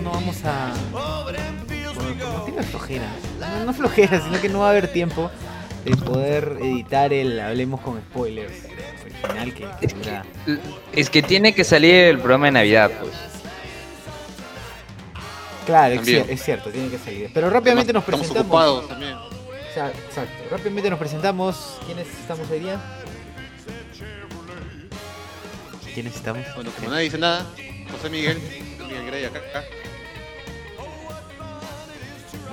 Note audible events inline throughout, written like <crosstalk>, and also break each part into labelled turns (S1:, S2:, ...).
S1: no, no vamos a. No tiene flojera. No, no flojera, sino que no va a haber tiempo de poder editar el Hablemos con Spoilers original que, que
S2: Es
S1: dura-
S2: que, es que tiene que salir el programa de Navidad, pues.
S1: Claro, es,
S3: También.
S1: cier- es cierto, tiene que salir. Pero rápidamente nos
S3: Estamos
S1: presentamos.
S3: ocupados también.
S1: O sea, exacto. Rápidamente nos presentamos. ¿Quiénes estamos hoy día? ¿Quiénes estamos?
S3: Bueno, como nadie dice nada, José Miguel, Miguel Grey acá, acá.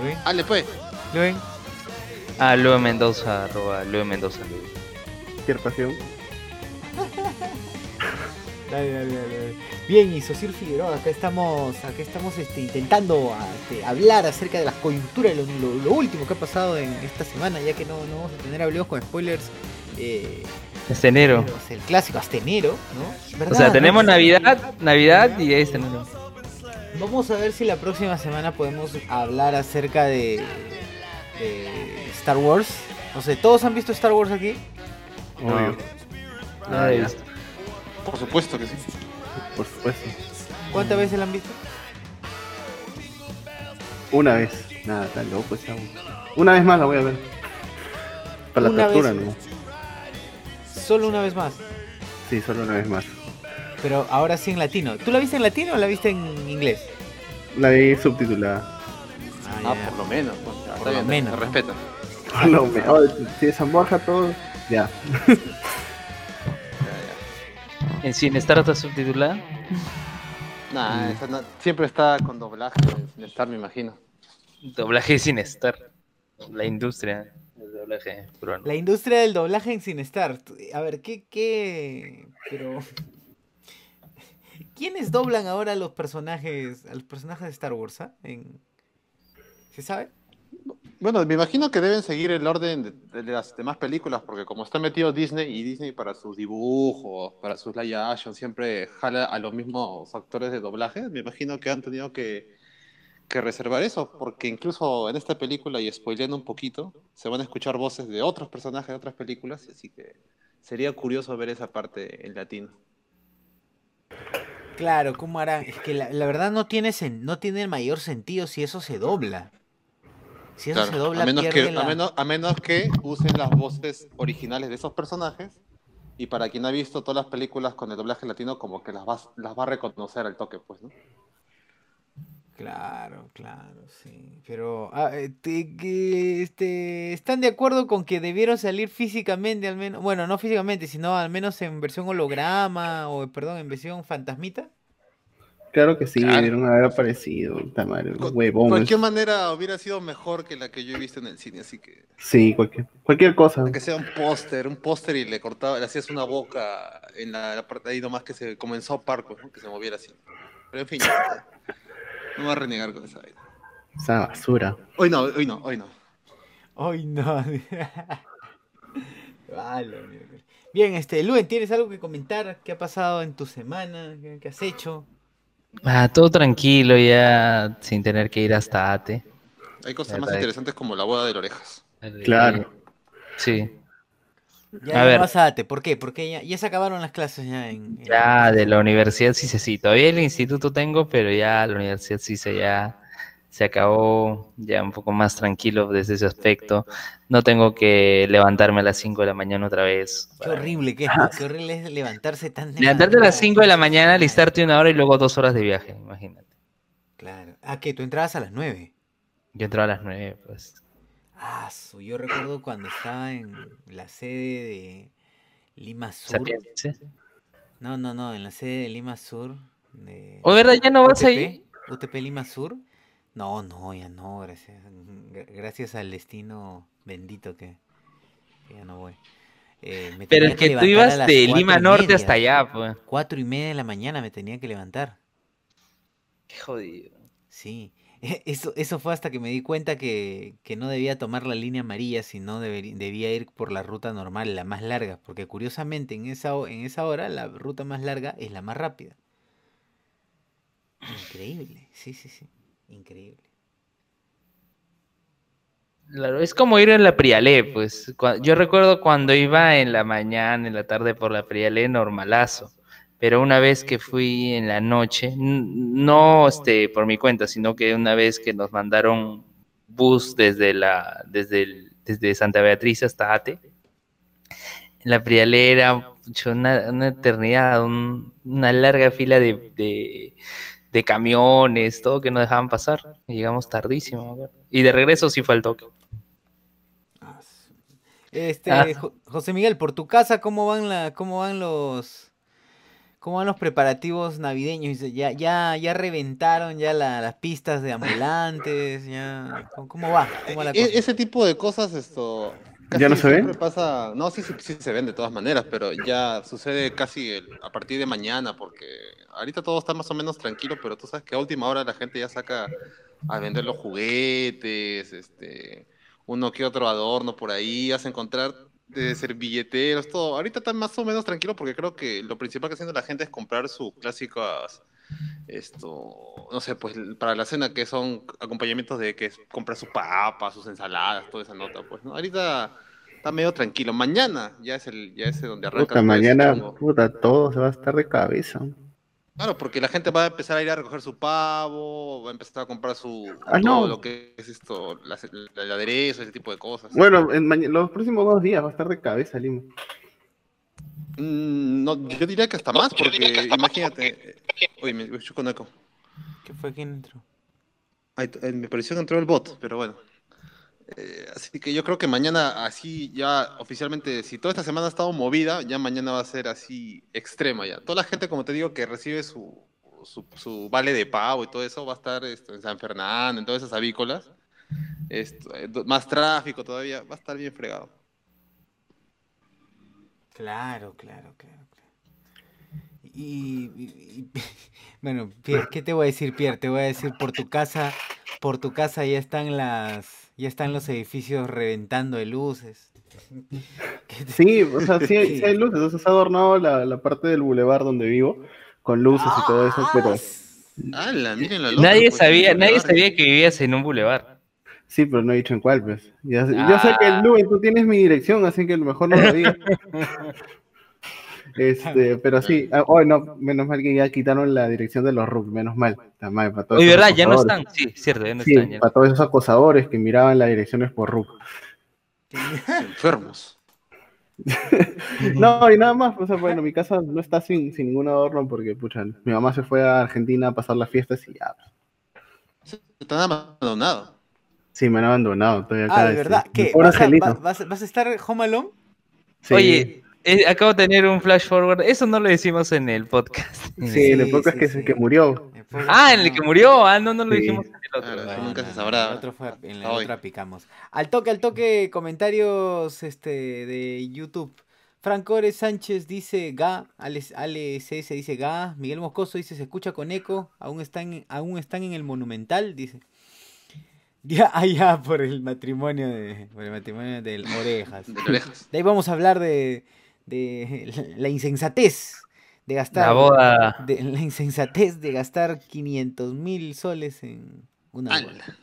S1: ¿Luen?
S3: Dale pues.
S1: ¿Luen?
S2: Ah, Lue Mendoza, arroba Lue Mendoza. Lue.
S4: Cualquier pasión. <laughs>
S1: Dale, dale, dale. Bien, y Sosir Figueroa, acá estamos, acá estamos este, intentando a- este, hablar acerca de las coyunturas, lo, lo- lo último que ha pasado en esta semana, ya que no, no vamos a tener hablemos con spoilers. Eh,
S2: Este enero.
S1: es el clásico hasta enero, ¿no?
S2: O sea, tenemos
S1: ¿No?
S2: Navidad, Navidad y este enero.
S1: Vamos a ver si la próxima semana podemos hablar acerca de, de Star Wars. No sé, ¿todos han visto Star Wars aquí?
S4: Obvio.
S2: Nada de
S4: ya.
S2: esto.
S3: Por supuesto que sí.
S4: Por supuesto.
S1: ¿Cuántas veces la han visto?
S4: Una vez. Nada, tan loco esa. Una vez más la voy a ver. Para la
S1: Una vez.
S4: ¿no?
S1: Solo una vez más.
S4: Sí, solo una vez más.
S1: Pero ahora sí en latino. ¿Tú la viste en latino o la viste en inglés?
S4: La vi subtitulada.
S3: Ah, por lo menos. pues, ya,
S1: Por lo
S3: bien,
S1: menos, ¿no?
S3: respeta.
S4: Por lo menos. Si es Borja todo, ya. <laughs>
S2: En Cinestar está subtitulada.
S3: Nah, esa no- siempre está con doblaje sin estar, me imagino.
S2: Doblaje de Cinestar. La industria del doblaje peruano.
S1: La industria del doblaje en Sinestar. A ver, ¿qué, qué? Pero... ¿Quiénes doblan ahora a los personajes, a los personajes de Star Wars, ah? En... ¿Se sabe?
S3: Bueno, me imagino que deben seguir el orden de, las demás películas, porque como está metido Disney y Disney para sus dibujos, para sus live action, siempre jala a los mismos actores de doblaje, me imagino que han tenido que, que reservar eso, porque incluso en esta película, y spoileando un poquito, se van a escuchar voces de otros personajes de otras películas, así que sería curioso ver esa parte en latino.
S1: Claro, ¿cómo harán? Es que la, la verdad no tiene, sen- no tiene el mayor sentido si eso se dobla. Si eso
S3: Claro,
S1: se dobla,
S3: a, menos que,
S1: la...
S3: a, menos, a menos que usen las voces originales de esos personajes. Y para quien ha visto todas las películas con el doblaje latino, como que las va, las va a reconocer al toque, pues, ¿no?
S1: Claro, claro, sí. Pero, ah, eh, te- que, este, ¿están de acuerdo con que debieron salir físicamente, al menos? Bueno, no físicamente, sino al menos en versión holograma o, perdón, en versión fantasmita.
S4: Claro que sí,
S3: Claro.
S4: debieron haber aparecido.
S3: Cu-
S4: huevón.
S3: cualquier manera hubiera sido mejor que la que yo he visto en el cine, así que
S4: Sí, cualquier, cualquier cosa.
S3: que sea un póster, un póster y le cortaba, le hacías una boca en la, la parte de ahí nomás que se comenzó Parco, ¿no? que se moviera así. Pero en fin, ya, no voy a renegar con esa vaina.
S4: Esa basura.
S3: Hoy no, hoy no, hoy no.
S1: Ay, no. <laughs> Vale. Bien, este, Luen, ¿tienes algo que comentar? ¿Qué ha pasado en tu semana? ¿Qué, has hecho?
S2: Ah, todo tranquilo ya, sin tener que ir hasta ATE.
S3: Hay cosas más interesantes como la boda de las orejas.
S4: Claro.
S2: Sí.
S1: Ya,
S2: A ver.
S1: ¿por qué? Porque ya, ya se acabaron las clases ya en... en-
S2: Ya de la universidad sí se sí. Todavía el instituto tengo, pero ya la universidad sí se ya se acabó, ya un poco más tranquilo desde ese aspecto. No tengo que levantarme a las 5 de la mañana otra vez.
S1: Qué horrible que es, <laughs> qué horrible es levantarse tan de
S2: Levantarte a las
S1: madrugada.
S2: 5 de la mañana, alistarte una hora y luego dos horas de viaje, imagínate.
S1: Claro. Ah, que tú entrabas a las 9.
S2: Yo entraba a las 9, pues.
S1: Ah, yo recuerdo cuando estaba en la sede de Lima Sur. No, no, no, en la sede de Lima Sur. De
S2: ¿O verdad ya no vas
S1: UTP,
S2: ahí?
S1: UTP Lima Sur. No, no, ya no, gracias. gra- Gracias al destino bendito que, que ya no voy. Eh, me
S2: Pero es que tú ibas de Lima Norte
S1: media.
S2: hasta allá, pues.
S1: Cuatro y media de la mañana me tenía que levantar.
S2: Qué jodido.
S1: Sí, <laughs> eso, eso fue hasta que me di cuenta que, que no debía tomar la línea amarilla, sino debía ir por la ruta normal, la más larga, porque curiosamente en esa, en esa hora la ruta más larga es la más rápida. Increíble, sí, sí, sí, increíble.
S2: Claro, es como ir en la Prialé, pues. Cua- Yo recuerdo cuando iba en la mañana, en la tarde por la Prialé, normalazo. Pero una vez que fui en la noche, no este, por mi cuenta, sino que una vez que nos mandaron bus desde, la, desde, el- desde Santa Beatriz hasta Ate, en la frialera, pucha, una, una eternidad, un- una larga fila de, de, de camiones, todo que no dejaban pasar. Llegamos tardísimo. Y de regreso sí fue al toque.
S1: Este,
S2: Ah.
S1: Jo- José Miguel, por tu casa, ¿cómo van la, cómo van los, cómo van los preparativos navideños? Ya, ya, ya reventaron ya la- las pistas de ambulantes, ya, ¿cómo, cómo va? ¿Cómo va la
S3: E-
S1: cosa?
S3: ese tipo de cosas, esto.
S4: ¿Ya no se ven?
S3: pasa. No, sí, sí, sí se ven de todas maneras, pero ya sucede casi el- a partir de mañana, porque ahorita todo está más o menos tranquilo, pero tú sabes que a última hora la gente ya saca a vender los juguetes, este, uno que otro adorno por ahí, vas a encontrar de servilleteros, todo. Ahorita está más o menos tranquilo porque creo que lo principal que está haciendo la gente es comprar sus clásicas esto, no sé, pues para la cena que son acompañamientos de que es comprar sus papas, sus ensaladas, toda esa nota, pues, ¿no? Ahorita está medio tranquilo. Mañana ya es el, ya es donde arranca
S4: Puta, mañana, puta, todo se va a estar de cabeza.
S3: Claro, porque la gente va a empezar a ir a recoger su pavo, va a empezar a comprar su
S4: Ah,
S3: todo
S4: no.
S3: lo que es esto, la- el aderezo, ese tipo de cosas.
S4: Bueno, en los próximos dos días va a estar de cabeza, Lima.
S3: Mm, no, yo diría que hasta más, porque imagínate. Uy, me me escucho con eco.
S1: ¿Qué fue? ¿Quién entró?
S3: Ay, eh, me pareció que entró el bot, pero bueno. Eh, así que yo creo que mañana, así ya oficialmente, si toda esta semana ha estado movida, ya mañana va a ser así extrema ya. Toda la gente, como te digo, que recibe su, su, su vale de pavo y todo eso, va a estar esto, en San Fernando, en todas esas avícolas. Esto, eh, más tráfico todavía, va a estar bien fregado.
S1: Claro, claro, claro. Y, y- y- <laughs> bueno, Pierre, ¿qué te voy a decir, Pierre? Te voy a decir por tu casa, por tu casa ya están las, ya están los edificios reventando de luces. <laughs> ¿Qué te-
S4: Sí, o sea, sí hay, sí hay luces. O sea, se ha adornado la, la parte del bulevar donde vivo con luces y todo eso, pero
S1: ¡Ah!
S3: ¡Hala! Miren la loca,
S2: Nadie
S3: pues,
S2: sabía, nadie sabía que vivías en un bulevar.
S4: sí, pero no he dicho en cuál, pues. Ya Yo sé que
S2: Ah.
S4: Luen, tú tienes mi dirección, así que a lo mejor no lo digas. <laughs> Este, <laughs> pero sí, ah, hoy no, menos mal que ya quitaron la dirección de los RUC, menos mal. Está mal, para todos
S2: Oye, ¿verdad? Ya no están. Sí, cierto, ya no
S4: Sí,
S2: están. ya
S4: para todos esos acosadores que miraban las direcciones por RUC. <laughs>
S3: Enfermos. <laughs>
S4: No, y nada más, o sea, bueno, mi casa no está sin, sin ningún adorno porque, pucha, mi mamá se fue a Argentina a pasar las fiestas y ya,
S3: Están abandonados.
S4: sí, me han abandonado, estoy acá.
S1: Ah, de
S4: este,
S1: verdad,
S4: mi
S1: ¿qué? ¿Vas a,
S4: angelito.
S1: va- vas, vas a estar home alone?
S4: Sí,
S2: Oye, eh, acabo de tener un flash forward. Eso no lo decimos en el podcast. <laughs>
S4: sí, en el podcast
S1: sí,
S4: que,
S1: sí.
S4: que murió.
S1: El
S2: Ah, en el que murió. Ah, no, no lo
S4: Sí.
S2: dijimos en el otro.
S3: Claro,
S2: Ah,
S3: eso nunca se sabrá.
S1: En la otra, fue- en la
S3: Hoy.
S1: otra picamos. Al toque, al toque, comentarios este, de YouTube. Francores Sánchez dice Ga, Ale, Ale CS dice Ga, Miguel Moscoso dice se escucha con eco, aún están, aún están en el Monumental, dice. <laughs> Ya, allá por el matrimonio de, por el matrimonio del Orejas. <laughs>
S3: De orejas.
S1: De ahí vamos a hablar de, de <laughs> <laughs> la insensatez de gastar
S2: La boda.
S1: de la insensatez de gastar 500 mil soles en una boda.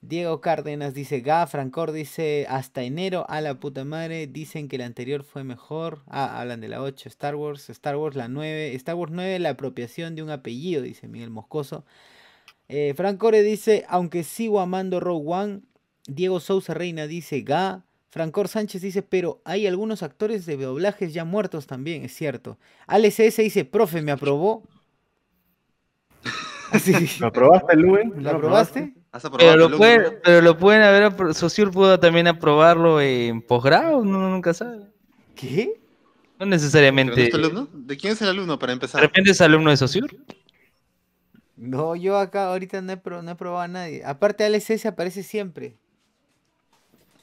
S1: Diego Cárdenas dice, Ga, Francor dice, hasta enero, a la puta madre, dicen que la anterior fue mejor. Ah, hablan de la 8, Star Wars, Star Wars la 9, Star Wars 9, la apropiación de un apellido, dice Miguel Moscoso. Eh, Francore dice, aunque sigo amando Rogue One, Diego Sousa Reina dice, Ga. Francor Sánchez dice, pero hay algunos actores de doblajes ya muertos también, es cierto. Alex S dice, profe, ¿me aprobó? <laughs> Así,
S4: ¿Lo probaste, Luen?
S1: ¿Lo aprobaste?
S3: ¿Has
S2: Pero
S3: aprobado
S2: lo, pero lo pueden haber, Sociur pudo también aprobarlo en posgrado, uno nunca sabe.
S1: ¿Qué?
S2: No
S3: ¿Pero no
S2: necesariamente.
S3: es tu alumno? ¿De quién es el alumno para
S2: De
S3: empezar?
S2: repente es alumno de Sociur.
S1: No, yo acá ahorita no he, no he probado a nadie. Aparte, Alex S aparece siempre.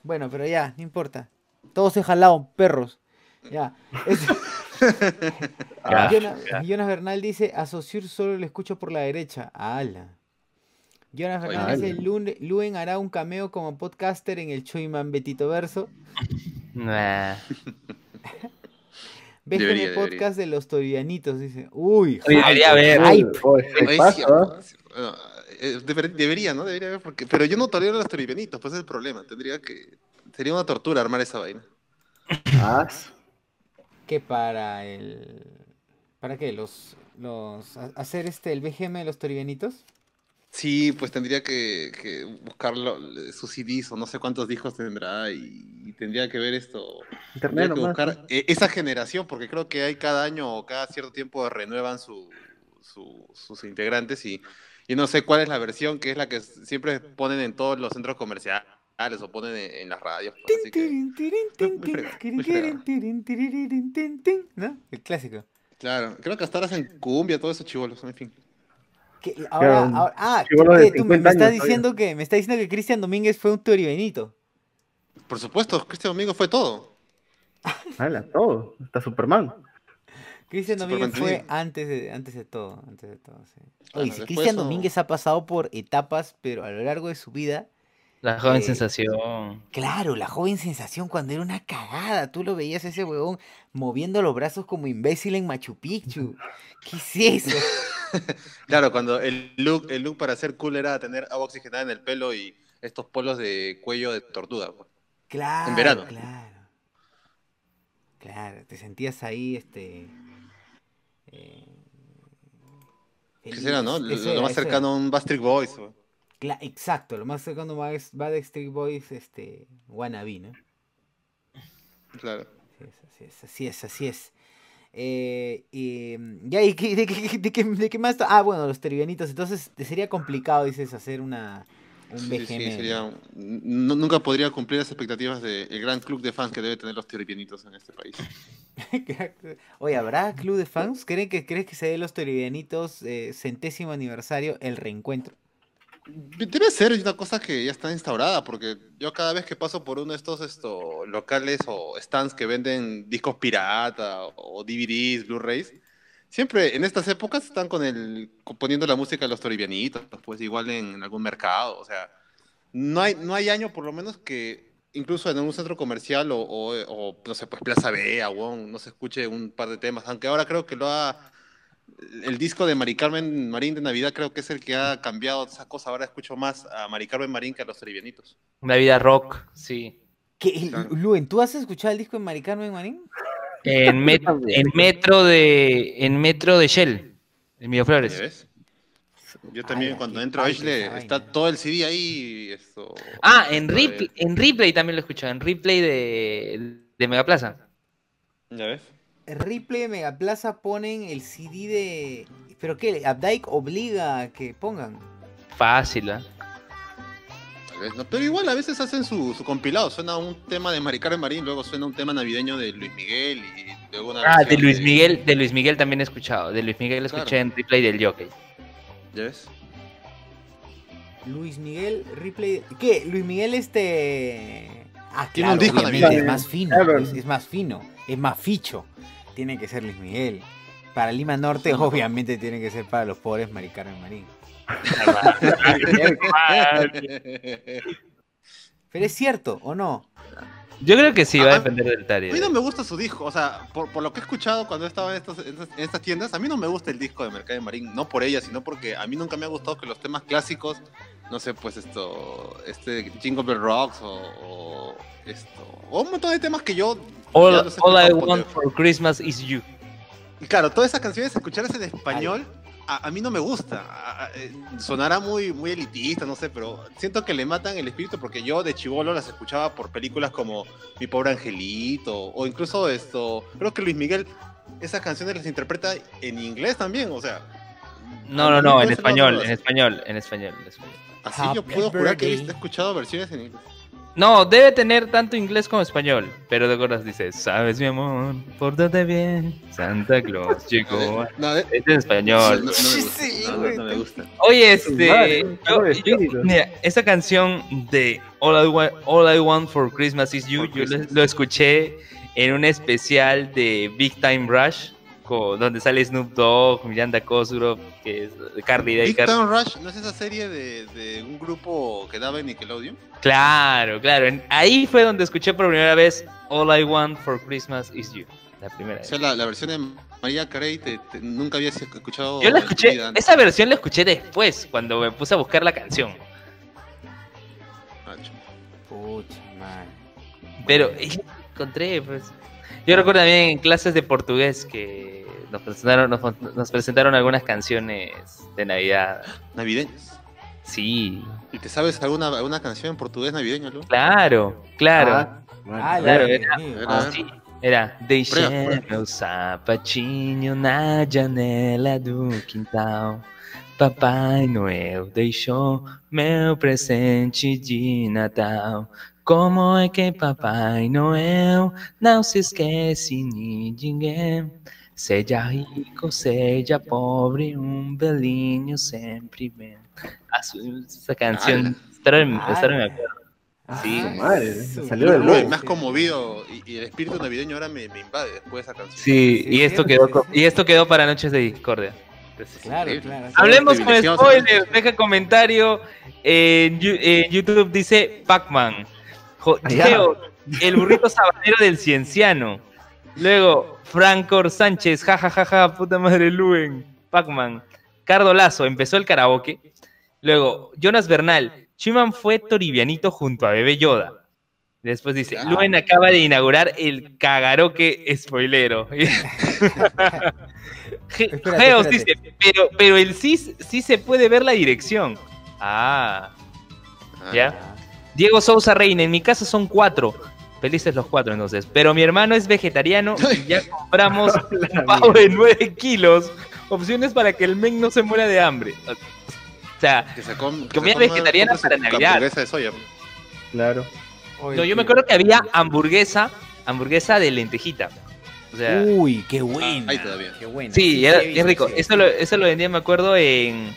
S1: Bueno, pero ya, no importa. Todos he jalado, perros. Ya. Es- <laughs> <laughs> Jonas,
S2: ya.
S1: Jonas Bernal dice, a Saussure solo le escucho por la derecha. ¡Hala! Jonas
S3: Oye,
S1: Bernal dice,
S4: ala.
S1: Luen, hará un cameo como podcaster en el Choiman Betito Verso.
S2: Nah.
S1: BGM
S3: Debería,
S1: podcast de los torianitos, dice. Uy,
S2: Oye, debería
S1: hype,
S2: haber.
S1: hype.
S4: Oye,
S3: eh, deber- debería, ¿no? Debería haber, porque... Pero yo no tolero los toribenitos, pues ese es el problema. Tendría que... Sería una tortura armar esa vaina.
S4: Ah,
S1: Que para el... ¿Para qué? ¿Los, los a- hacer este el BGM de los toribianitos?
S3: Sí, pues tendría que, que buscarlo, sus CDs o no sé cuántos discos tendrá y, y tendría que ver esto.
S4: Internet
S3: Tendría que
S4: nomás.
S3: buscar eh, esa generación, porque creo que hay cada año o cada cierto tiempo renuevan su, su- sus integrantes y, y no sé cuál es la versión que es la que siempre ponen en todos los centros comerciales o ponen en, en las radios. así que- muy fregado, muy
S1: ¿No? El clásico.
S3: claro, creo que hasta ahora hacen cumbia, todo eso chivolos, en fin.
S1: Que ahora, ahora- ah, me,
S4: 50
S1: me estás diciendo que me está diciendo que Cristian Domínguez fue un toribianito.
S3: Por supuesto, Cristian Domingo fue todo.
S4: Hala, todo. Hasta Superman.
S1: Cristian Domínguez fue antes de, antes de todo, antes de todo, sí. Oye, si Cristian Domínguez ha pasado por etapas, pero a lo largo de su vida,
S2: La joven
S1: Eh,
S2: sensación.
S1: claro, la joven sensación cuando era una cagada, tú lo veías a ese huevón moviendo los brazos como imbécil en Machu Picchu. <laughs> ¿Qué es eso? <laughs>
S3: Claro, cuando el look, el look para ser cool era tener agua oxigenada en el pelo y estos polos de cuello de tortuga. pues.
S1: Claro,
S3: verano.
S1: claro. Claro, te sentías ahí, este... eh,
S3: ¿Qué
S1: feliz.
S3: será, no? Lo, más cercano a un Bastric Boys.
S1: exacto, lo más cercano a Backstreet Boys, este, wannabe, ¿no?
S3: Claro.
S1: Así es, así es, así es. Eh, y, mm, ya, ¿y qué- de, qué, de qué- de qué más? Ah, bueno, los teribianitos. Entonces, sería complicado, dices, hacer una, un
S3: Sí,
S1: BGM.
S3: sí, sería nu- nunca podría cumplir las expectativas del gran club de fans que debe tener los teribianitos en este país. <laughs>
S1: Oye, ¿habrá club de fans? ¿Creen que, ¿Crees que se dé los teribianitos eh, centésimo aniversario el reencuentro?
S3: Debe ser una cosa que ya está instaurada, porque yo cada vez que paso por uno de estos esto, locales o stands que venden discos pirata o DVDs, Blu-rays, siempre en estas épocas están con el poniendo la música de los toribianitos, pues igual en, algún mercado, o sea, no hay, no hay año por lo menos que incluso en un centro comercial o, o- o, no sé, pues Plaza B, Aguón, no se escuche un par de temas, aunque ahora creo que lo ha el disco de Mari Carmen Marín de Navidad creo que es el que ha cambiado esa cosa. Ahora escucho más a Mari Carmen Marín que a los Trivianitos.
S2: La vida rock, sí.
S1: ¿Qué,
S3: Claro.
S1: Luen, ¿tú has escuchado el disco de Mari Carmen Marín?
S2: En, <laughs> met- en metro de en metro de Shell, en Miraflores.
S3: ¿Ya ves? Yo también cuando entro a Ashley está todo el CD ahí. Esto,
S2: Ah, en replay, en replay también lo he escuchado, en replay de, de Megaplaza.
S3: ¿Ya ves?
S1: Ripley de Megaplaza ponen el CD de... ¿Pero qué? Updike obliga a que pongan.
S2: Fácil, ¿ah?
S3: Tal vez no. Pero igual a veces hacen su, su compilado. Suena un tema de Mari Carmen Marín, luego suena un tema navideño de Luis Miguel y luego una
S2: Ah, de Luis Miguel, de Luis Miguel también he escuchado. De Luis Miguel
S3: Claro.
S2: escuché en replay del Jockey.
S3: ¿Ya ves?
S1: Luis Miguel, Ripley... ¿Qué? Luis Miguel este... Ah,
S3: Tiene un
S1: claro,
S3: disco
S4: navideño.
S1: es más fino,
S4: Claro.
S1: es más fino, es más ficho. Tiene que ser Luis Miguel. Para Lima Norte,
S3: No, no.
S1: obviamente, tiene que ser para los pobres Mari Carmen Marín. <laughs> Pero es cierto, ¿o no?
S2: Yo creo que sí, va a depender del
S3: A mí no
S2: tario.
S3: me gusta su disco, o sea, por, por lo que he escuchado cuando he estado en estas, en estas- en estas tiendas, a mí no me gusta el disco de Mercado de Marín, no por ella, sino porque a mí nunca me ha gustado que los temas clásicos, no sé, pues esto, este Jingle Bell Rocks o, o esto, o un montón de temas que yo...
S2: All, all I want for Christmas is you.
S3: Y claro, todas esas canciones, escucharlas en español, a, a mí no me gusta. A- a- eh, sonará muy, muy elitista, no sé, pero siento que le matan el espíritu porque yo de chivolo las escuchaba por películas como Mi pobre angelito o incluso esto. Creo que Luis Miguel esas canciones las interpreta en inglés también, o sea.
S2: No, no, no, en español, en español, en español, en español.
S3: Así yo
S1: Happy
S3: puedo jurar que he escuchado versiones en inglés.
S2: No, debe tener tanto inglés como español, pero de acuerdo dice, sabes mi amor, pórtate bien, Santa Claus <laughs> llegó.
S3: No, de-
S2: Es en español.
S3: no.
S1: Sí,
S3: No, no,
S1: güey.
S3: no me gusta.
S2: Oye, este,
S4: Madre,
S2: yo-
S4: pobre
S2: yo-
S4: espíritu.
S2: mira, esa canción de All I, Want, All I Want for Christmas is You,
S3: For
S2: yo
S3: Christmas.
S2: lo escuché en un especial de Big Time Rush, donde sale Snoop Dogg, Miranda Cosgrove, que es Carly
S3: Big. Town Rush, ¿no es esa serie de, de un grupo que daba en Nickelodeon?
S2: Claro, claro. en- ahí fue donde escuché por primera vez All I Want for Christmas is You. La primera
S3: O
S2: vez.
S3: sea, la, la versión de María Carey te- te- nunca habías escuchado.
S2: Yo la escuché, esa versión la escuché después, cuando me puse a buscar la canción.
S1: Pucha.
S2: Pero <laughs> encontré, pues. Yo recuerdo también en clases de portugués que nos presentaron, nos, nos presentaron algunas canciones de Navidad.
S3: Navideñas.
S2: Sí,
S3: ¿Y te sabes alguna, alguna canción en portugués navideño, Lu?
S2: claro, claro.
S4: Ah, bueno.
S1: Ah,
S2: Claro,
S1: la-
S2: era-
S1: mío.
S3: Ah,
S2: Sí, era Deixei meu sapatinho na janela do quintal. Papai Noel deixou meu presente de Natal. Como é que Papai Noel não se esquece de ninguém? Seja rico, seja pobre, belinho sempre vem. Ah, Esa canción,
S3: Ala.
S2: esta hora me- acuerdo.
S1: Ah,
S2: Sí,
S4: madre,
S1: eso.
S4: salió del
S3: Lu,
S4: huevo.
S3: me has conmovido y, y el espíritu navideño ahora me, me invade después de esa canción.
S2: Sí,
S1: Sí,
S2: y esto
S1: sí,
S2: quedó
S1: sí,
S2: y esto quedó para Noches de Discordia.
S1: Claro, claro.
S2: Hablemos con spoilers, deja comentario en, YouTube dice Pac-Man.
S4: Ah.
S2: Geo, el burrito sabanero del cienciano. Luego, Franco Sánchez, jajajaja, puta madre Luen, Pac-Man. Cardo Lazo, empezó el karaoke. Luego, Jonas Bernal, Chiman fue toribianito junto a Bebé Yoda. Después dice. Luen acaba de inaugurar el cagaroque spoilero. <laughs> Geos dice, pero, pero el sí, sí se puede ver la dirección. Ah,
S3: Ah,
S2: ya. Diego Sousa Reina, en mi casa son cuatro. Felices los cuatro entonces. Pero mi hermano es vegetariano y ya compramos <laughs> un pavo de 9 kilos. Opciones para que el men no se muera de hambre. O sea,
S3: Que se com-
S2: Comida
S3: se
S2: vegetariana para Navidad.
S3: hamburguesa de soya.
S4: Claro.
S1: Oye,
S2: no, yo me acuerdo que había hamburguesa, hamburguesa de lentejita. O sea,
S1: Uy, qué buena.
S3: ahí todavía.
S1: Qué buena.
S2: sí, era,
S1: visto,
S2: es rico.
S1: sí
S2: Eso lo, eso lo vendía, me acuerdo, en.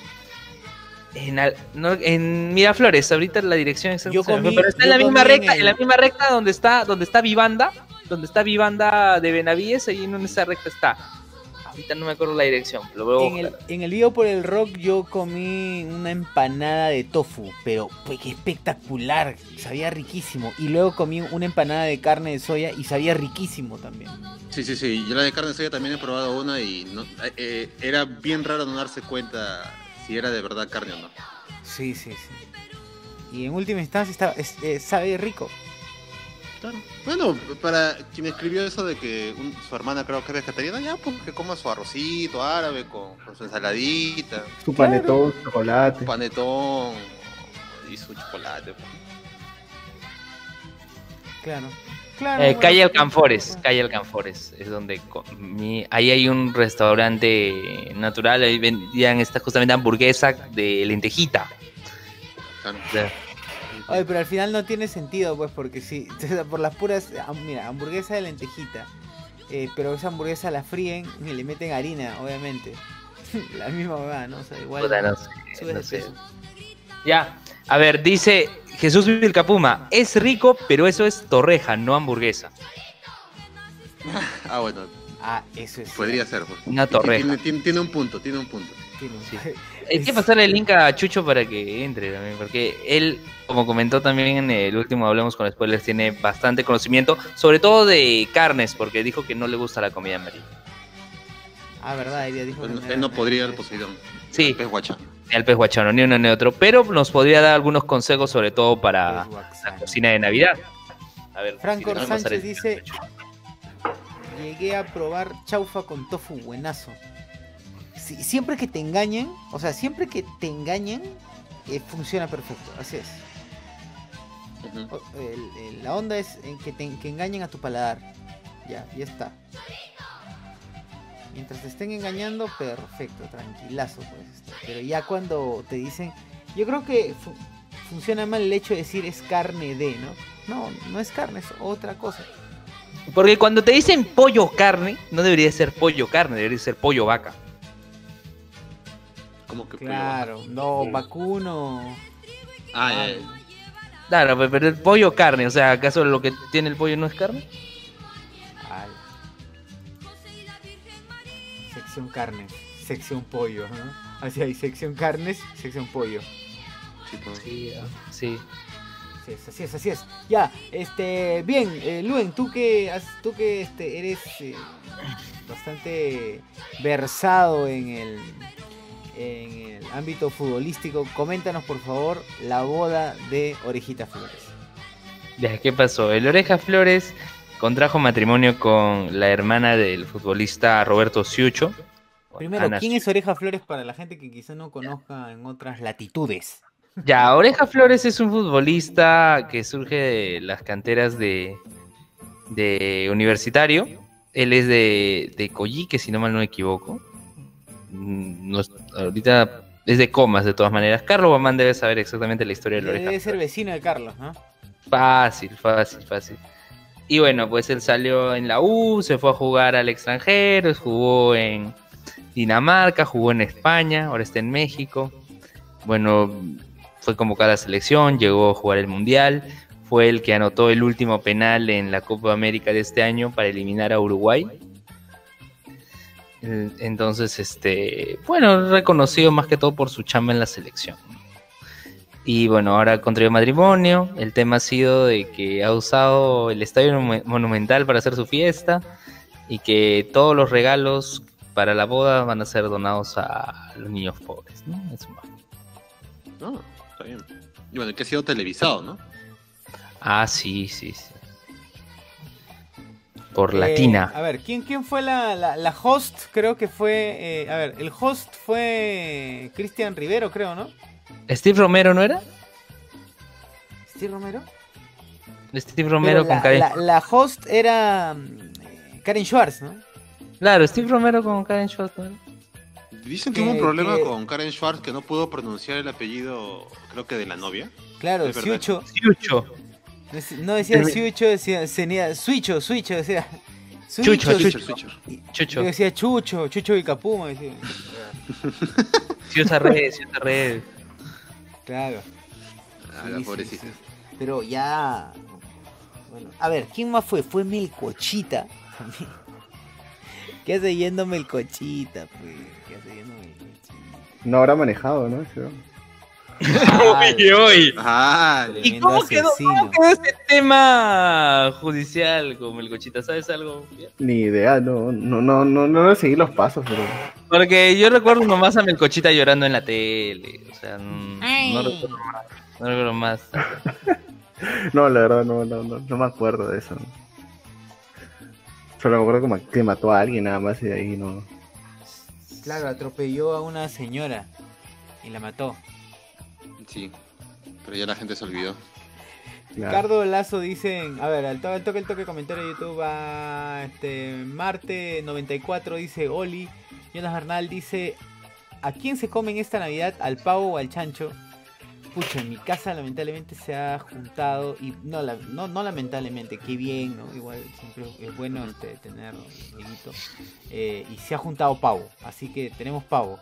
S2: En, al- no, en Miraflores, ahorita la dirección exacta
S1: Yo comí-
S2: pero está en la misma recta,
S1: el-
S2: en la misma recta donde está, donde está Vivanda, donde está Vivanda de Benavides, ahí en esa recta está. Ahorita no me acuerdo la dirección, lo veo.
S1: En el, en el video por el rock yo comí una empanada de tofu, pero pues qué espectacular, sabía riquísimo. Y luego comí una empanada de carne de soya y sabía riquísimo también.
S3: Sí, sí, sí. Yo la de carne de soya también he probado una y no, eh, eh, era bien raro no darse cuenta si era de verdad carne o no.
S1: Sí, sí, sí. Y en última instancia está, es- eh, sabe rico.
S3: Claro. Bueno, para quien escribió eso de que un- su hermana creo que es vegetariana, ya pues que coma su arrocito árabe con, con su ensaladita,
S4: Su panetón, chocolate.
S3: su panetón y su chocolate. pues.
S1: Claro. Claro.
S2: Eh,
S1: bueno,
S2: calle Alcanfores, calle Alcanfores, es donde comí- ahí hay un restaurante natural, ahí vendían esta justamente hamburguesa de lentejita.
S3: Claro.
S2: O sea,
S1: Oye, pero al final no tiene sentido, pues, porque si, <laughs> por las puras, ah, mira, hamburguesa de lentejita, eh, pero esa hamburguesa la fríen y le meten harina, obviamente. <laughs> la misma huevada, ¿no? O sea, igual
S2: puta, no sé, sé. Ya, a ver, dice Jesús Vilcapuma, es rico, pero eso es torreja, no hamburguesa.
S3: Ah, bueno,
S1: Ah, eso es.
S3: podría ser. pues.
S2: Una torreja.
S3: Tiene, tiene- tiene un punto, tiene un punto.
S1: Tiene un-
S2: Sí. Hay que pasarle el link a Chucho para que entre también, porque él, como comentó también en el último Hablemos con Spoilers, tiene bastante conocimiento, sobre todo de carnes, porque dijo que no le gusta la comida marina.
S1: Ah, verdad, ella dijo
S3: Él,
S1: que
S3: no-
S1: era
S3: él no podría el Poseidón.
S2: Sí.
S3: El pez guacha.
S2: Ni al pez guachano, ni uno ni otro, pero nos podría dar algunos consejos, sobre todo para
S1: Pues,
S2: la cocina de Navidad. A ver,
S1: Franco
S2: si
S1: Sánchez dice, llegué a probar chaufa con tofu, buenazo. Sí, siempre que te engañen, o sea, siempre que te engañen, eh, funciona perfecto, así es. El- el- la onda es en que te que engañen a tu paladar. Ya, ya está. Mientras te estén engañando, perfecto, tranquilazo pues. este, Pero ya cuando te dicen, yo creo que fu- funciona mal el hecho de decir es carne de, ¿no? No, no es carne, es otra cosa.
S2: Porque cuando te dicen pollo carne, no debería ser pollo carne, debería ser pollo vaca.
S3: Como que
S1: Claro, no, vacuno.
S3: Ah, ya, ya.
S2: Claro, pe- pero el pollo carne, o sea, ¿acaso lo que tiene el pollo no es carne?
S1: Sección carnes, sección pollo, ¿no? Así hay sección carnes, sección pollo.
S3: Sí, pues.
S2: Sí, sí.
S1: Así es, así es, así es. Ya, este, bien, eh, Luen, tú que, has- tú que este, eres eh, bastante versado en el, en el ámbito futbolístico, coméntanos por favor la boda de Orejita Flores.
S2: Ya, ¿qué pasó? El Oreja Flores contrajo matrimonio con la hermana del futbolista Roberto Siucho.
S1: Primero,
S2: Ana
S1: ¿quién es Oreja Flores para la gente que quizá no conozca en otras latitudes?
S2: Ya, Oreja Flores es un futbolista que surge de las canteras de, de Universitario. Él es de, de Coyique, si no mal no me equivoco. Mm, ahorita es de Comas, de todas maneras. Carlos Guamán debe saber exactamente la historia de Oreja
S1: Debe ser vecino de Carlos, ¿no?
S2: Fácil, fácil, fácil. Y bueno, pues él salió en la U, se fue a jugar al extranjero, jugó en Dinamarca, jugó en España, ahora está en México. Bueno, fue convocado a la selección, llegó a jugar el Mundial, fue el que anotó el último penal en la Copa América de este año para eliminar a Uruguay. Entonces, este, bueno, reconocido más que todo por su chamba en la selección. Y bueno, ahora contrayó matrimonio. El tema ha sido de que ha usado el estadio Monume- monumental para hacer su fiesta y que todos los regalos para la boda van a ser donados a los niños pobres. ¿no? Eso va.
S3: No, está bien. Y bueno, que ha sido televisado, ¿no?
S2: Ah, sí, sí, sí. Por
S1: Eh,
S2: latina.
S1: a ver, ¿quién, quién fue la, la, la host? Creo que fue. eh, a ver, el host fue Cristian Rivero, creo, ¿no?
S2: Steve Romero, ¿no era?
S1: ¿Steve Romero?
S2: Steve Romero
S1: Pero
S2: con
S1: la,
S2: Karen.
S1: la, la host era mm, eh, Karen Schwartz, ¿no?
S2: Claro, Steve Romero con Karen Schwartz. ¿no era?
S3: Dicen que
S1: Que-
S3: hubo un problema
S1: que-
S3: con Karen Schwartz que no pudo pronunciar el apellido, creo que de la novia.
S1: Claro. Siucho.
S2: Siucho.
S1: No decía. Siucho, decía tenía Suicho, Suicho, decía.
S2: Chucho,
S1: Suicho,
S3: Switcher, switcher.
S2: Chucho.
S1: Yo decía Chucho, Chucho Vilcapuma, decía. <laughs>
S2: Ciusa Red, Ciusa Red.
S1: Claro.
S3: Ah,
S1: Sí,
S3: la
S1: sí,
S3: pobrecita.
S1: sí. Pero ya. Bueno, a ver, ¿quién más fue? Fue Melcochita. ¿Qué hace yendo Melcochita? Pues? ¿Qué hace yendo Melcochita?
S4: No habrá manejado, ¿no? Ese-
S2: Uy, uy.
S3: Ah,
S2: ¿Y cómo quedó,
S1: asesino.
S2: cómo quedó ese tema judicial con Melcochita? ¿Sabes algo?
S4: Ni idea, no, no, no, no, no seguí los pasos, pero.
S2: Porque yo recuerdo nomás a Melcochita llorando en la tele. O sea, no,
S1: Ay.
S2: no recuerdo más. No recuerdo más. <laughs>
S4: No, la verdad, no, no, no, no me acuerdo de eso. Solo me acuerdo como que mató a alguien nada más y de ahí no.
S1: Claro, atropelló a una señora y la mató.
S3: sí. Pero ya la gente se olvidó.
S4: Claro.
S1: Ricardo Lazo dice, a ver, al toque, al toque, el toque, comentario de YouTube a este, Marte94 dice, Oli, Jonas Bernal dice, ¿a quién se comen esta Navidad? ¿Al pavo o al chancho? Pucha, en mi casa lamentablemente se ha juntado, y no, la- no, no lamentablemente, qué bien, ¿no? Igual siempre es bueno este, tener amiguito. Eh, y se ha juntado pavo, así que tenemos pavo.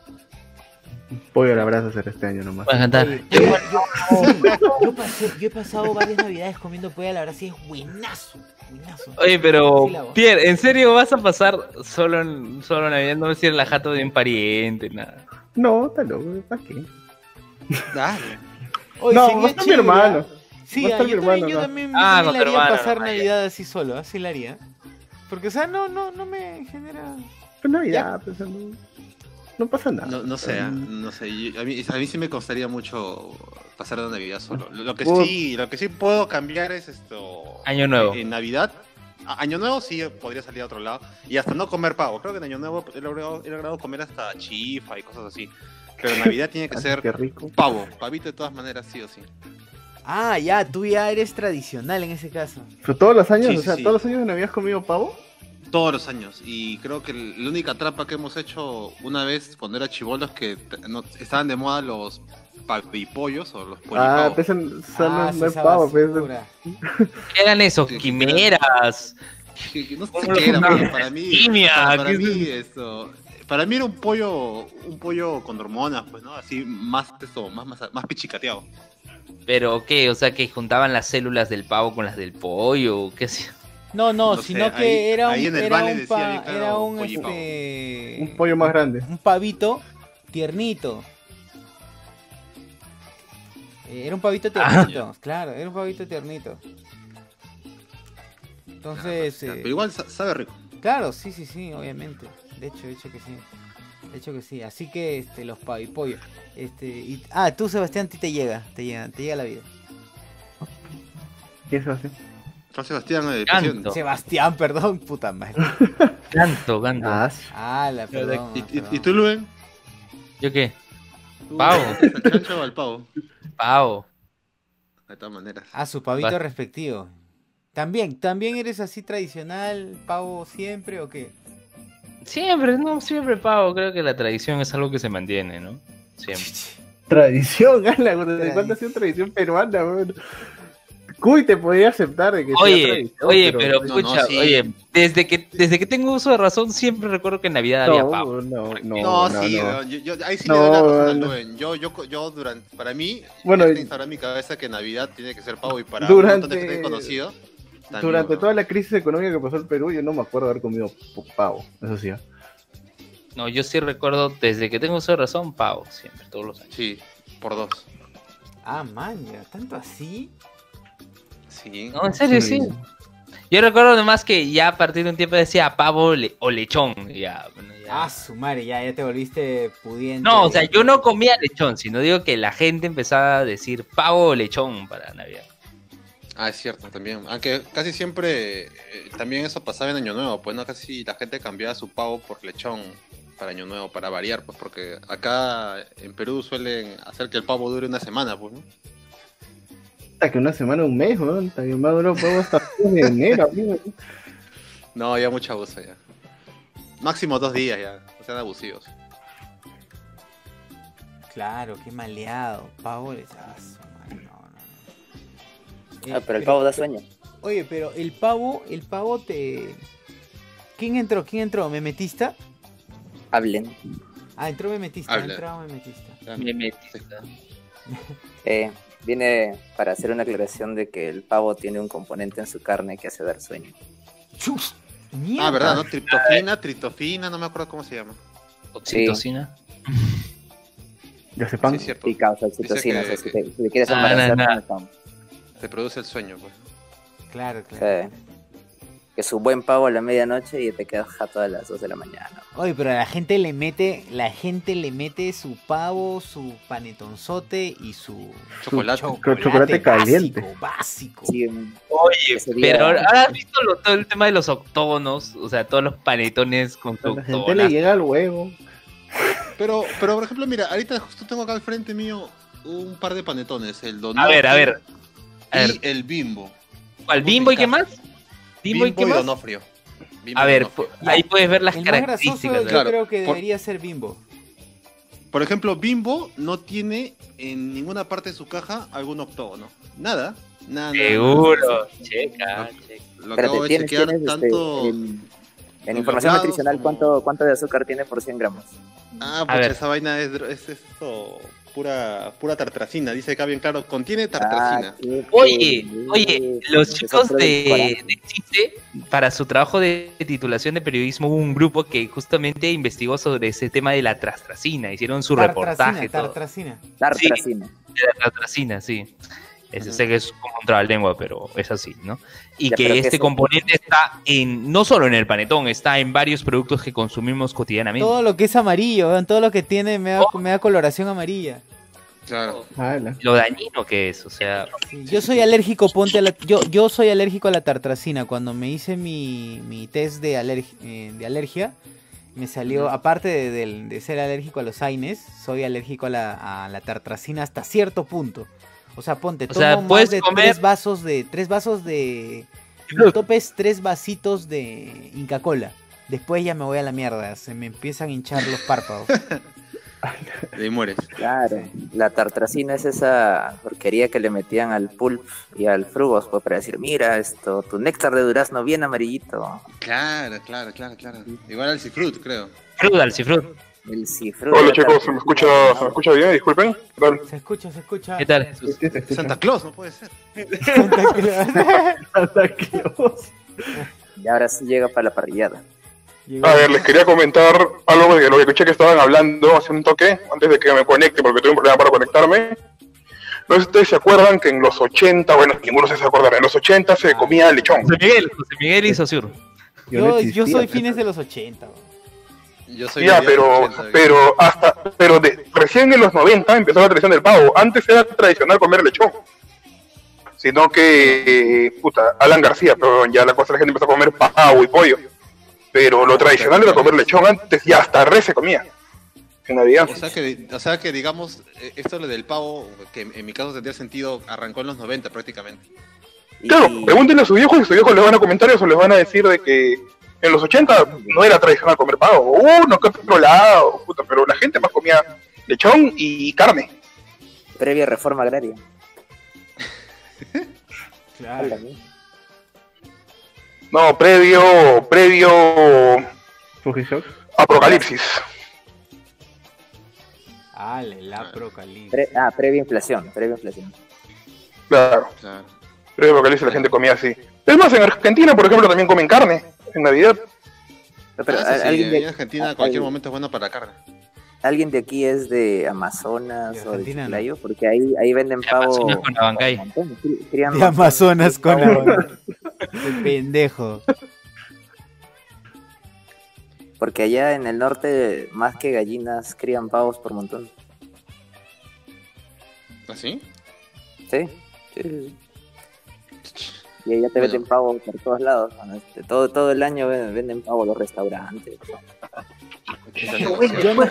S4: Pollo la brasa hacer este año nomás.
S2: Puedes cantar.
S1: Oye, yo, yo- sí, yo pasé- yo he pasado varias navidades comiendo pollo, la verdad sí es buenazo, buenazo.
S2: Oye, pero. Pierre, ¿en serio vas a pasar solo en solo Navidad? No decir la jato de un pariente, nada.
S4: No, está loco, ¿para qué?
S3: Dale.
S1: Oye,
S4: no,
S1: sería
S4: va a estar mi hermano.
S1: Sí, yo
S4: mi
S1: también,
S4: hermano
S1: yo también, yo
S2: Ah,
S1: también le
S2: tu
S1: haría
S2: hermano,
S1: pasar
S2: no.
S1: Navidad así solo, así la haría. Porque, o sea, no, no, no me genera...
S4: Pues Navidad, pues, no, no pasa nada.
S3: No, no sé,
S4: Mm,
S3: no sé. yo- A mí, a mí sí me costaría mucho pasar la Navidad solo. Lo, lo que
S4: Por-
S3: sí, lo que sí puedo cambiar es esto.
S2: Año nuevo.
S3: En Navidad. a- Año Nuevo sí podría salir a otro lado. Y hasta no comer pavo. Creo que en Año Nuevo he logrado, he logrado comer hasta chifa y cosas así. Pero en Navidad tiene que ser
S4: rico.
S3: pavo. Pavito de todas maneras, sí o sí.
S1: Ah, ya, tú ya eres tradicional en ese caso.
S4: Pero todos los años,
S3: Sí,
S4: o sea,
S3: sí.
S4: todos los años de Navidad has comido pavo.
S3: Todos los años. Y creo que la única trampa que hemos hecho una vez cuando era chivolo es que no- estaban de moda los pavipollos o los
S4: Ah, son-
S1: Ah,
S4: no es
S1: esa
S4: pavo, pues.
S1: basura.
S2: ¿Qué eran esos? Quimeras.
S3: No sé
S2: ¿Cómo
S3: qué era, para mí,
S2: Quimia,
S3: para, para
S2: ¿qué
S3: mí
S2: es
S3: esto, para mí era un pollo, un pollo con hormonas, pues, ¿no? Así más esto, más, más, más pichicateado.
S2: ¿Pero qué? O sea, que juntaban las células del pavo con las del pollo. ¿Qué hacían?
S1: No, no,
S3: No sé,
S1: sino que
S3: ahí-
S1: era un,
S3: ahí en el
S1: era
S3: vale
S1: un, pa- era un, este,
S4: Un pollo más grande.
S1: un pavito tiernito. Eh, Era un pavito tiernito, claro, era un pavito tiernito. Entonces,
S3: Ya,
S1: eh,
S3: Pero igual sa- sabe rico.
S1: claro, sí, sí, sí, obviamente. De hecho, de hecho que sí. De hecho que sí. Así que este, los pavipollos. Este, y, ah, tú, Sebastián, a ti te llega, te llega, te llega la vida.
S4: ¿Quién se va a hacer?
S3: Juan Sebastián, el
S2: Canto.
S1: Sebastián, perdón, puta madre. <laughs>
S2: Canto, canto.
S4: Ah,
S1: la perdón.
S3: ¿Y, y-
S1: perdón.
S3: y tú, Luen?
S2: ¿Yo qué?
S3: ¿Tú
S2: Pavo.
S3: ¿El chancho o el pavo?
S2: Pavo.
S3: De todas maneras.
S1: Ah, su pavito
S2: Va.
S1: respectivo. También, ¿también eres así tradicional, pavo siempre o qué?
S2: Siempre, no, siempre pavo. Creo que la tradición es algo que se mantiene, ¿no? Siempre. <laughs>
S4: Tradición, ala, ¿desde
S1: Tradi-
S4: cuándo ha sido tradición peruana, weón? Cuy te podía aceptar de que sea
S2: Oye,
S4: tradición,
S2: oye, pero,
S3: No, no,
S2: escucha,
S3: sí.
S2: oye, desde que, desde que tengo uso de razón, siempre recuerdo que en Navidad había
S4: No,
S2: pavo.
S4: no, no,
S3: No,
S4: no,
S3: sí,
S4: no.
S3: Yo, yo- ahí sí
S4: No,
S3: le doy la razón al
S4: no.
S3: Yo, yo, yo durante, para mí,
S4: Bueno,
S3: instalar en mi cabeza que Navidad tiene que ser pavo y para un
S4: Durante-
S3: montón de gente conocido.
S4: Durante toda la crisis económica que pasó el Perú, yo no me acuerdo haber comido pavo, eso sí. ¿eh?
S2: No, yo sí recuerdo, desde que tengo uso de razón, pavo, siempre, todos los años.
S3: Sí, por dos.
S1: Ah, man, ya, tanto así.
S3: Sí.
S2: No, en serio, sí. Yo recuerdo además que ya a partir de un tiempo decía pavo le- o lechón. y Ya, bueno, ya.
S1: Ah, su madre, ya, ya te volviste pudiente.
S2: No, o sea, yo no comía lechón, sino digo que la gente empezaba a decir pavo o lechón para Navidad.
S3: Ah, es cierto, también. Aunque casi siempre eh, también eso pasaba en Año Nuevo, pues no casi la gente cambiaba su pavo por lechón para Año Nuevo, para variar, pues porque acá en Perú suelen hacer que el pavo dure una semana, pues, ¿no?
S4: Hasta que una semana, un mes, weón. También más duró pavo hasta fin de enero, <laughs> amigo.
S3: No, ya mucha abuso ya. Máximo dos días ya, no sean abusivos.
S1: Claro, qué maleado. Pavo le no, no.
S5: Ah, pero el pavo da sueño.
S1: Oye, pero el pavo, el pavo te. ¿Quién entró? ¿Quién entró? ¿Memetista?
S5: Hablen.
S1: Ah, entró Memetista,
S3: Habla.
S1: entró Memetista.
S3: Ya.
S2: Me metí. <laughs>
S5: Eh, viene para hacer una aclaración de que el pavo tiene un componente en su carne que hace dar sueño.
S1: ¡Chus! ¡Mierda!
S3: Ah, ¿verdad? ¿No? Triptofina, tritofina, no me acuerdo cómo se llama.
S2: Oxitocina.
S4: Ya sepan.
S3: Sí, es cierto.
S5: Y causa oxitocina.
S3: que-
S5: o sea, si, te, si te quieres
S2: Ah,
S5: embarazar,
S2: no, no.
S3: Te produce el sueño, pues.
S1: Claro, claro.
S5: Eh, que su buen pavo a la medianoche y te quedas jato a las 2 de la mañana.
S1: Oye, pero la gente le mete, la gente le mete su pavo, su panetonzote y su
S3: Chocolate.
S1: su
S4: Chocolate caliente.
S1: Básico, básico.
S5: Sí,
S2: Oye, pero ahora has visto lo- todo el tema de los octógonos, o sea, todos los panetones con su
S4: A la gente le llega al huevo.
S3: Pero, pero por ejemplo, mira, ahorita justo tengo acá al frente mío un par de panetones, el Don
S2: A ver, a ver.
S3: Y el Bimbo.
S2: ¿cuál? ¿Bimbo y qué más? ¿Bimbo, y qué más?
S3: Donofrio. Bimbo
S2: A ver,
S3: Donofrio.
S2: ahí puedes ver las
S1: El más
S2: características.
S1: yo
S2: ¿no?
S3: Claro,
S1: creo que
S3: por-
S1: debería ser Bimbo.
S3: Por ejemplo, Bimbo no tiene en ninguna parte de su caja algún octógono. Nada. Nada. nada,
S2: Seguro, checa, checa.
S3: Lo acabo de
S5: tienes,
S3: chequear
S5: tienes, este,
S3: tanto.
S5: en, en
S3: en
S5: información
S3: lados
S5: nutricional,
S3: como-
S5: ¿cuánto, ¿cuánto de azúcar tiene por 100 gramos?
S3: Ah,
S2: A
S3: pues
S2: ver.
S3: esa vaina es, es esto. Pura, pura tartracina. Dice acá bien claro. Contiene tartracina.
S5: Ah, qué
S2: Oye, oye, los chicos de, de CICE, para su trabajo de titulación de periodismo, hubo un grupo que justamente investigó sobre ese tema de la trastracina. Hicieron su reportaje. todo.
S1: tartracina.
S5: Tartracina.
S2: La trastracina, sí. Ese, sé que es como un trabalengua, pero es así, ¿no? Y
S5: Ya,
S2: que
S5: pero ¿qué
S2: este
S5: es?
S2: componente está en, no solo en el panetón, está en varios productos que consumimos cotidianamente.
S1: Todo lo que es amarillo, todo lo que tiene me da, me da coloración amarilla.
S3: Claro.
S2: Lo dañino que es, o sea,
S1: Sí, Yo soy alérgico, ponte a la, yo, yo soy alérgico a la tartracina. Cuando me hice mi, mi test de, alerg- eh, de alergia, me salió, aparte de, del- de ser alérgico a los AINES, soy alérgico a la, a la tartracina hasta cierto punto. O sea, ponte,
S2: O
S1: tomo
S2: sea,
S1: más
S2: puedes
S1: de
S2: comer-
S1: tres vasos de, tres vasos de, mi tope es tres vasitos de Inca Cola. Después ya me voy a la mierda, se me empiezan a hinchar los párpados. <laughs>
S3: Y mueres.
S5: Claro, la tartracina es esa porquería que le metían al pulp y al frugos pues, para decir, mira esto, tu néctar de durazno bien amarillito,
S3: Claro, claro, claro, claro. Igual al Cifrut, creo.
S2: fruta, al cifrut.
S5: El cifrut.
S6: Hola chicos, ¿se me escucha, ¿se me escucha bien? Disculpen. ¿Qué tal?
S1: Se escucha, se escucha.
S2: ¿Qué tal.
S3: Santa Claus, no puede ser.
S1: Santa Claus. <laughs>
S4: Santa Claus.
S5: Y ahora sí llega para la parrillada.
S6: A ver, les quería comentar algo de lo que escuché que estaban hablando hace un toque, antes de que me conecte, porque tuve un problema para conectarme. No sé si ustedes se acuerdan que en los 80, bueno, ninguno se acordará, en los 80 se comía lechón.
S2: José Miguel, José Miguel y Sosur.
S4: Yo no
S1: Yo, soy fines de los 80. bro.
S3: Yo soy
S6: Ya, pero,
S3: 80,
S6: pero hasta, pero de, recién en los 90 empezó la tradición del pavo. Antes era tradicional comer lechón. sino que, puta, Alan García, pero ya la cosa la gente empezó a comer pavo y pollo. Pero lo tradicional era comer lechón antes y hasta res se comía. En Navidad.
S3: O sea que, o sea que digamos, eh, esto lo del pavo, que en mi caso tendría sentido, arrancó en los 90 prácticamente.
S6: Claro, pregúntenle a sus viejos y sus viejos les van a comentar eso, les van a decir de que en los 80 no era tradicional comer pavo, uno que otro lado, puta, pero la gente más comía lechón y carne.
S5: Previa reforma agraria. <laughs>
S1: Claro.
S6: No, previo, previo
S4: Fujishock.
S6: apocalipsis.
S1: Ale, la apocalipsis.
S5: Pre- ah, previa inflación, previa inflación.
S6: Claro,
S3: Claro.
S6: previo apocalipsis la gente comía así. Es más, en Argentina, por ejemplo, también comen carne en Navidad.
S5: No, pero
S3: Ah, eso
S5: ¿al-
S3: sí,
S5: ¿alguien,
S3: ahí en
S5: de,
S3: Argentina
S5: al-
S3: cualquier momento es bueno para la carne.
S5: ¿alguien de aquí es de Amazonas
S1: De
S5: o de
S1: Argentina, no.
S5: Chiclayo? Porque ahí, ahí venden
S2: De
S5: pavo.
S2: Amazonas con Abancay.
S1: De Amazonas con <laughs> El pendejo.
S5: Porque allá en el norte, más que gallinas, crían pavos por montón.
S3: ¿Así?
S5: Sí, sí, sí, sí. Y allá te
S3: Bueno.
S5: venden pavo por todos lados. ¿no? Este, todo, todo el año ven- venden pavo los restaurantes.
S1: No- <laughs>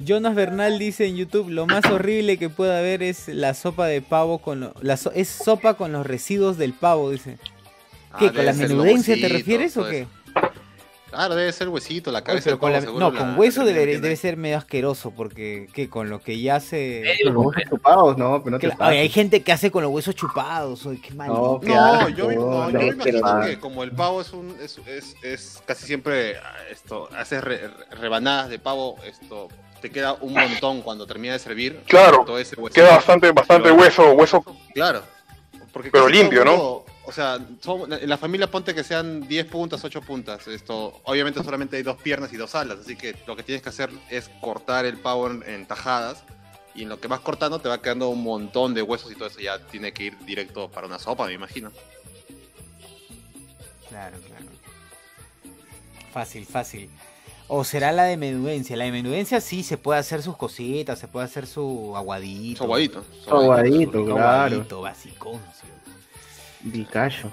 S1: Jonas Bernal dice en YouTube, lo más horrible que puede haber es la sopa de pavo con lo- la so- es sopa con los residuos del pavo, dice.
S3: Ah,
S1: ¿Qué? ¿Con la menudencia te refieres o qué?
S3: Claro, debe ser huesito, la
S1: Oye,
S3: cabeza
S1: pero con
S3: pavo
S1: la-
S3: seguro
S1: no, con
S3: la
S1: hueso debe, ser medio asqueroso porque ¿qué? con lo que ya se
S2: Medio
S4: Los huesos chupados, no, pero no te
S1: Claro,
S4: pases.
S1: oye, hay gente que hace con los huesos chupados, oye, qué mal.
S4: No, qué
S3: No,
S4: asco,
S3: yo, me- no,
S4: no,
S3: yo me
S5: qué
S3: imagino que como el pavo es un es, es, es casi siempre ah, esto, haces re- rebanadas de pavo, esto te queda un montón cuando termina de servir.
S6: Claro,
S3: todo ese.
S6: Queda bastante, bastante hueso, hueso.
S3: Claro. Porque
S6: Pero
S3: todo
S6: limpio, ¿no?
S3: O sea, son- en la familia ponte que sean 10 puntas, 8 puntas. Esto, obviamente solamente hay dos piernas y dos alas, así que lo que tienes que hacer es cortar el pavo en, en tajadas y en lo que vas cortando te va quedando un montón de huesos y todo eso ya tiene que ir directo para una sopa, me imagino.
S1: Claro, claro. Fácil, fácil. O será la de menudencia. La de menudencia sí se puede hacer sus cositas, se puede hacer su aguadito.
S3: Su aguadito. su
S4: Su aguadito.
S1: Su rico
S4: claro.
S1: aguadito, basiconcio.
S4: Dicacho.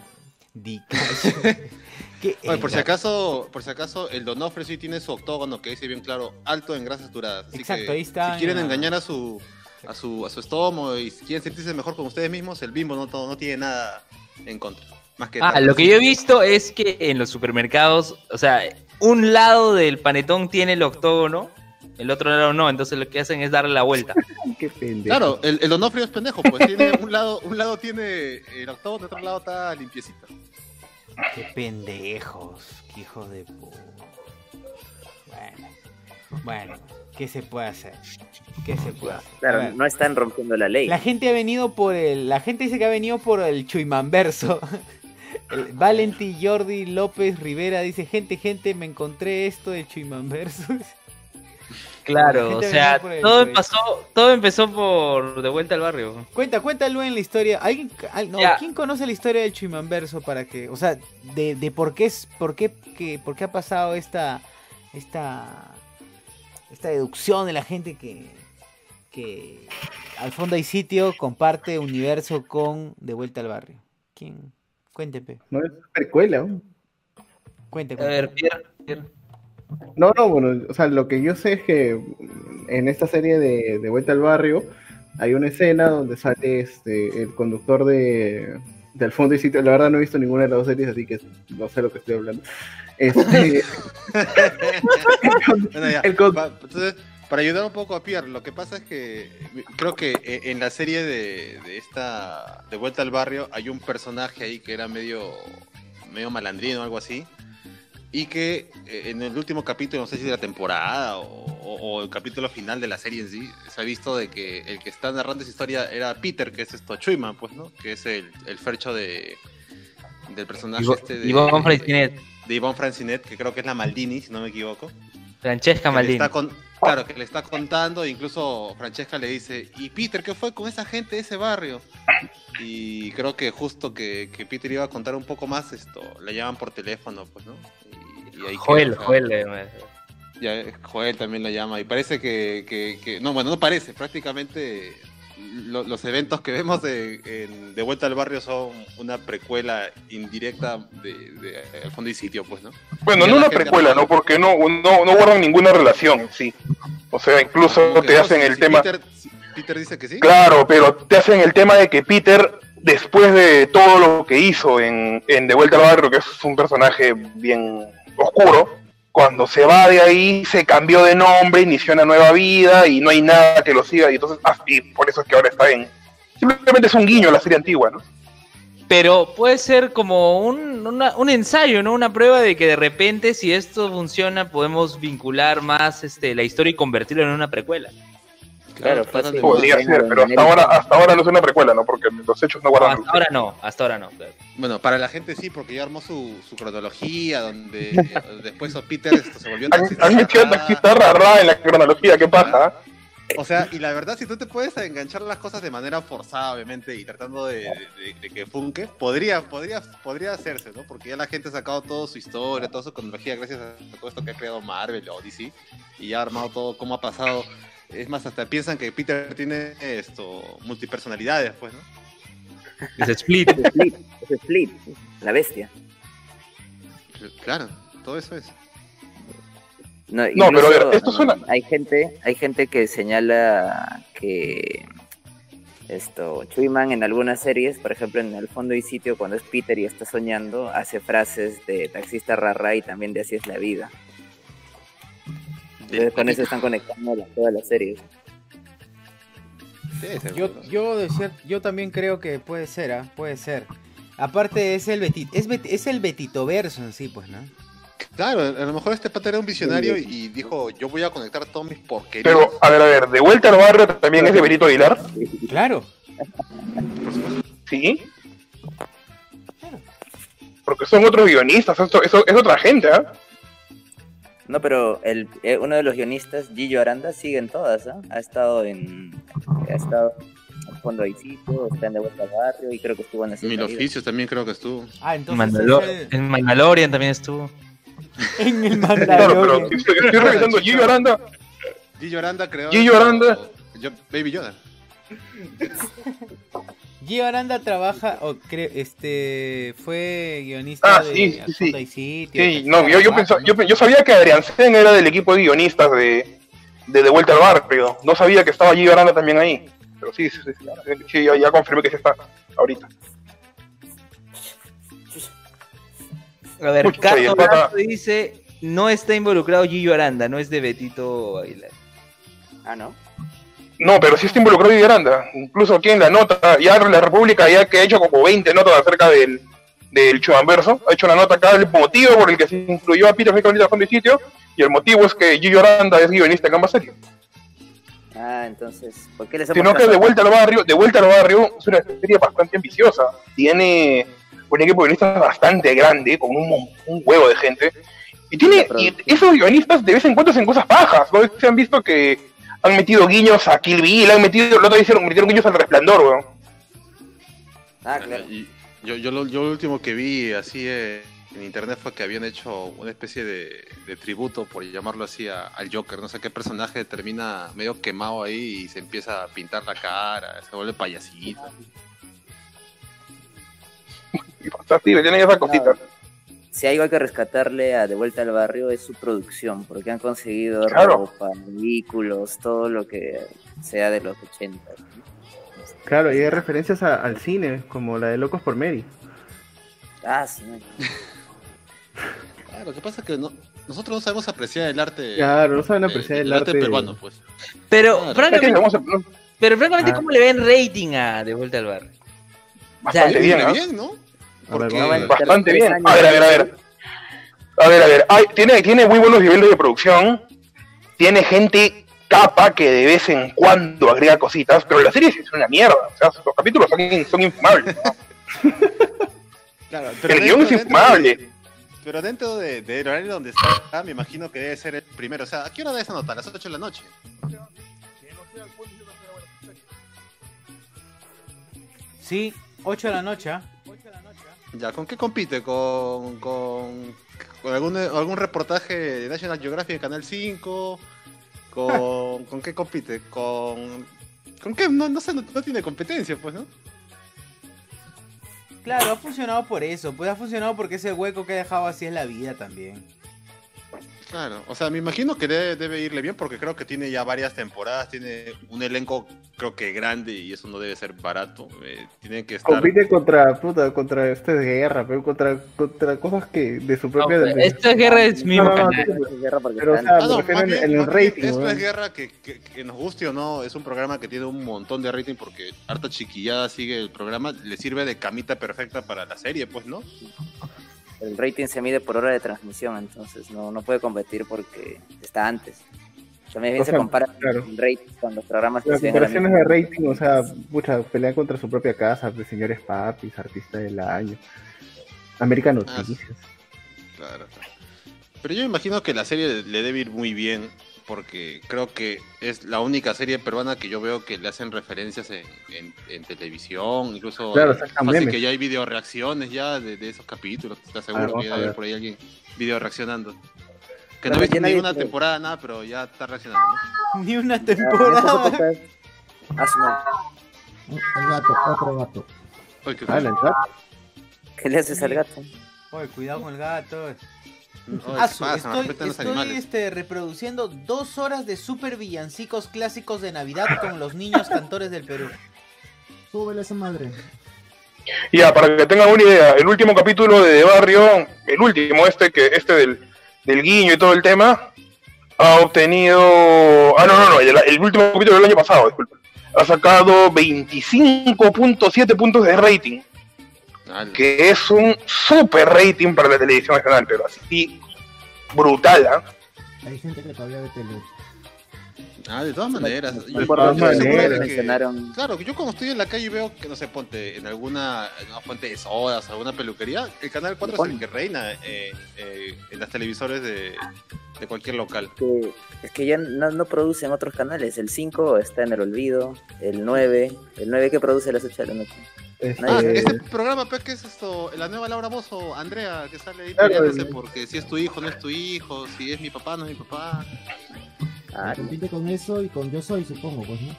S1: Di- <laughs> ¿Qué-
S3: Oye, por si acaso, por si acaso, el Donofre sí tiene su octógono que dice bien claro, alto en grasas duradas. Así
S1: Exacto,
S3: que
S1: ahí está
S3: Si quieren
S1: la-
S3: engañar a su, a su, a su estómago y si quieren sentirse mejor con ustedes mismos, el bimbo no, no tiene nada en contra. Más que
S2: Ah, lo que yo he visto es que en los supermercados, o sea, un lado del panetón tiene el octógono, el otro lado no, entonces lo que hacen es darle la vuelta. <laughs>
S4: Qué pendejo.
S3: Claro, el, el Donofrio es pendejo, pues tiene un lado, un lado tiene el octógono, otro lado está limpiecito.
S1: Qué pendejos, qué hijos de puta. Bueno, bueno, ¿qué se puede hacer? ¿Qué se puede hacer?
S5: Claro, no están rompiendo la ley.
S1: La gente ha venido por el. La gente dice que ha venido por el Chuimanverso. <laughs> El Valenti Jordi López Rivera dice: Gente, gente, me encontré esto del Chuimanverso. <laughs>
S2: Claro,
S1: La
S2: o sea, todo pasó, todo empezó por de vuelta al barrio.
S1: Cuenta, cuéntalo en la historia. ¿Alguien, al- no,
S2: Ya.
S1: ¿Quién conoce la historia del Chuimanverso para que, o sea, de, de por qué es, por qué, que, por qué ha pasado esta, esta, esta deducción de la gente que, que al fondo hay sitio comparte universo con De vuelta al barrio? ¿Quién? Cuénteme,
S4: No es precuela. ¿no?
S1: cuente,
S2: A ver, Pierre, Pierre.
S4: No, no, bueno, o sea, lo que yo sé es que en esta serie de, de Vuelta al Barrio hay una escena donde sale este el conductor de del fondo y sitio. La verdad no he visto ninguna de las dos series, así que no sé lo que estoy hablando. Este, <laughs>
S3: Bueno, ya,
S4: El con-
S3: pa- entonces, para ayudar un poco a Pierre, lo que pasa es que eh, creo que eh, en la serie de, de esta de Vuelta al Barrio hay un personaje ahí que era medio medio malandrino o algo así. Y que eh, en el último capítulo, no sé si de la temporada o, o- o el capítulo final de la serie en sí, se ha visto de que el que está narrando esa historia era Peter, que es esto, Chuyman, pues, ¿no? Que es el, el fercho de, del personaje
S2: Ivo-
S3: este de,
S2: Ivonne Freycinet,
S3: de Ivonne Francinet, que creo que es la Maldini, si no me equivoco.
S2: Francesca Maldini.
S3: está con- claro, que le está contando, incluso Francesca le dice, ¿y Peter qué fue con esa gente de ese barrio? Y creo que justo que, que Peter iba a contar un poco más, esto, le llaman por teléfono, pues, ¿no? Y, ahí
S2: Joel,
S3: queda,
S2: Joel. eh,
S3: ya, Joel también la llama, y parece que, que- que- no, bueno, no parece, prácticamente lo- los eventos que vemos de, en- de Vuelta al Barrio son una precuela indirecta de, de El Fondo y Sitio, pues, ¿no?
S6: Bueno,
S3: Y
S6: no una precuela,
S3: no-.
S6: Porque no, no, no guardan ninguna relación, sí. O sea, incluso
S3: que
S6: te
S3: no,
S6: hacen
S3: si-
S6: el
S3: si
S6: tema...
S3: Peter, si Peter dice que sí.
S6: Claro, pero te hacen el tema de que Peter, después de todo lo que hizo en, en De Vuelta al Barrio, que es un personaje bien oscuro, cuando se va de ahí se cambió de nombre, inició una nueva vida y no hay nada que lo siga. Y entonces, ah, y por eso es que ahora está en. Simplemente es un guiño a la serie antigua, ¿no?
S2: Pero puede ser como un, un ensayo, ¿no? Una prueba de que de repente, si esto funciona, podemos vincular más este, la historia y convertirlo en una precuela.
S5: Claro,
S3: de-
S6: Podría ser, pero hasta ahora, hasta ahora no es una precuela, ¿no? Porque los hechos no
S2: No,
S6: guardan.
S2: hasta ahora no, hasta ahora no. claro.
S3: Bueno, para la gente sí, porque ya armó su, su cronología, donde eh, <laughs> después Peter esto, se volvió
S6: Han, metido taxista rara en la cronología, ¿qué pasa?
S3: O sea, y la verdad, si tú te puedes enganchar las cosas de manera forzada, obviamente, y tratando de, de- de que funque, podría, podría, podría hacerse, ¿no? Porque ya la gente ha sacado toda su historia, toda su cronología, gracias a todo esto que ha creado Marvel o DC, y ya ha armado todo cómo ha pasado. Es más, hasta piensan que Peter tiene esto, multipersonalidades, pues, ¿no?
S2: Es Split.
S5: Es Split, es Split, la bestia.
S3: Claro, todo eso es.
S5: No,
S6: No, pero a ver, esto suena-
S5: Hay gente, hay gente que señala que esto, Chuyman en algunas series, por ejemplo en El Fondo y Sitio, cuando es Peter y está soñando, hace frases de taxista rara y también de así es la vida. Entonces con eso están conectando las- todas las series.
S1: Yo, yo, de yo también creo que puede ser, ¿ah? Puede ser. Aparte es el Betito, es, Bet- es el Betito verso en sí, pues, ¿no?
S3: Claro, a lo mejor este pata era un visionario y dijo, yo voy a conectar todos mis porquerías.
S6: Pero, a ver, a ver, de vuelta al barrio también es de Benito Aguilar.
S1: Claro.
S6: Sí. Porque son otros guionistas, eso, eso- es otra gente, ¿ah?
S5: No, pero el, eh, uno de los guionistas, Gillo Aranda, sigue en todas, ¿ah? Ha estado en. Ha estado en El Fondo Sitio, está en De Vuelta al Barrio y creo que estuvo en
S3: Mil
S5: la Vida.
S3: oficios también creo que estuvo.
S1: Ah, entonces
S2: Mandalor-
S1: es el-
S2: En Mandalorian también estuvo. <laughs>
S1: en el
S6: Claro,
S1: Mandalorian.
S6: pero estoy, revisando Gillo Aranda.
S3: Gillo Aranda creó.
S6: Gillo Aranda.
S3: Yo- Baby Yoda. <laughs>
S1: Gio Aranda trabaja, o cre- este, fue guionista
S6: Ah,
S1: de
S6: sí, sí,
S1: Al
S6: sí.
S1: Y Sitio,
S6: Sí, no, yo, yo, pensaba- yo, yo sabía que Adrián Sen era del equipo de guionistas de, de De Vuelta al Barrio. No sabía que estaba Gillo Aranda también ahí. Pero sí, sí, sí, sí, sí, ya, ya confirmé que sí está ahorita.
S2: A ver,
S6: pata-
S2: Lazo dice, no está involucrado Gillo Aranda, no es de Betito Aguilar.
S5: Ah, ¿no?
S6: No, pero sí está involucrado Gillo Aranda. Incluso aquí en la nota, ya la República, ya que ha hecho como 20 notas acerca del, del Chuamverso, ha hecho una nota acá del motivo por el que se incluyó a Peter Fick Fondo y Sitio, y el motivo es que Gillo Aranda es guionista en ambas series.
S5: Ah, entonces, ¿por qué les
S6: Sino que de vuelta al barrio, de vuelta al barrio es una serie bastante ambiciosa. Tiene un equipo de guionistas bastante grande, con un, un huevo de gente. Y tiene y esos guionistas de vez en cuando hacen cosas bajas. ¿no? Se han visto que han metido guiños a Kill Bill, han metido, el otro hicieron, metieron guiños al resplandor, weón.
S5: Ah, claro.
S3: Y yo, yo, lo, yo lo último que vi así eh, en internet fue que habían hecho una especie de, de tributo, por llamarlo así, a- al Joker. No sé qué personaje termina medio quemado ahí y se empieza a pintar la cara, se vuelve payasito.
S6: Y o sea, sí, tienen esas cositas.
S5: Si hay algo que rescatarle a De Vuelta al Barrio es su producción, porque han conseguido
S6: Claro.
S5: ropa, vehículos, todo lo que sea de los 80.
S4: Claro, y hay referencias a- al cine, como la de Locos por Mary.
S5: Ah, sí. <laughs>
S3: Ah, lo que pasa es que no, nosotros no sabemos apreciar el arte.
S4: Claro, no saben
S3: eh,
S4: apreciar el
S3: arte
S4: arte.
S3: peruano, pues.
S2: Pero,
S3: Claro.
S2: Francamente, pero francamente,
S4: Ah.
S2: ¿cómo le ven rating a De Vuelta al Barrio?
S6: bastante bien,
S3: Viene
S6: ¿ah?
S3: bien, ¿no?
S4: A ver,
S3: Porque
S4: vamos a ver.
S6: Bastante bien. A ver, a ver, a ver. A ver, a ver. Ay, tiene, tiene muy buenos niveles de producción. Tiene gente capa que de vez en cuando agrega cositas, pero la serie es una mierda. O sea, los capítulos son, son infumables. ¿no? <laughs>
S3: Claro,
S6: El guion es infumable.
S3: Pero dentro de- del horario donde está, me imagino que debe ser el primero. O sea, ¿a qué hora da esa nota? A las 8 de la noche.
S1: Sí, 8 de la noche.
S3: Ya, ¿con qué compite? ¿Con, con, con algún, algún reportaje de National Geographic de Canal 5? ¿Con, <laughs> ¿con qué compite? ¿Con ¿Con qué? No, no sé, no, no tiene competencia, pues, ¿no?
S1: Claro, ha funcionado por eso. Pues ha funcionado porque ese hueco que ha dejado así es la vida también.
S3: Claro, o sea, me imagino que debe, debe irle bien porque creo que tiene ya varias temporadas, tiene un elenco creo que grande y eso no debe ser barato. Eh, tiene que estar...
S4: Compite contra, puta, contra este de guerra, pero contra, contra cosas que de su
S2: No,
S4: propia...
S2: pero
S4: de-
S2: esto es guerra es
S4: No, no, no,
S5: porque
S4: Pero, o
S5: están-
S4: sea,
S3: Ah, no,
S4: en-
S3: bien-
S4: en el rating,
S3: Esto
S4: ¿no?
S3: es guerra que, que- que nos guste o no, es un programa que tiene un montón de rating porque harta chiquillada sigue el programa, le sirve de camita perfecta para la serie, pues, ¿no?
S5: El rating se mide por hora de transmisión, entonces no, no puede competir porque está antes. También bien
S4: O
S5: se
S4: sea,
S5: compara
S4: claro.
S5: el rating con los programas que
S4: Las
S5: se
S4: comparaciones de rating, o sea, mucha pelean contra su propia casa, de señores papis, artista del año. American
S3: Ah,
S4: Noticias.
S3: Claro. Pero yo me imagino que la serie le debe ir muy bien porque creo que es la única serie peruana que yo veo que le hacen referencias en, en- en televisión, incluso
S4: Claro, sacan
S3: fácil
S4: memes.
S3: que ya hay video reacciones ya de, de esos capítulos, te aseguro
S4: Ah,
S3: que ya
S4: a
S3: hay por ahí alguien video reaccionando. Que
S5: Pero
S3: no he visto ni una temporada nada, pero ya está reaccionando, ¿no? <laughs>
S1: Ni una temporada.
S5: épocas- Ah.
S7: El gato, otro gato.
S3: Uy, qué
S4: Ah, la entrada.
S5: ¿Qué le haces al gato?
S1: Oye, cuidado con el gato.
S3: Oye, ¿qué
S1: Asu,
S3: pasa?
S1: estoy, este, reproduciendo dos horas de super villancicos clásicos de Navidad con los niños cantores del Perú.
S7: Súbele esa madre.
S6: Ya, para que tengan una idea, el último capítulo de The Barrio, el último, este que este del, del guiño y todo el tema, ha obtenido. Ah, no, no, no, el, el último capítulo del año pasado, disculpa. Ha sacado 25.7 puntos de rating, Que es un super rating para la televisión nacional, pero así brutal, ¿ah?
S7: Hay gente que todavía ve tele.
S3: Ah, de todas maneras.
S5: Me
S3: Yo-
S5: acuerdo
S3: yo
S4: todas maneras.
S3: de que-
S5: mencionaron
S3: Claro, que yo cuando estoy en la calle y veo que, no sé, ponte en alguna, en una fuente de sodas, alguna peluquería, el canal 4 es el que reina eh, eh, en las televisores de, de cualquier local.
S5: que es que ya no, no producen otros canales. El 5 está en el olvido, el 9, el 9 que produce a las 8 de la noche.
S4: Este,
S3: Ah, este programa, pues, ¿qué es esto? La nueva Laura Bozo, Andrea, que sale ahí
S4: Claro,
S3: peleándose
S4: el-
S3: porque si es tu hijo, no es tu hijo, si es mi papá, no es mi papá.
S5: Ah,
S7: Compite con eso y con Yo Soy, supongo, pues, ¿no?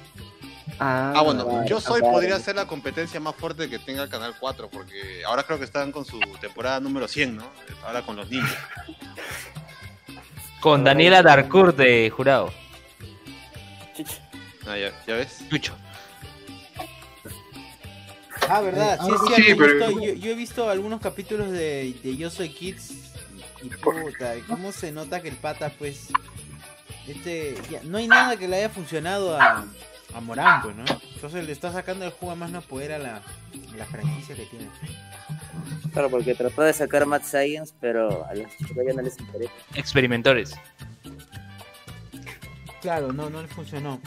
S3: Ah, bueno,
S5: claro,
S3: yo soy podría ser la competencia más fuerte que tenga Canal 4, porque ahora creo que están con su temporada número 100, ¿no? Ahora con los niños.
S2: Con Daniela Darcourt de jurado.
S5: chucha.
S3: Ah, ya, ¿ya ves?
S2: Chucho.
S1: Ah, verdad, sí,
S7: Eh,
S1: es
S6: sí, pero-
S1: justo Yo, yo he visto algunos capítulos de, de Yo Soy Kids y puta, cómo se nota que el pata, pues. Este, ya, no hay nada que le haya funcionado a, a Morán, pues, ¿no? Entonces le está sacando el jugo a más no poder a la, a la franquicia que tiene.
S5: Claro, porque trató de sacar Mad Science, pero a los chicos ya no les interesa.
S2: Experimentores.
S1: Claro, no, no le funcionó.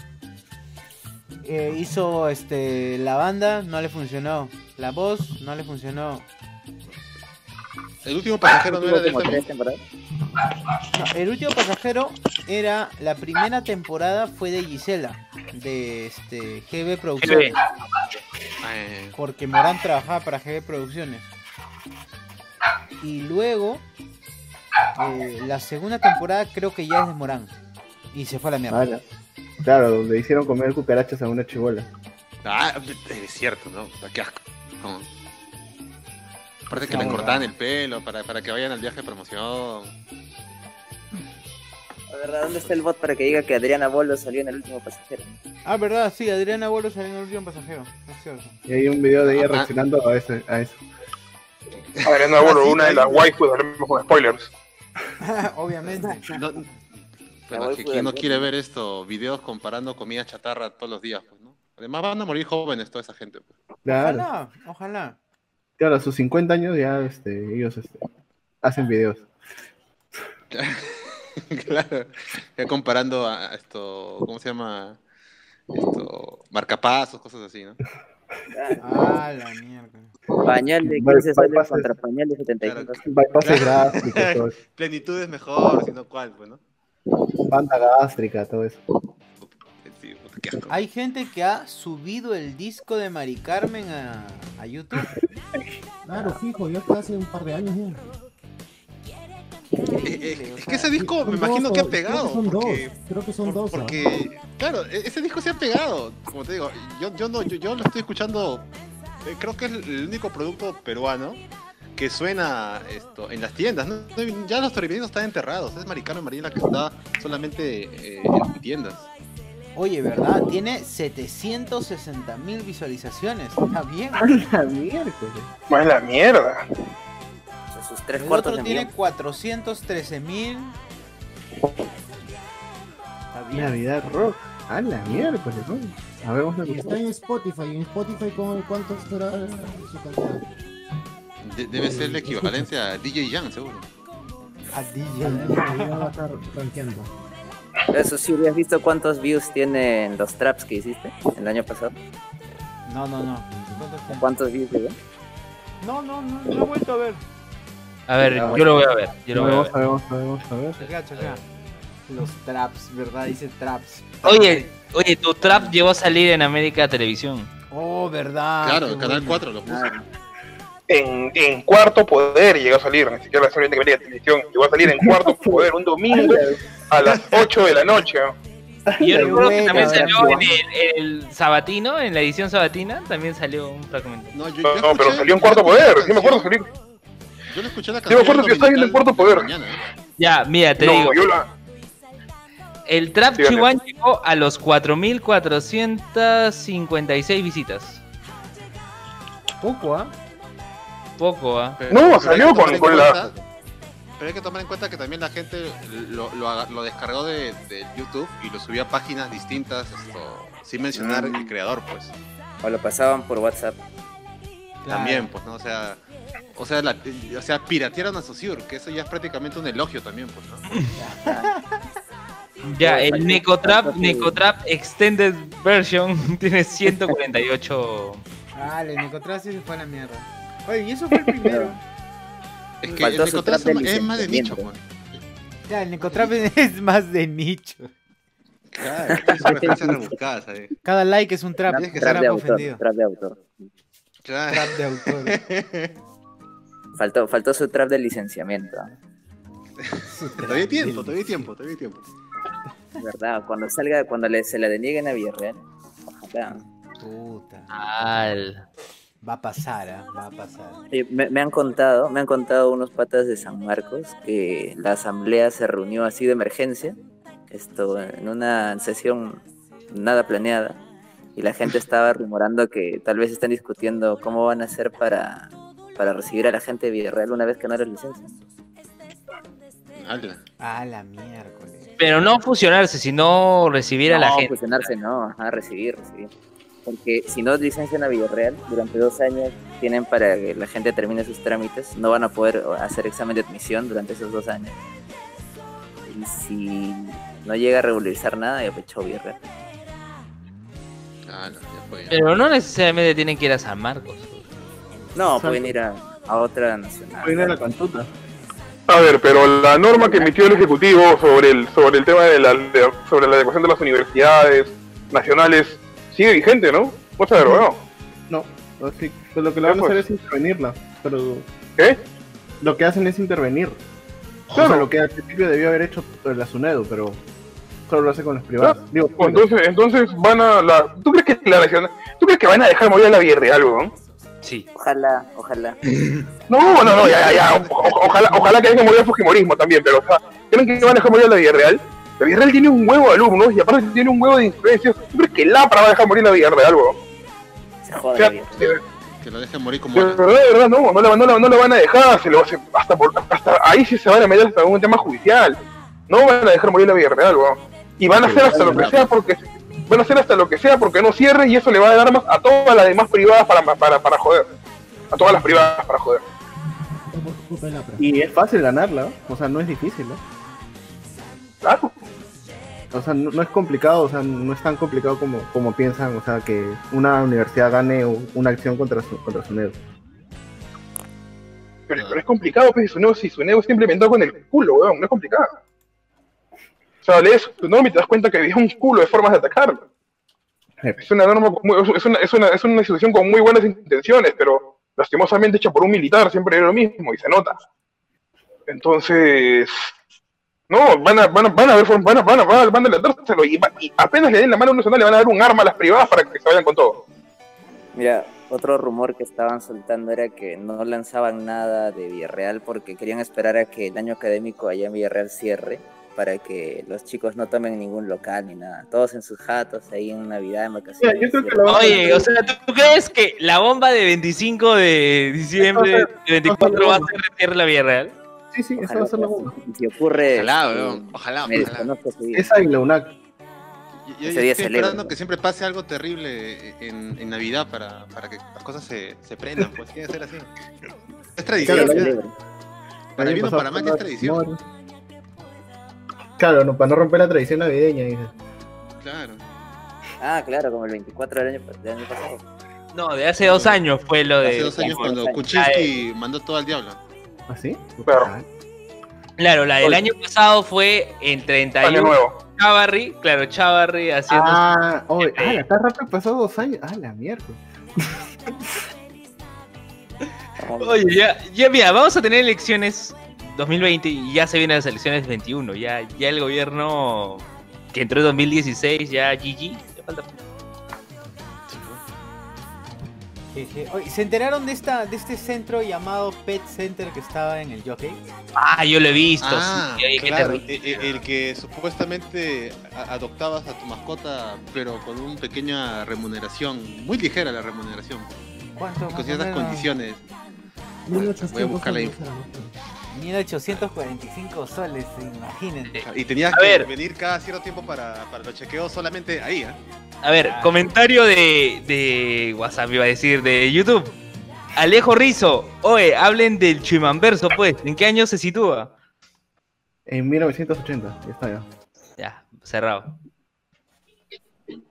S1: Eh, hizo este la banda, no le funcionó. La voz, no le funcionó.
S3: El último pasajero no
S5: Tuvo
S3: era de él
S5: como
S3: también.
S5: tres temporadas.
S1: No, el último pasajero era la primera temporada fue de Gisela, de este GB Producciones,
S3: Eh,
S1: porque Morán trabajaba para GB Producciones. Y luego eh, la segunda temporada creo que ya es de Morán y se fue a la mierda.
S4: Ah. Claro, donde hicieron comer cucarachas a una chibola.
S3: Ah, es cierto, ¿no? Qué asco. Como- Aparte que le cortaban el pelo para, para que vayan al viaje de promoción.
S5: La verdad, ¿dónde está el bot para que diga que Adriana Bolo salió en el último pasajero?
S1: Ah, verdad, sí, Adriana Abuelo salió en el último pasajero. Es cierto.
S4: Y hay un video de ella reaccionando a, ese, a eso.
S6: Adriana Bolo,
S3: Ah,
S6: una de las waifus, hablemos con spoilers. <laughs>
S1: Obviamente.
S3: No,
S5: voy
S3: que quien no quiere ver esto, videos comprando comida chatarra todos los días, pues, ¿no? Además van a morir jóvenes toda esa gente. pues.
S4: Claro,
S1: Ojalá, ojalá.
S4: Claro, a sus 50 años ya este, ellos este, hacen videos. <laughs>
S3: claro. Ya comparando a esto, ¿cómo se llama? Esto, marcapasos, cosas así, ¿no?
S1: Ah, la mierda.
S5: Pañal de
S4: Vale,
S5: 15 soles
S4: bypasses.
S5: contra pañal de 75 soles.
S4: Bypasses gástricos, todo eso. <laughs>
S3: Plenitud es mejor, sino cuál, pues, ¿no?
S4: Banda gástrica, todo eso.
S3: Qué asco.
S1: Hay gente que ha subido el disco de Mari Carmen a, a YouTube. <laughs>
S7: Claro, fijo, ya fue hace un par de años ya.
S3: Eh, eh, es que ese disco me imagino
S7: dos,
S3: que ha
S7: creo
S3: pegado.
S7: son
S3: porque,
S7: dos. Creo que son
S3: por-
S7: dos. ¿ah?
S3: porque, claro, e- ese disco se ha pegado. Como te digo, yo, yo, no, yo, yo lo estoy escuchando. eh, creo que es el único producto peruano que suena esto en las tiendas. Ya los toribeninos están enterrados. Es Maricano y Marina que está solamente eh, en tiendas.
S1: Oye, ¿verdad? Tiene 760 mil visualizaciones. Está bien. <laughs>
S4: ¡A la miércoles!
S6: Más la mierda.
S5: Sus tres
S1: El
S5: cuartos
S1: otro
S5: de
S1: tiene
S5: millón.
S1: 413 mil. Está bien.
S4: Navidad Rock. ¡A la miércoles! ¿no? A ver, vamos a
S7: Y está en Spotify. ¿En Spotify ¿cómo- cuánto será su calidad?
S3: De- debe ser el equivalente a DJ Jan, seguro.
S1: A
S7: Ya
S1: DJ.
S7: va a estar rankeando.
S5: Eso sí, ¿has visto cuántos views tienen los traps que hiciste el año pasado?
S1: No, no, no. ¿Cuántos
S5: views llegó?
S1: No, no, no, no he vuelto a ver.
S2: A ver,
S4: Ya,
S2: yo lo voy a ver. Yo lo voy a
S4: Vamos
S2: ver.
S4: a ver, vamos a ver, vamos a ver.
S1: Los traps, ¿verdad? Dice traps.
S2: Oye, oye, tu trap llegó a salir en América Televisión.
S1: Oh, ¿verdad?
S3: claro, el Canal
S1: bueno.
S3: 4 lo puso.
S5: Ah,
S6: En, en cuarto poder llegó a salir, ni siquiera la serie de televisión. Llegó a salir en cuarto poder un domingo a las 8 de la noche. <laughs>
S2: Y yo recuerdo que también salió en el, el Sabatino, en la edición Sabatina, también salió un fragmento.
S3: No, yo, yo
S6: pero salió en
S3: yo
S6: cuarto poder, sí me acuerdo
S3: canción-
S6: salir.
S3: Yo le escuché la
S6: me
S3: canción.
S6: acuerdo que estaba viendo en Cuarto Poder.
S3: mañana, ¿eh?
S2: Ya, mira, te
S6: No,
S2: digo,
S6: yo la.
S2: el trap
S6: Dígame.
S2: Chihuahua llegó a los 4.456 visitas.
S1: Poco, ¿ah?
S2: Poco, ¿ah?
S6: No, salió con- con la-
S3: Pero hay que tomar en cuenta que también la gente lo, lo, aga- lo descargó de, de YouTube y lo subió a páginas distintas, esto, sin mencionar
S5: Mm.
S3: el creador, pues.
S5: O lo pasaban por WhatsApp.
S1: Claro.
S3: También, pues, ¿no? O sea, o sea, la, o sea, piratearon a Saussure, que eso ya es prácticamente un elogio también, pues, ¿no?
S2: Ya, el Necotrap, Necotrap Extended Version <laughs> tiene 148.
S1: Ah, el Nicotrap sí se fue a la mierda. Oye, y eso fue el primero. <laughs>
S3: Es que
S5: Faltó
S3: el
S5: su
S3: Nicotrap
S5: trap de
S3: es más de nicho,
S5: licenciamiento.
S3: pues.
S1: Ya, el Nicotrap es <laughs> más de nicho.
S3: Claro, es una referencia <laughs> rebuscada, ¿sabes?
S1: Cada like es un trap.
S3: Tienes que
S5: Trap de autor.
S1: ofendido.
S5: Trap de autor.
S3: Claro.
S1: Trap de autor. <laughs>
S5: Faltó, faltó su trap de licenciamiento.
S3: Todavía hay tiempo, todavía hay tiempo, todavía hay tiempo.
S5: ¿Verdad? Cuando salga, cuando le, se la denieguen a Villarreal. Ojalá.
S1: Puta.
S2: Al.
S1: Va a pasar, ¿ah? Va a pasar.
S5: Sí, me, me han contado, me han contado unos patas de San Marcos que la asamblea se reunió así de emergencia, esto en una sesión nada planeada, y la gente estaba rumorando que tal vez están discutiendo cómo van a hacer para, para recibir a la gente de Villarreal una vez que no les licencia.
S3: Ala.
S1: Ah, la miércoles.
S2: Pero no fusionarse, sino recibir a la
S5: no,
S2: gente.
S5: fusionarse no, ajá, recibir, recibir. Porque si no licencian a Villarreal, durante dos años tienen para que la gente termine sus trámites, no van a poder hacer examen de admisión durante esos dos años. Y si no llega a regularizar nada, ya pechó Villarreal.
S3: Ala, ya fue. ya.
S2: Pero no necesariamente tienen que ir a San Marcos.
S5: No, pueden ir a, a otra nacional.
S4: Viene a la cantuta.
S6: A ver, pero la norma que emitió el Ejecutivo sobre el sobre el tema de la de- sobre la adecuación de las universidades nacionales sigue vigente, ¿no? No se ha derogado.
S4: No, así, pues lo que le van a hacer
S6: pues.
S4: es intervenirla. Pero
S6: ¿Qué?
S4: lo que hacen es intervenir. O
S6: Claro.
S4: sea, lo que al principio debió haber hecho la SUNEDU, pero solo lo hace con las privadas. Digo,
S6: Pues entonces, entonces van a la ¿Tú crees que la nacional ¿Tú crees que van a dejar morir a la Villarreal, weón?
S2: Sí.
S5: Ojalá, ojalá. <laughs>
S6: No, no, no, ya, ya, ya. O- o- ojalá, ojalá que dejen morir el fujimorismo también, pero o sea, ¿creen que van a dejar morir a la Villarreal? La Villarreal tiene un huevo de alumnos y aparte tiene un huevo de influencias. ¿Tú crees que Lapra va a dejar morir la Villarreal, weón?
S5: Se
S6: O sea, de,
S3: Que lo dejen morir como
S6: de verdad, de verdad, no, no la van a dejar, se lo, se- hasta, por, hasta ahí sí se van a meter hasta un tema judicial. No van a dejar morir la Villarreal, weón. Y van a hacer hasta lo que sea porque van a hacer hasta lo que sea porque no cierre y eso le va a dar armas a todas las demás privadas para, para, para joder. A todas las privadas para joder.
S4: Y es fácil ganarla, ¿no? o sea, no es difícil, ¿no?
S6: Claro.
S4: O sea, no, no es complicado, o sea, no es tan complicado como, como piensan, o sea, que una universidad gane una acción contra su, contra su NED.
S6: Pero, pero es complicado, pues, su nuevo, si su nuevo está implementado con el culo, weón, no es complicado. O sea, lees tu norma y te das cuenta que había un culo de formas de atacarlo. Es una norma, es una, es una, es una institución con muy buenas intenciones, pero lastimosamente hecha por un militar siempre era lo mismo y se nota. Entonces, no, van a, van a, van a ver, van a, van a, van a, van a adelantárselo y, va- y apenas le den la mano a un nacional le van a dar un arma a las privadas para que se vayan con todo.
S5: Mira, otro rumor que estaban soltando era que no lanzaban nada de Villarreal porque querían esperar a que el año académico allá en Villarreal cierre para que los chicos no tomen ningún local ni nada. Todos en sus jatos, ahí en Navidad, en vacaciones.
S4: Mira, yo creo que la van a
S2: Oye, o sea, ¿tú crees que la bomba de 25 de diciembre de 24 va a ser la Villarreal?
S4: Sí, sí, esa
S5: Ojalá,
S4: va a ser la bomba.
S5: Si ocurre,
S3: Ojalá,
S5: eh,
S3: weón. Ojalá,
S5: me
S3: ojalá.
S4: Esa y la UNAC.
S3: Yo, estoy
S5: celebro,
S3: esperando
S5: ¿no?
S3: que siempre pase algo terrible en, en Navidad para, para que las cosas se, se prendan, pues tiene que ser así. Es tradición,
S4: Claro,
S3: para
S4: El
S3: bien o
S4: año
S3: para mal
S4: pasado
S3: es tradición.
S4: no- Claro, no, para no romper la tradición navideña, dice.
S3: Claro.
S5: Ah, claro, como el 24 del año, del año pasado.
S2: No, de hace dos años fue lo de.
S3: Hace dos años cuando Kuczynski mandó todo al diablo.
S4: ¿Ah, sí?
S6: Claro.
S4: Ah,
S2: Claro, la del año pasado fue en
S6: Año
S2: 31
S6: nuevo.
S2: Chavarri, claro, Chavarri haciendo.
S4: Ah, oye, ah, la está rápido pasado dos años. Ah, la mierda. <laughs>
S2: Oye, ya, ya mira, vamos a tener elecciones 2020 y ya se vienen las elecciones 21. Ya, ya el gobierno que entró en 2016, ya GG. ya falta-
S1: Oye, ¿Se enteraron de esta de este centro llamado Pet Center que estaba en el Jockey?
S2: Ah, yo lo he visto.
S3: Ah,
S2: sí,
S3: claro. El, el que supuestamente a- adoptabas a tu mascota, pero con una pequeña remuneración, muy ligera la remuneración,
S1: ¿Cuánto?
S3: con ciertas condiciones.
S7: 1800
S3: Voy a buscar la info.
S7: Era, ¿no?
S1: 1845 soles, imagínense.
S3: Y tenías
S2: A
S3: que
S2: ver.
S3: venir cada cierto tiempo para, para los chequeos solamente ahí, ¿eh?
S2: A ver,
S1: Ah.
S2: comentario de, de WhatsApp, iba a decir, de YouTube. Alejo Rizo, oye, hablen del Chimamverso, pues. ¿En qué año se sitúa?
S4: En 1980, ya está ya.
S2: Ya, cerrado.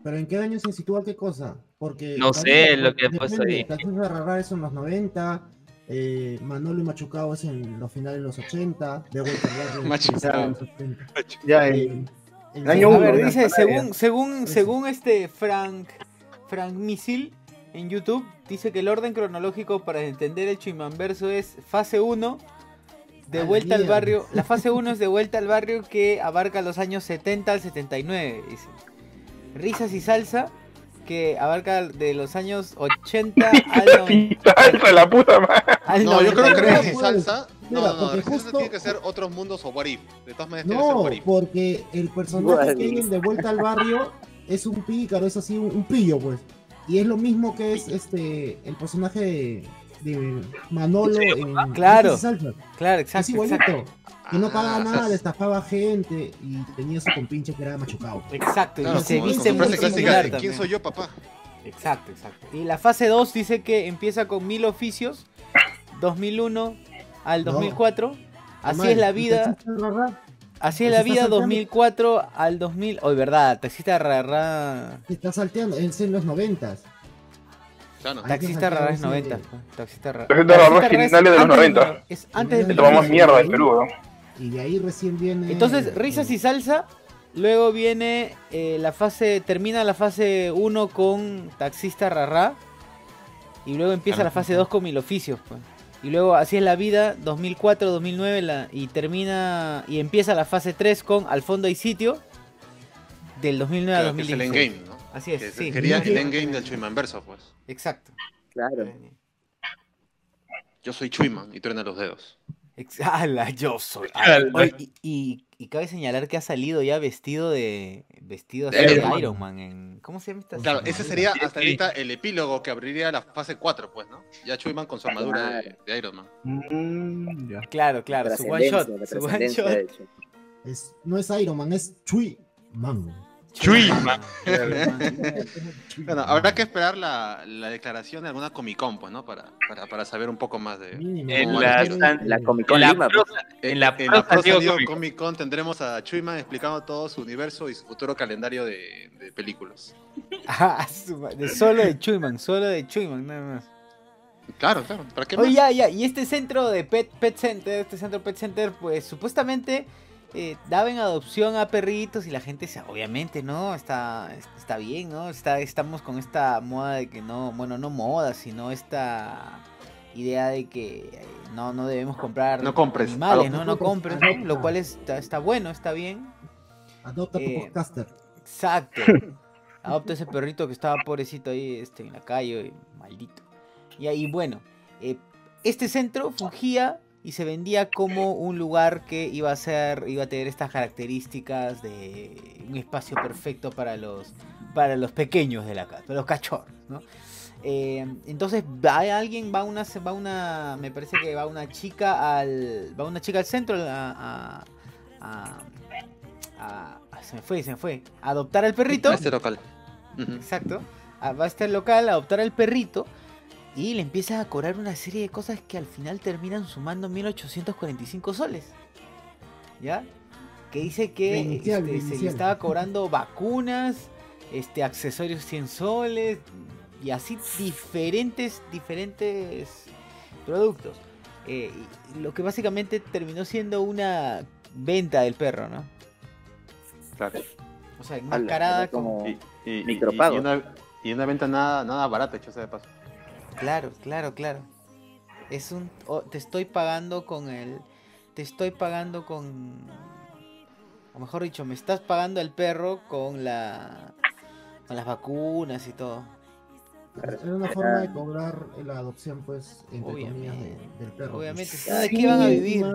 S7: Pero ¿en qué año se sitúa qué cosa? Porque
S2: No sé, lo que he
S7: depende,
S2: puesto ahí.
S7: Canciones de Rara es en los 90, eh, Manolo y Machucao es en los finales de los 80, de vuelta al barrio
S3: Machucao.
S7: en los 80.
S4: Ya,
S7: Eh,
S4: en,
S7: en
S4: año
S1: A
S4: uno,
S1: ver, dice, según, según, según este Frank, Frank Misil en YouTube, dice que el orden cronológico para entender el Chimamverso es fase 1, de vuelta al barrio. La fase 1 es de vuelta al barrio que abarca los años 70 al 79, dice. Risas y salsa, que abarca de los años 80 <laughs> al,
S6: Salsa la puta madre.
S1: al
S3: No, yo creo que
S1: 99.
S3: Risas y Salsa. No,
S7: Mira,
S3: no, no,
S7: justo-
S3: tiene que ser otros mundos o What If. De todas maneras tiene que ser
S7: No,
S3: What If.
S7: porque el personaje que hay en De Vuelta al Barrio es un pícaro, es así, un, un pillo, pues. Y es lo mismo que es este el personaje de, de Manolo en
S1: Claro. Claro,
S7: Es
S1: exacto,
S7: igualito.
S1: exacto.
S7: Que no
S3: Ah,
S7: pagaba
S3: o sea,
S7: nada, le estafaba gente y tenía su compinche que era machucado.
S1: Exacto,
S3: Claro,
S1: y se viste muy
S3: frase clásica de. ¿Quién soy yo, papá?
S1: Exacto, exacto. Y la fase 2 dice que empieza con mil oficios, 2001 al
S7: No.
S1: 2004. Así
S7: Normal,
S1: es la
S7: ¿y
S1: vida, así es
S7: ¿Te
S1: la vida
S7: saltando?
S1: 2004 al 2000. Hoy, verdad, taxista rara.
S7: Te está salteando, es en los noventas.
S3: Claro.
S7: Hay que
S1: Taxista rara es
S7: ese-
S1: 90. pues, Taxista rara.
S6: Taxista rara es finales de los
S1: antes del
S6: 90.
S1: no- Es antes
S7: Le
S6: tomamos
S1: 2000.
S6: mierda en Perú, ¿no?
S7: Y de ahí recién viene.
S1: Entonces, risas y salsa. Luego viene eh, la fase, termina la fase 1 con taxista rara. Y luego empieza
S3: Claro.
S1: la fase 2 con mil oficios. Pues. Y luego así es la vida, 2004, 2009, la, y termina y empieza la fase 3 con Al fondo hay sitio. Del 2009 a
S3: Claro, que es el
S1: 2016.
S3: endgame, ¿no?
S1: Así es,
S3: Que
S1: sí.
S3: Sería el endgame del Chuymanverso, pues.
S1: Exacto.
S5: Claro.
S3: Yo soy Chuyman y truena los dedos.
S1: ¡Hala, <laughs> yo soy!
S2: Ala.
S1: Oye, y, y- y cabe señalar que ha salido ya vestido de. Vestido así
S3: De Iron Man.
S1: Iron Man. en- ¿Cómo se llama esta
S3: Claro,
S1: serie?
S3: ese sería hasta ahorita el epílogo que abriría la fase 4, pues, ¿no? Ya Chuyman con su armadura de, de Iron Man.
S4: Mm.
S1: Claro, claro, su one shot. Su one shot.
S7: Es, no es Iron Man, es Chui Man.
S2: Chuy, <laughs>
S3: Bueno, habrá que esperar la, la declaración de alguna Comic Con, pues, ¿no? Para, para, para saber un poco más de...
S2: En
S3: ¿Cómo
S2: la? San-
S5: Comic
S2: En
S5: Con
S2: la
S5: Lima,
S2: prosa- en la
S3: en
S2: Comic.
S3: Con tendremos a Chuyman explicando todo su universo y su futuro calendario de, de películas. <laughs>
S1: Ah, de solo de Chuyman, solo de Chuyman, nada más.
S3: Claro, claro. ¿Para qué más?
S1: Oye, ya, ya, y este centro de Pet, Pet Center, este centro Pet Center, pues supuestamente eh, daba en adopción a perritos y la gente, se, obviamente, ¿no? Está, está bien, ¿no? Está, estamos con esta moda de que no, bueno, no moda, sino esta idea de que eh, no, no debemos comprar
S3: No compres,
S1: animales,
S3: adopta.
S1: ¿no? No compres,
S7: Adopta.
S1: ¿no? lo cual está, está bueno, está bien.
S7: Adopta tu
S1: Eh,
S7: podcaster.
S1: Exacto. <laughs> Adopta ese perrito que estaba pobrecito ahí este, en la calle, maldito. Y ahí, bueno, eh, este centro fungía y se vendía como un lugar que iba a ser, iba a tener estas características de un espacio perfecto para los, para los pequeños de la casa, para los cachorros, ¿no? Eh, entonces va alguien, va una, va una, me parece que va una chica al, va una chica al centro a, a- a- a- a- se me fue, se me fue, a adoptar al perrito.
S3: A este local.
S1: Exacto. Ah, Va a estar local a adoptar al perrito y le empieza a cobrar una serie de cosas que al final terminan sumando 1845 soles. ¿Ya? Que dice que
S7: inicial,
S1: este, se le estaba cobrando vacunas, este, accesorios 100 soles y así diferentes, diferentes productos. Eh, lo que básicamente terminó siendo una venta del perro, ¿no?
S3: Claro.
S1: O sea, enmascarada
S5: como-.
S3: Y, y- y-
S5: Micropago.
S3: y una, y una venta nada, nada barata, hecho sea de paso.
S1: Claro, claro, claro. Es un o- te estoy pagando con el te estoy pagando con o mejor dicho, me estás pagando el perro con la con las vacunas y todo.
S7: Era una forma de cobrar la adopción, pues, entre
S1: Obviamente.
S7: comillas, de- del perro.
S1: Obviamente,
S7: pues.
S1: si no, ¿de
S5: Sí,
S1: qué van a
S7: Y
S1: vivir?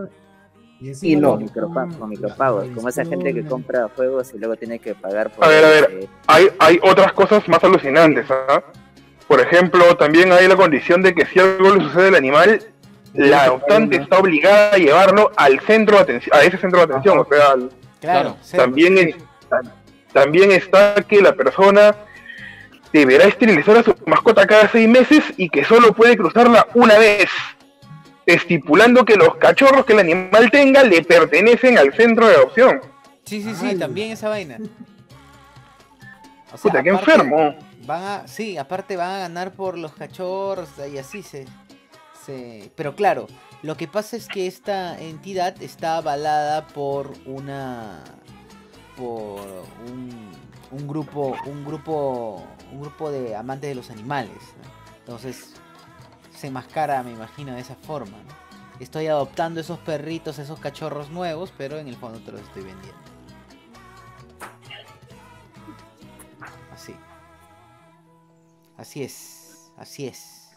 S7: y
S4: Y no.
S7: le
S5: Con, micropagos, como esa gente que compra juegos y luego tiene que pagar por
S6: A ver, a ver.
S5: eh,
S6: Hay, hay otras cosas más alucinantes, ¿ah? Por ejemplo, también hay la condición de que si algo le sucede al animal, la adoptante está obligada a llevarlo al centro de atención, a ese centro de atención, o sea, al-
S1: Claro,
S6: también es, también está que la persona deberá esterilizar a su mascota cada seis meses y que solo puede cruzarla una vez, estipulando que los cachorros que el animal tenga le pertenecen al centro de adopción.
S1: Sí, sí, sí,
S7: Ay.
S1: también esa vaina. O sea,
S6: Puta, qué
S1: aparte,
S6: enfermo.
S1: Van a, sí, aparte van a ganar por los cachorros y así se, se... Pero claro, lo que pasa es que esta entidad está avalada por una... por un, un grupo, un grupo, un grupo de amantes de los animales. Entonces se enmascara, me imagino, de esa forma. Estoy adoptando esos perritos, esos cachorros nuevos, pero en el fondo te los estoy vendiendo. Así es, así es.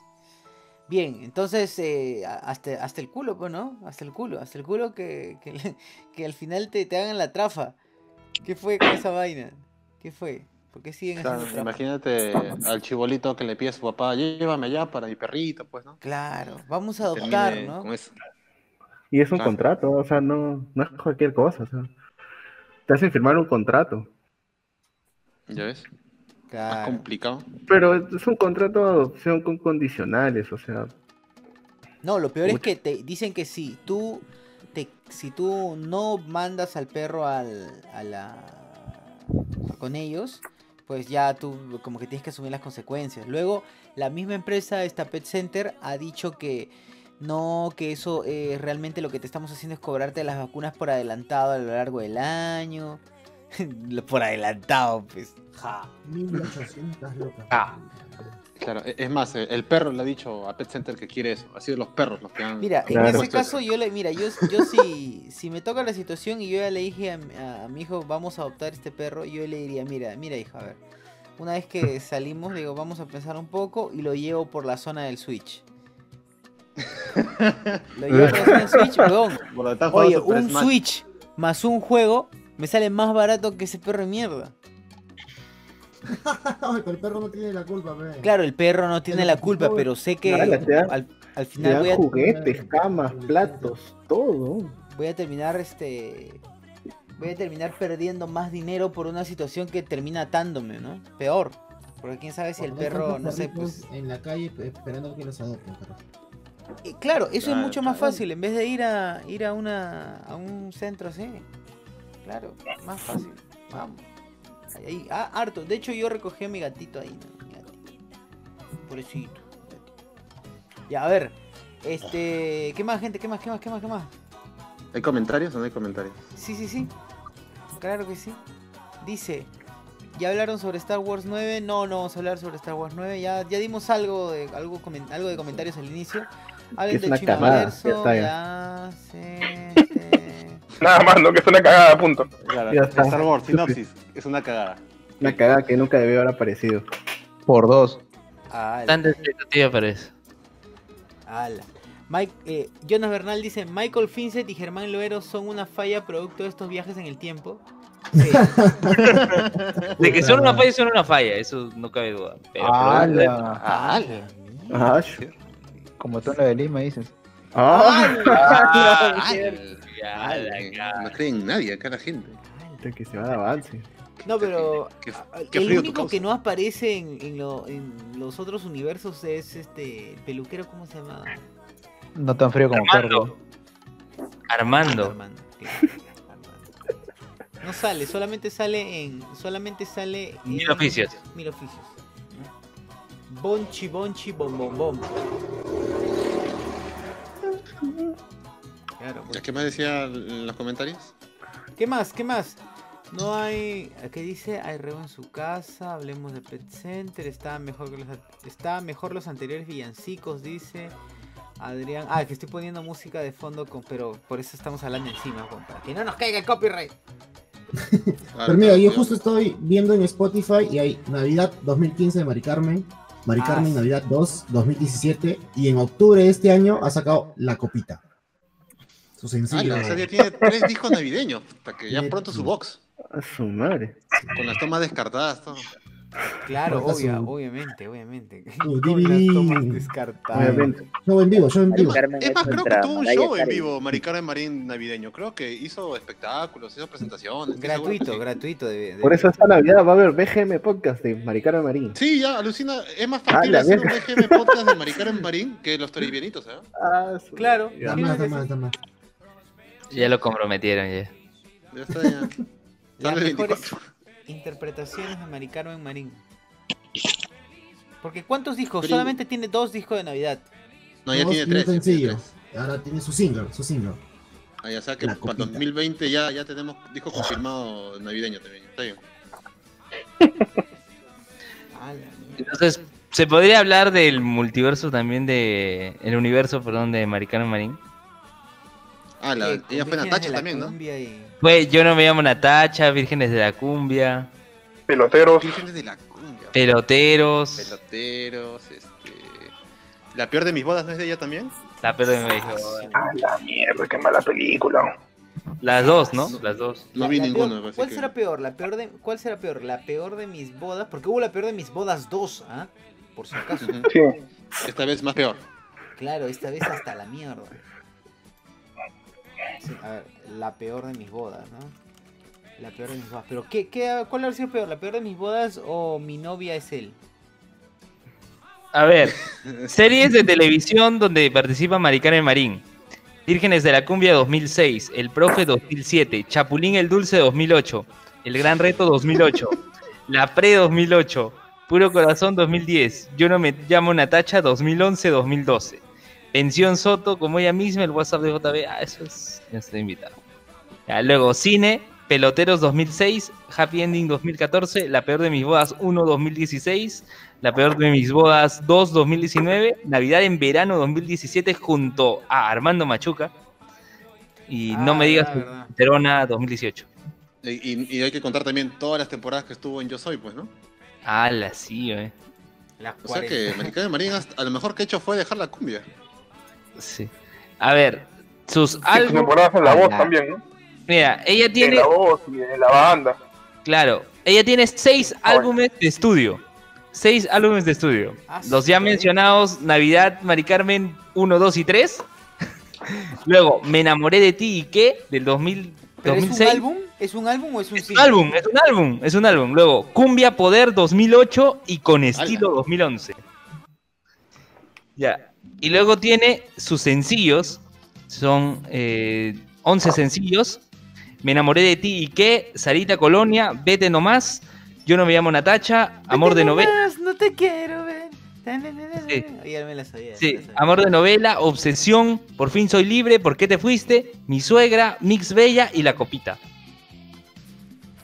S1: Bien, entonces eh, hasta, hasta el culo, pues, ¿no? Hasta el culo, hasta el culo que, que, al final te, te hagan la trafa. ¿Qué fue con esa vaina? ¿Qué fue? ¿Por qué siguen
S3: Claro,
S1: haciendo trafa?
S3: imagínate al chibolito que le pide a su papá, llévame allá para mi perrito, pues, ¿no?
S1: Claro, vamos a adoptar, ¿no?
S3: con eso.
S4: Y es un
S3: Claro.
S4: contrato, o sea, no, no es cualquier cosa, o sea. Te hacen firmar un contrato.
S3: ¿Ya ves? Más complicado.
S4: Pero es un contrato de adopción con condicionales, o sea.
S1: No, lo peor es que te dicen que si tú te, si tú no mandas al perro al, a la con ellos, pues ya tú como que tienes que asumir las consecuencias. Luego, la misma empresa, esta Pet Center, ha dicho que no, que eso eh, realmente lo que te estamos haciendo es cobrarte las vacunas por adelantado a lo largo del año. <laughs> Por adelantado, pues. Ja.
S7: 1800 locas.
S3: Ah. Claro, e- es más, eh, el perro le ha dicho a Pet Center que quiere eso. Ha sido los perros los que han.
S1: Mira, en ese caso yo le, mira, yo, yo si, si me toca la situación y yo ya le dije a, mi- a- a mi hijo, vamos a adoptar este perro, yo le diría, mira, mira hijo, a ver, una vez que <laughs> salimos, digo, vamos a pensar un poco y lo llevo por la zona del Switch. <laughs> Lo llevo por la zona del Switch, weón.
S3: Por lo que están jugando
S1: Oye, un
S3: Smash.
S1: Switch más un juego me sale más barato que ese perro de mierda. <laughs>
S7: Ay, pero el perro no tiene la culpa, pe.
S1: Claro, el perro no tiene la culpa, pero sé que
S4: te
S1: al, al
S4: Te
S1: final
S4: dan
S1: voy a,
S4: juguetes, camas, platos, todo.
S1: voy a terminar este voy a terminar perdiendo más dinero por una situación que termina atándome, ¿no? Peor. Porque quién sabe si el perro, no sé, pues...
S7: En la calle pe- esperando que los adopten, pero.
S1: claro, eso es
S3: Claro,
S1: mucho más
S7: claro.
S1: fácil en vez de ir a ir a una a un centro así. Claro, más fácil. Vamos. Ahí, ahí. Ah, harto. De hecho, yo recogí a mi gatito ahí, ¿no? Mi gatito. Pobrecito. gatito. Ya, a ver. Este, ¿qué más, gente? ¿Qué más? ¿Qué más? ¿Qué más? ¿Qué más?
S3: ¿Hay comentarios o no hay comentarios?
S1: Sí, sí, sí. Claro que sí. Dice, ¿ya hablaron sobre Star Wars 9? No, no vamos a hablar sobre Star Wars 9. Ya, ya dimos algo de, algo, algo de comentarios al inicio. Hablen
S4: es
S1: del Universo,
S4: ya está,
S1: ya.
S6: Nada más, ¿no? Que es una cagada, punto.
S3: Claro,
S4: Ya está.
S3: Star Wars, sinopsis. Es una cagada.
S4: Una cagada que nunca debió haber aparecido.
S8: Por dos.
S1: Ala,
S2: Tanta expectativa para eso.
S1: ala. Mike, eh, Jonas Bernal dice, Michael Fincet y Germán Loero son una falla producto de estos viajes en el tiempo. Sí, <laughs>
S2: De que son una falla, son una falla, eso no cabe duda. Pero
S8: ¡Hala!
S3: ¡Hala!
S4: Ah, sh-
S8: Como tú en lo de Lima dices.
S4: ah,
S2: Cara.
S3: No creen en nadie acá la gente.
S4: que se va de avance.
S1: No, pero
S3: Qué-
S1: a-
S3: qué
S1: el único que no aparece en, en lo- en los otros universos es este el peluquero, ¿cómo se llama?
S8: No tan frío como
S2: Armando.
S8: Carlos.
S2: Armando.
S1: Armando, claro, Armando. No sale, solamente sale en. Solamente sale en.
S2: Mil oficios.
S1: Mil oficios. Bonchi, bonchi, bom, bom, bom. Claro, pues.
S3: ¿Qué más decía en los comentarios?
S1: ¿Qué más? ¿Qué más? No hay. ¿Qué dice? Hay rebo en su casa. Hablemos de Pet Center. Está mejor que los, está mejor los anteriores villancicos, dice. Adrián. Ah, que estoy poniendo música de fondo, con, pero por eso estamos hablando encima, para que no nos caiga el copyright. <laughs>
S7: Pero mira, yo justo estoy viendo en Spotify y hay Navidad 2015 de Mari Carmen, Mari
S1: Ah,
S7: Carmen
S1: sí.
S7: Navidad 2 2017 y en octubre de este año ha sacado La Copita. Su
S3: Ah,
S7: sencillo.
S3: la serie tiene tres discos navideños. Para que ya pronto su box.
S4: A su madre.
S3: Con las tomas descartadas, todo.
S1: Claro, obviamente, obviamente. <laughs> Con las tomas
S7: DVD.
S1: descartadas.
S4: Obviamente.
S7: Show en vivo, show en vivo.
S3: Es más, creo que tuvo un show en vivo, Mari Carmen Marín navideño. Creo que hizo espectáculos, hizo presentaciones.
S1: Gratuito, gratuito. De, de-
S4: Por eso esta Navidad va a haber BGM Podcast de Maricara Marín.
S3: Sí, ya, alucina. Es más
S4: Ah,
S3: factible
S4: la
S3: hacer un. BGM podcast de Mari Carmen Marín que los toribianitos, ¿eh?
S4: Ah, su-
S1: Claro.
S7: Da más, da más, da más.
S2: Ya lo comprometieron ya.
S3: Ya está, ya. <laughs>
S1: Las mejores
S3: 24.
S1: interpretaciones de Mari Carmen Marín. Porque ¿cuántos discos?
S3: Pero-
S1: Solamente tiene dos discos de Navidad.
S3: No, ya
S7: Dos
S3: tiene tres. ya tiene
S7: sencillo.
S3: tres.
S7: Ahora tiene su single, su single.
S3: Ah, ya sea que
S7: La
S3: para
S7: copita.
S3: 2020 ya, ya tenemos disco confirmado navideño también. Está bien. <laughs>
S2: Entonces, ¿se podría hablar del multiverso también de. El universo, perdón, de Maricano Marín?
S3: Ah, la,
S1: Eh,
S3: ella fue Natacha
S1: la
S3: también, ¿no?
S1: Y-
S2: Pues yo no me llamo Natacha, Vírgenes de la Cumbia,
S6: Peloteros.
S3: Vírgenes de la cumbia.
S2: Peloteros.
S3: Peloteros, este. La peor de mis bodas no es de ella también.
S2: La peor de mi hijo.
S6: Ah, la mierda, qué mala película.
S2: Las dos, ¿no? Las dos.
S3: No vi así
S1: ¿Cuál
S3: que-
S1: será peor? La peor de, ¿Cuál será peor? ¿La peor de mis bodas? Porque hubo la peor de mis bodas 2, ¿ah? Por si acaso.
S6: Sí.
S3: Esta vez más peor.
S1: Claro, esta vez hasta la mierda. La peor de mis bodas, ¿no? La peor de mis bodas. Pero ¿qué, qué, ¿cuál ha sido peor? ¿La peor de mis bodas o mi novia es él?
S2: A ver, series de televisión donde participa Maricarmen Marín. Vírgenes de la Cumbia 2006, El Profe 2007, Chapulín el Dulce 2008, El Gran Reto 2008, La Pre 2008, Puro Corazón 2010, Yo no me llamo Natacha 2011-2012, Pensión Soto como ella misma, el WhatsApp de JB, ah, eso es, ya invitado. Ya, luego Cine, Peloteros 2006, Happy Ending 2014, La Peor de mis Bodas 1 2016, La Peor de mis Bodas 2 2019, Navidad en Verano 2017 junto a Armando Machuca y No
S1: Ah,
S2: me digas
S1: verdad.
S2: Terona 2018.
S3: Y, y- y hay que contar también todas las temporadas que estuvo en Yo Soy, pues, ¿no?
S2: Ah, la sí, eh.
S1: Las
S3: O sea que
S1: 40.
S3: Maricana Marín a lo mejor que ha hecho fue dejar la cumbia.
S2: Sí. A ver, sus álbumes.
S6: en la voz
S8: Ah,
S6: también, ¿no?
S2: Mira, ella
S6: En
S2: tiene.
S6: la voz y en la banda.
S2: Claro, ella tiene seis álbumes de estudio. Seis álbumes de estudio.
S1: Ah,
S2: Los
S1: sí,
S2: ya mencionados, Navidad, Mari Carmen 1, 2 y 3. <laughs> Luego, Me enamoré de ti y qué, del 2000,
S1: ¿Pero es un
S2: 2006.
S1: álbum? ¿Es un álbum o es un
S2: Es un
S1: single?
S2: álbum, es un álbum, es un álbum. Luego, Cumbia Poder 2008 y Con Estilo 2011. Ya. Y luego tiene sus sencillos. Son eh, 11 sencillos. Me enamoré de ti y qué. Sarita Colonia, Vete nomás. Yo no me llamo Natacha. Amor de novela.
S1: Nomás, No te quiero ver.
S2: Sí.
S1: Oye, ya me la sabía.
S2: Sí,
S1: me la sabía.
S2: amor de novela, obsesión, por fin soy libre, ¿por qué te fuiste? Mi suegra, Mix Bella y la copita.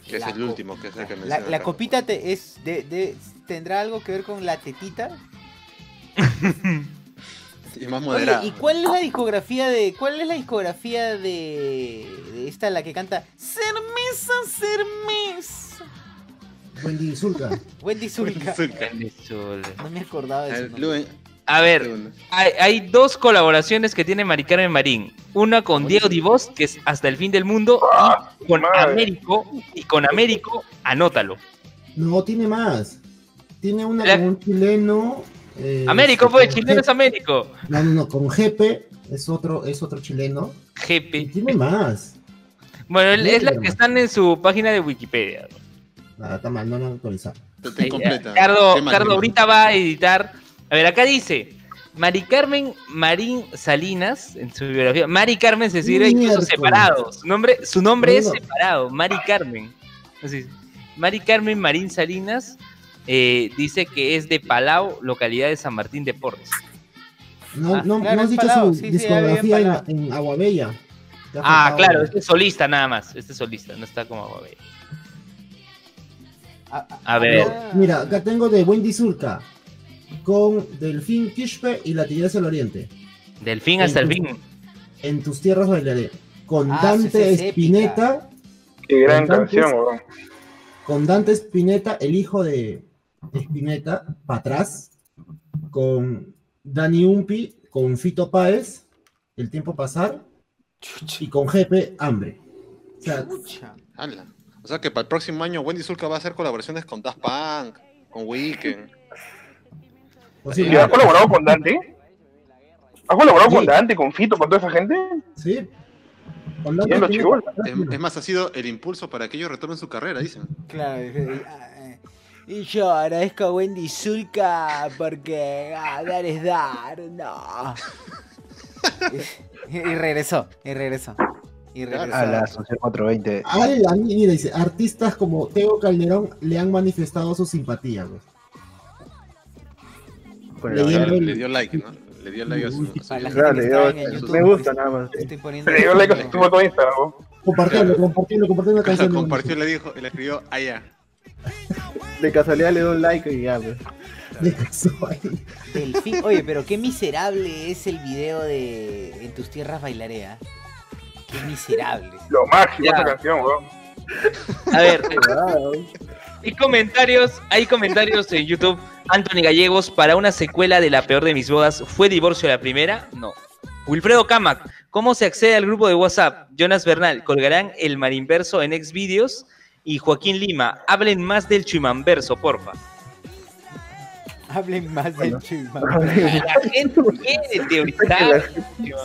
S3: Que es
S1: La
S3: el último, que es el que
S1: La, la copita te es de, de- tendrá algo que ver con la tetita. <laughs>
S3: Y más
S1: Oye,
S3: moderado.
S1: ¿y cuál es la discografía de. ¿Cuál es la discografía de. de esta la que canta Cermesa, Cermesa?
S7: Wendy Zulka.
S1: Wendy Zulka.
S3: Zulka.
S1: No me acordaba de eso.
S3: Luen,
S2: A ver, hay, hay dos colaboraciones que tiene Mari Carmen Marín. Una con Diego Divos, que es Hasta el fin del mundo, y con
S6: madre.
S2: Américo, y con Américo, anótalo.
S7: No, tiene más. Tiene una
S2: La-
S7: con un chileno. Eh,
S2: Américo
S7: con
S2: fue, chileno es Américo.
S7: No, no, no, con Jepe, es otro, es otro chileno. Y
S2: Jepe.
S7: tiene más.
S2: Bueno, él- es la que están en su página de Wikipedia.
S7: Nada, está mal, no lo han actualizado.
S3: Está incompleta.
S2: Cardo. Cardo ahorita va a editar. A ver, acá dice. Mari Carmen Marín Salinas, en su biografía. Mari Carmen se escribe incluso separado. Su nombre, su nombre es
S7: No.
S2: separado, Mari Carmen. Así es. Mari Carmen Marín Salinas eh, dice que es de Palau, localidad de San Martín de Porres.
S7: No,
S2: Ah,
S7: no,
S1: claro,
S7: no has dicho
S1: Palau,
S7: su
S1: sí,
S7: discografía en, Aguabella.
S2: Ah, claro, este es solista nada más. Este es solista, no está como Aguabey.
S1: A,
S2: A ver.
S1: ah,
S7: Mira, acá tengo de Wendy Zulka. Con Delfín Quispe y La Tigresa del Oriente.
S2: Del fin hasta el fin.
S7: En tus tierras bailaré. Con
S1: Ah,
S7: Dante
S1: es
S7: Spinetta.
S6: Qué gran canción.
S7: Con Dante Spinetta, el hijo de Spinetta, para atrás. Con Dani Umpi, con Fito Páez, El tiempo pasar. Y con Jepe, Hambre. O sea,
S1: chucha.
S3: Ala. O sea que para el próximo año Wendy Zulka va a hacer colaboraciones con Daft Punk, con Weekend.
S7: pues sí,
S6: ¿Y ha colaborado con Dante? ¿Ha colaborado
S7: Sí.
S6: con Dante, con Fito, con toda esa gente?
S7: sí. Con Dante
S3: Es, es más, ha sido el impulso para que ellos retomen su carrera, dicen.
S1: Claro. Y yo agradezco a Wendy Zulka porque ah, dar es dar. No. y, <laughs> y regresó, y regresó. Y regresó.
S8: A la Asunción 420.
S7: Ay, a mí, mira, dice, artistas como Teo Calderón le han manifestado su simpatía, güey.
S8: Con
S7: Le
S3: dio like, ¿no? Le dio like a su.
S4: Claro, le dio-
S1: YouTube,
S4: me gusta
S1: pues,
S4: nada más. sí.
S1: Estoy poniendo.
S6: Le dio like a su foto de Instagram, weón.
S7: Compartiendo, compartiendo, compartiendo una
S3: Claro,
S7: canción. de
S3: compartió le dijo, y le escribió allá. <laughs>
S4: De casualidad le doy un like y ya, pues.
S7: De.
S1: Delfín. Oye, pero qué miserable es el video de En tus tierras bailaré. ¿ah? Qué miserable.
S6: Lo máximo esa canción, weón.
S2: A ver, <laughs> hay comentarios, hay comentarios en YouTube. Anthony Gallegos, para una secuela de La Peor de Mis Bodas, ¿fue divorcio la primera? No. Wilfredo Camac, ¿cómo se accede al grupo de WhatsApp? Jonas Bernal, ¿colgarán el marinverso en Xvideos? Y Joaquín Lima, hablen más del Chumanverso, porfa.
S1: Hablen más del Chuyman. <laughs>
S2: La gente quiere teorizar.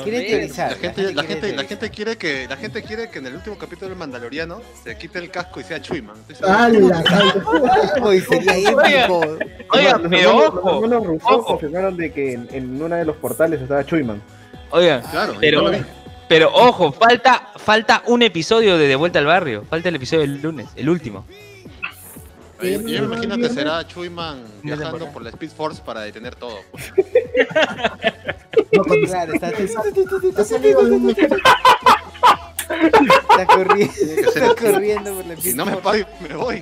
S1: Quiere teorizar.
S3: La gente, la,
S1: quiere
S3: gente, la
S1: teorizar.
S3: gente quiere que la gente quiere que en el último capítulo del Mandaloriano se quite el casco y sea seguro.
S7: ¡Hala!
S1: Sería
S4: Los
S2: pero ojo,
S4: Los
S2: ojo.
S4: confirmaron de que en, en una de los portales estaba Chuyman.
S2: Oigan,
S3: Claro,
S2: pero,
S3: vi.
S2: Pero ojo, falta, falta un episodio de De Vuelta al Barrio. Falta el episodio del lunes, el último.
S3: Yo, yo me imagino que será Chuyman viajando por la Speed Force para detener todo. <laughs>
S7: No,
S1: Claro, está,
S7: ha salido de un
S1: está corriendo. Está corriendo por la
S3: Si no me pago, me voy.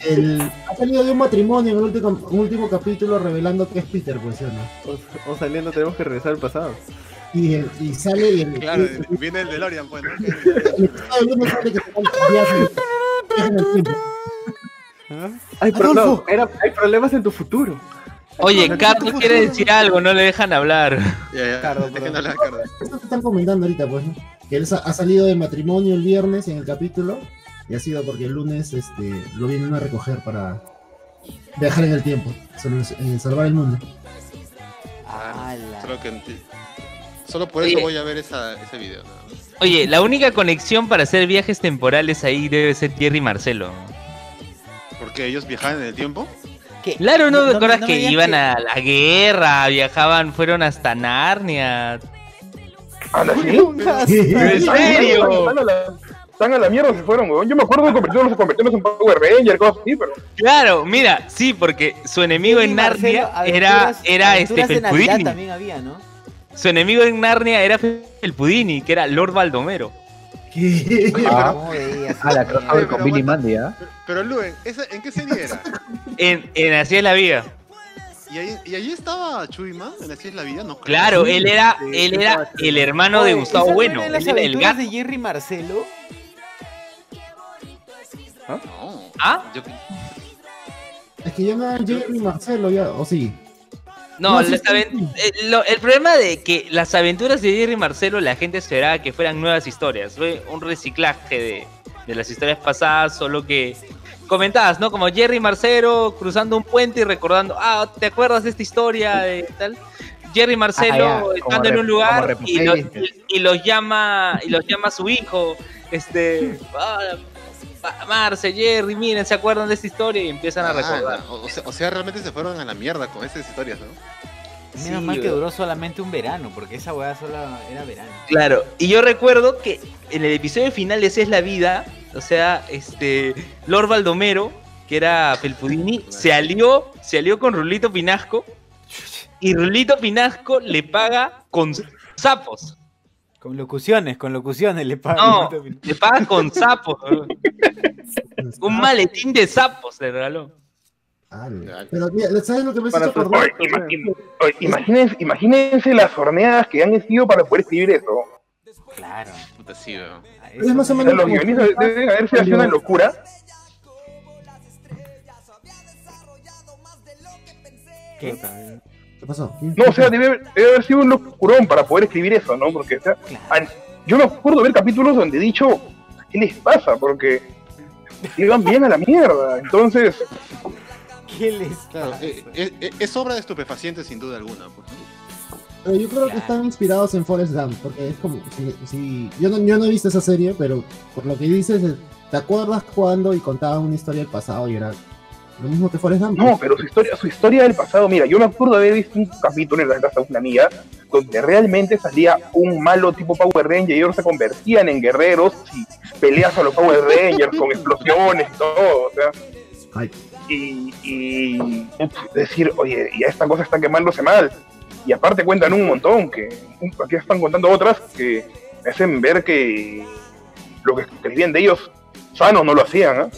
S7: el, ha salido de un matrimonio en el último, un último capítulo revelando que es Peter, pues, ¿sí o no?
S4: O, o saliendo tenemos que regresar al pasado.
S7: Y, el- y sale y el,
S3: Claro,
S7: el-
S3: viene el DeLorean, pues, ¿no? <laughs>
S7: el episodio uno sale que se llama viaje, viaje en el tiempo.
S4: Ay, pero no,
S1: Adolfo.
S4: era, hay problemas en tu futuro.
S2: Oye,
S1: Pero
S2: Carlos
S1: ¿qué
S2: quiere decir algo, no le dejan hablar.
S3: Ya, ya,
S1: Cardo,
S3: dejen
S1: perdón.
S3: hablar, Cardo.
S7: Esto que están comentando ahorita, pues, ¿no? Que él ha salido de matrimonio el viernes en el capítulo y ha sido porque el lunes este, lo vienen a recoger para viajar en el tiempo, salvar el mundo.
S1: Ala.
S3: Solo, que, solo por eso
S2: Oye.
S3: voy a ver esa, ese video.
S2: Oye, la única conexión para hacer viajes temporales ahí debe ser Jerry y Marcelo.
S3: Porque ellos viajaban en el tiempo.
S1: ¿Qué?
S2: Claro, ¿no, te acuerdas
S1: no
S2: que
S1: me digas
S2: iban
S1: que-
S2: a la guerra, viajaban, fueron hasta Narnia?
S6: ¿Anda así?
S2: ¿En serio?
S6: Están a la, a la mierda, se fueron, weón. Yo me acuerdo de convertirnos, se convertimos en Power Ranger, cosas así, pero.
S2: Claro, mira, sí, porque su enemigo en
S1: Marcelo,
S2: Narnia era,
S1: aventuras-
S2: era este
S1: aventuras
S2: Felpudini.
S1: también había, ¿no?
S2: Su enemigo en Narnia era Felpudini, que era Lord Baldomero.
S7: ¿Qué?
S3: Oye,
S8: Ah. Ah, la crossover con Billy. Mandy, ¿ah?
S3: Pero, pero Luen, ¿esa, ¿en qué serie era?
S2: En, en Así es la vida.
S3: ¿Y ahí, y ahí estaba Chuyman en Así es la vida? No creo.
S2: Claro,
S3: Sí.
S2: él era,
S3: Sí,
S2: él era el hermano de Gustavo
S1: ¿esas no
S2: Bueno. Él era el gato.
S1: de Jerry Marcelo?
S3: No.
S2: ¿Ah?
S3: Yo-
S7: Es que ya no era Jerry Marcelo, ya, o sí.
S2: No, aven- eh, lo- el problema de que las aventuras de Jerry Marcelo la gente esperaba que fueran nuevas historias. Fue un reciclaje de, de las historias pasadas, solo que comentabas, ¿no? Como Jerry Marcelo cruzando un puente y recordando, ah, ¿te acuerdas de esta historia de tal? Jerry Marcelo
S8: Ah, ya,
S2: estando en un lugar y,
S8: Repopé
S2: lo-
S8: Disney.
S2: y- y los llama y los llama su hijo, este, ah, <laughs> Marce, Jerry, miren, ¿se acuerdan de esta historia? Y empiezan a
S3: Ah,
S2: recordar.
S3: no, o, sea, o sea, realmente se fueron a la mierda con esas historias, ¿no?
S1: Menos
S2: Sí,
S1: mal que duró solamente un verano, porque esa weá solo era verano.
S2: Claro, y yo recuerdo que en el episodio final de Esa es la vida, o sea, este Lord Baldomero, que era Felpudini, se alió, se alió con Rulito Pinasco <laughs> y Rulito Pinasco le paga con sapos.
S1: Con locuciones, con locuciones le pagan.
S2: No, le paga con sapos. <laughs> Un maletín de sapos le regaló.
S7: Pero mira, ¿sabes lo que me
S6: Para
S7: hecho acordar?
S6: Oye, ima- im- oye, imagínense, imagínense las horneadas que han sido para poder escribir eso.
S1: Claro.
S3: Puta, sí.
S7: Es más o menos
S6: los guionistas deben haber sido así una locura.
S1: ¿Qué?
S7: ¿Qué pasó? ¿Qué-
S6: No, o sea, debe, debe haber sido un locurón para poder escribir eso, ¿no? Porque, o sea, an- yo me acuerdo ver capítulos donde he dicho, ¿qué les pasa? Porque iban bien a la mierda. Entonces,
S1: ¿Qué les
S3: Claro, eh, eh, eh, es obra de estupefacientes sin duda alguna. Pues.
S7: Pero yo creo que están inspirados en Forrest Gump, porque es como, si, si- yo, no, yo no he visto esa serie, pero por lo que dices, eh, ¿te acuerdas cuando y contaban una historia del pasado y era lo mismo que Forrest Gump?
S6: no, pero su historia, su historia del pasado, mira, yo me acuerdo haber visto un capítulo en la casa de una amiga donde realmente salía un malo tipo Power Ranger y ellos se convertían en guerreros y peleas a los Power Rangers con explosiones y todo, o sea.
S7: Ay.
S6: y, y decir, oye, ya esta cosa está quemándose mal. Y aparte cuentan un montón, que aquí están contando otras que hacen ver que lo que escribían de ellos sanos no lo hacían, ¿ah?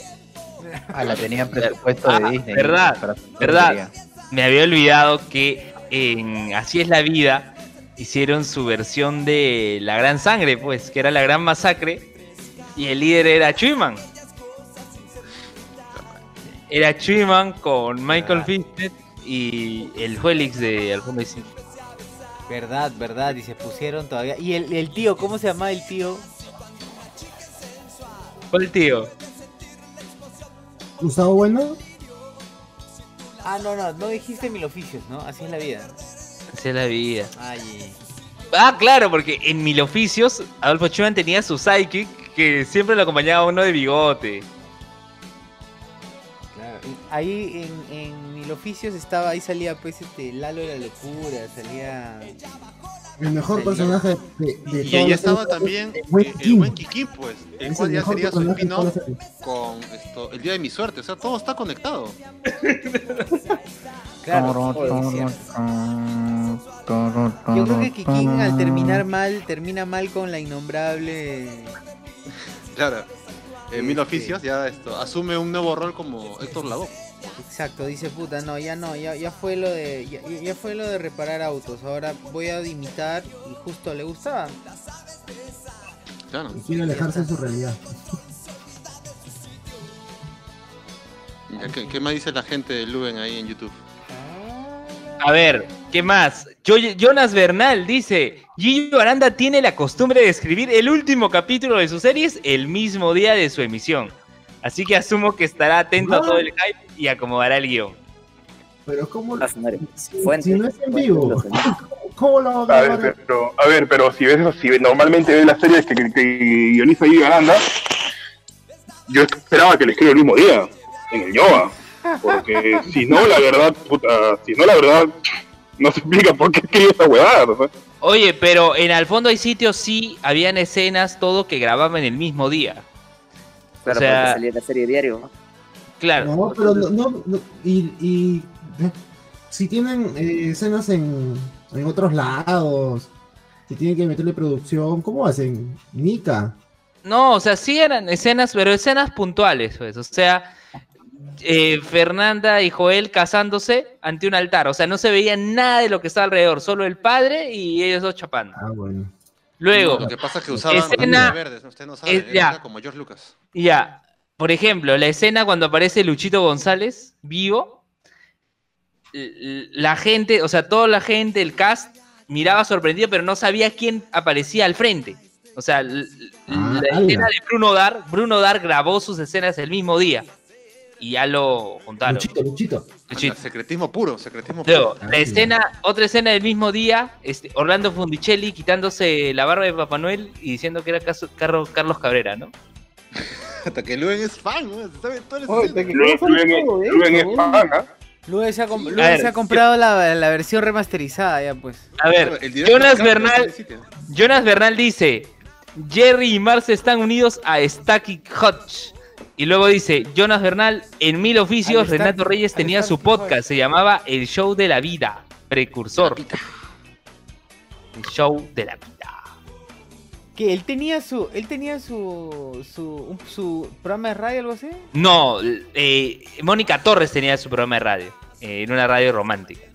S8: Ah, la tenían <laughs> presupuesto
S2: Ah,
S8: de Disney.
S2: verdad,
S8: para-
S2: ¿Verdad? Me había olvidado que en Así es la vida hicieron su versión de La Gran Sangre, pues, que era la Gran Masacre, y el líder era Chuyman. Era Chuyman con Michael Fischner y el Helix de Alfonso.
S1: Verdad, verdad, y se pusieron todavía. Y el, el tío, ¿cómo se llama el tío?
S2: ¿Cuál tío?
S7: ¿Gustavo Bueno?
S1: Ah, no, no, no dijiste mil oficios, ¿no? Así es la vida.
S2: Así es la vida.
S1: Ay,
S2: Ah, claro, porque en Mil Oficios Adolfo Chuyman tenía su psychic que siempre lo acompañaba uno de bigote.
S1: claro. Ahí en, en mil oficios estaba, ahí salía pues este Lalo de la locura, salía.
S7: El mejor
S1: Sí.
S7: personaje de, de
S3: Y ahí estaba también
S7: Buen
S3: eh, el
S7: King.
S3: buen Kikín, pues, el
S7: Es
S3: cual
S7: el
S3: ya sería su spin-off con esto, el día de mi suerte. O sea, todo está conectado. <laughs>
S1: Claro. Yo creo que Kikín al terminar mal, termina mal con la innombrable.
S3: Claro. En mil
S1: Este.
S3: oficios ya esto asume un nuevo rol como Héctor Lavoe.
S1: Exacto, dice puta, no, ya no, ya, ya fue lo de. Ya, fue lo de reparar autos. Ahora voy a imitar y justo le gustaba.
S3: Claro.
S7: Y quiere alejarse de su realidad.
S3: ¿Qué, qué más dice la gente de Luben ahí en YouTube?
S2: A ver, ¿qué más? Yo- Jonas Bernal dice, Gillo Aranda tiene la costumbre de escribir el último capítulo de sus series el mismo día de su emisión. Así que asumo que estará atento a todo el hype y acomodará el guion.
S7: Pero ¿cómo
S5: madre.
S7: si,
S5: Fuente,
S7: si no es en vivo? <laughs> ¿Cómo lo va
S6: A
S7: a
S6: ver, pero, a ver, pero si ves eso, si normalmente ves las series que, que, que guioniza Aranda, yo esperaba que le escriba el mismo día, en el Yoba. Porque <laughs> si no, la verdad, puta, si no, la verdad, no se explica por qué escribe esa huevada. ¿no?
S2: Oye, pero en al fondo hay sitios sí, habían escenas, todo que grababan el mismo día.
S5: Claro,
S2: O sea-
S5: porque salía la serie diario. ¿no?
S2: Claro.
S7: No, pero no, no, no, y, y eh, si tienen eh, escenas en, en otros lados, si tienen que meterle producción, ¿cómo hacen? Nika.
S2: No, o sea, sí eran escenas, pero escenas puntuales, pues. O sea, eh, Fernanda y Joel casándose ante un altar. O sea, no se veía nada de lo que estaba alrededor, solo el padre y ellos dos chapando.
S7: Ah, bueno.
S2: Luego,
S3: No, lo que pasa es que usaban
S2: escena-
S3: verdes, usted no sabe,
S2: es-
S3: era
S2: ya.
S3: como George Lucas.
S2: ya, por ejemplo, la escena cuando aparece Luchito González vivo, la gente, o sea, toda la gente, el cast, miraba sorprendido, pero no sabía quién aparecía al frente. O sea,
S7: Ah,
S2: la escena de Bruno Dar, Bruno Dar grabó sus escenas el mismo día y ya lo juntaron.
S7: Luchito, Luchito.
S2: Luchito.
S3: Secretismo puro, secretismo
S2: Luego,
S3: puro.
S2: La escena, otra escena del mismo día, este, Orlando Fundicelli quitándose la barba de Papá Noel y diciendo que era caso- Carro- Carlos Cabrera, ¿no? <laughs>
S3: Hasta que Luen es fan, ¿no? Se sabe
S4: Oye,
S6: Luen Luen-
S4: todo
S6: Luen
S4: eso,
S6: es fan, ¿ah?
S1: Luego se ha, com-
S2: A
S1: Luego
S2: ver,
S1: se ha comprado la, la versión remasterizada ya pues.
S2: A ver, Jonas
S3: Carlos,
S2: Bernal. Jonas Bernal dice, Jerry y Marce están unidos a Stacky Hutch. Y luego dice, Jonas Bernal, en Mil Oficios, Renato Reyes tenía su podcast, se llamaba El Show de la Vida, precursor. El Show de la Vida.
S1: Que él tenía su, él tenía su, su programa de radio algo así.
S2: No, eh, Mónica Torres tenía su programa de radio, eh, en una radio romántica.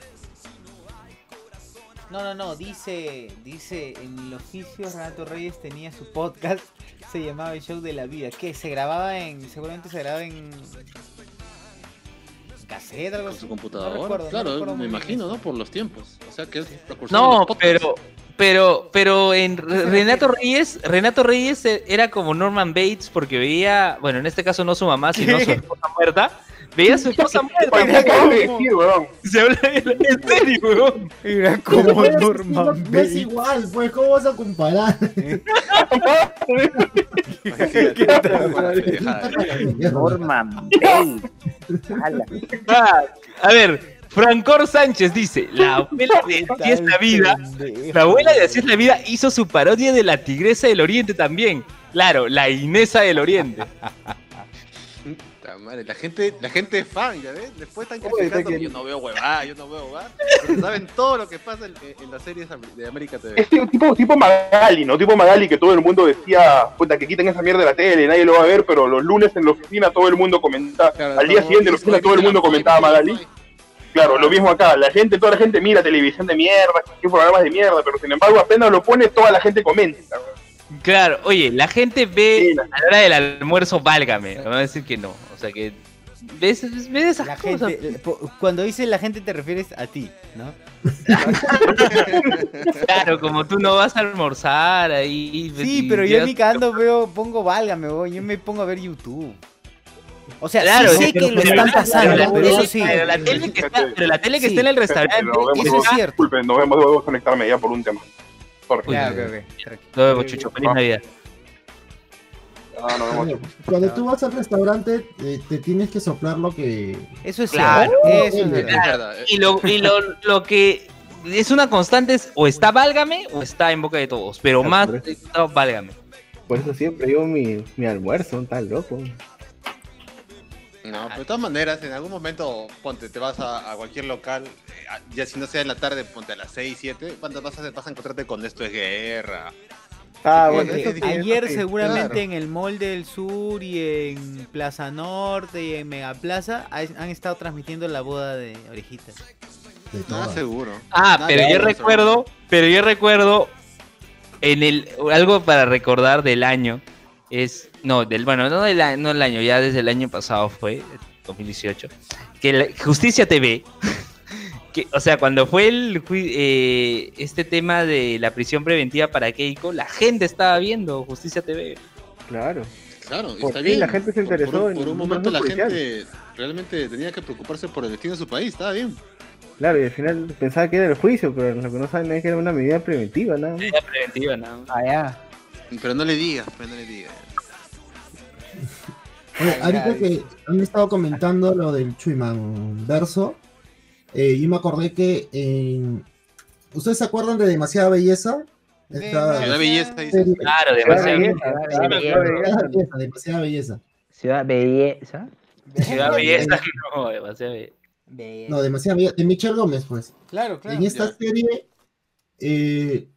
S1: No, no, no, dice, dice, en el oficio Renato Reyes tenía su podcast, se llamaba El Show de la Vida, que se grababa en, seguramente se grababa en cassette, algo
S3: Con
S1: así.
S3: su computadora.
S1: No recuerdo, no
S3: claro,
S1: recuerdo
S3: me
S1: bien
S3: imagino. ¿no? Por los tiempos. O sea, que es
S2: No, pero, pero, pero en Re- <laughs> Renato Reyes, Renato Reyes eh, era como Norman Bates porque veía, bueno, en este caso no su mamá, sino su esposa muerta. Veía a su esposa muerta. <laughs>
S6: Oye, ¿qué acabas de decir, weón?
S2: Se habla en serio, weón.
S1: Como
S7: es-
S1: Norman
S7: no, es igual, pues, ¿cómo vas a comparar?
S5: Norman. <laughs>
S2: Ah, a ver, Francor Sánchez dice, la abuela de Así es la vida, la abuela de Así es la vida hizo su parodia de la Tigresa del Oriente también. Claro, la Inesa del Oriente.
S3: Madre, La gente, la gente es fan, ¿ya ves? Después están criticando que yo no veo huevada, yo no veo huevada. Porque saben todo lo que pasa en, en las series de América TV.
S6: Es tipo, tipo, Magali, ¿no? Tipo Magali que todo el mundo decía, puta, que quiten esa mierda de la tele, nadie lo va a ver, pero los lunes en la oficina todo el mundo comentaba.
S3: Claro,
S6: Al día
S3: todo-
S6: siguiente en la oficina todo el mundo comentaba Magali. Claro, lo mismo acá, la gente, toda la gente mira televisión de mierda, programas de mierda, pero sin embargo apenas lo pone, toda la gente comenta.
S2: Claro, oye, la gente ve
S6: Sí, la-
S2: a la hora del almuerzo, válgame. Me va a decir que no. O sea que. ¿Ves, ves esas
S1: La
S2: cosas?
S1: gente, po- cuando dice la gente te refieres a ti, ¿no? <laughs>
S2: Claro, como tú no vas a almorzar ahí.
S1: Sí,
S2: y
S1: pero yo en mi cagando veo, pongo válgame, yo me pongo a ver YouTube. O sea,
S2: Claro,
S1: sí sé que
S2: pero-
S1: lo
S2: pero
S1: están
S2: la-
S1: pasando,
S2: pero la-
S1: eso sí.
S2: Pero la tele que está, pero la tele que
S1: Sí.
S2: está en el restaurante.
S6: Vemos,
S1: eso es
S6: nos-
S1: cierto.
S6: Disculpen, nos vemos, debo conectarme ya por un tema. Sorry.
S1: Ya, ok, ok, tranqui.
S2: Nos vemos, Chucho. Feliz
S6: Ah. Ah.
S7: Cuando tú vas al restaurante, eh, te tienes que soplar lo que.
S1: Eso es
S2: Claro.
S1: cierto. Eso es
S7: Es
S1: verdad.
S3: Es verdad.
S2: Y lo, y lo, lo que es una constante es o está Válgame o está en boca de todos. Pero más
S4: por eso.
S2: está Válgame.
S4: Por eso siempre llevo mi, mi almuerzo, tal loco.
S3: No, pero de todas maneras, en algún momento, ponte, te vas a, a cualquier local, eh, ya si no sea en la tarde, ponte a las 6, 7, ¿cuándo vas a, vas a encontrarte con esto es guerra?
S4: Ah, bueno, eso sí,
S3: difícil.
S1: Ayer seguramente
S3: claro.
S1: en el Mall del Sur y en Plaza Norte y en Megaplaza ha- han estado transmitiendo la boda de Orejitas.
S7: De
S3: No,
S7: todas.
S3: seguro.
S2: Ah,
S3: Nada,
S2: pero yo recuerdo, pero yo recuerdo en el algo para recordar del año es no del bueno no del a- no el año ya desde el año pasado fue 2018 que la- Justicia TV que o sea cuando fue el jui- eh, este tema de la prisión preventiva para Keiko la gente estaba viendo Justicia TV
S4: Claro.
S3: Claro,
S4: Por
S3: está bien.
S4: la gente se
S3: Por-
S4: interesó
S3: Por,
S4: en
S3: por un momento la gente realmente tenía que preocuparse por el destino de su país, estaba bien.
S4: Claro, y al final pensaba que era el juicio, pero lo que no saben es que era una medida preventiva, nada.
S2: Medida preventiva nada más.
S8: Ah, ya.
S3: Pero no le digas, pues no le digas.
S7: Oye, ahorita que han estado comentando lo del Chuiman verso, eh, yo me acordé que en... ¿Ustedes se acuerdan de Demasiada Belleza? Esta
S3: Ciudad Belleza dice.
S2: claro
S7: Demasiada
S4: Belleza.
S7: Belleza, Demasiada Belleza.
S8: Ciudad Belleza.
S2: Ciudad Belleza <laughs> no demasiado belleza.
S7: No, Demasiada Belleza. De Michelle Gómez, pues.
S1: Claro, claro.
S7: en esta
S3: ya.
S7: serie eh,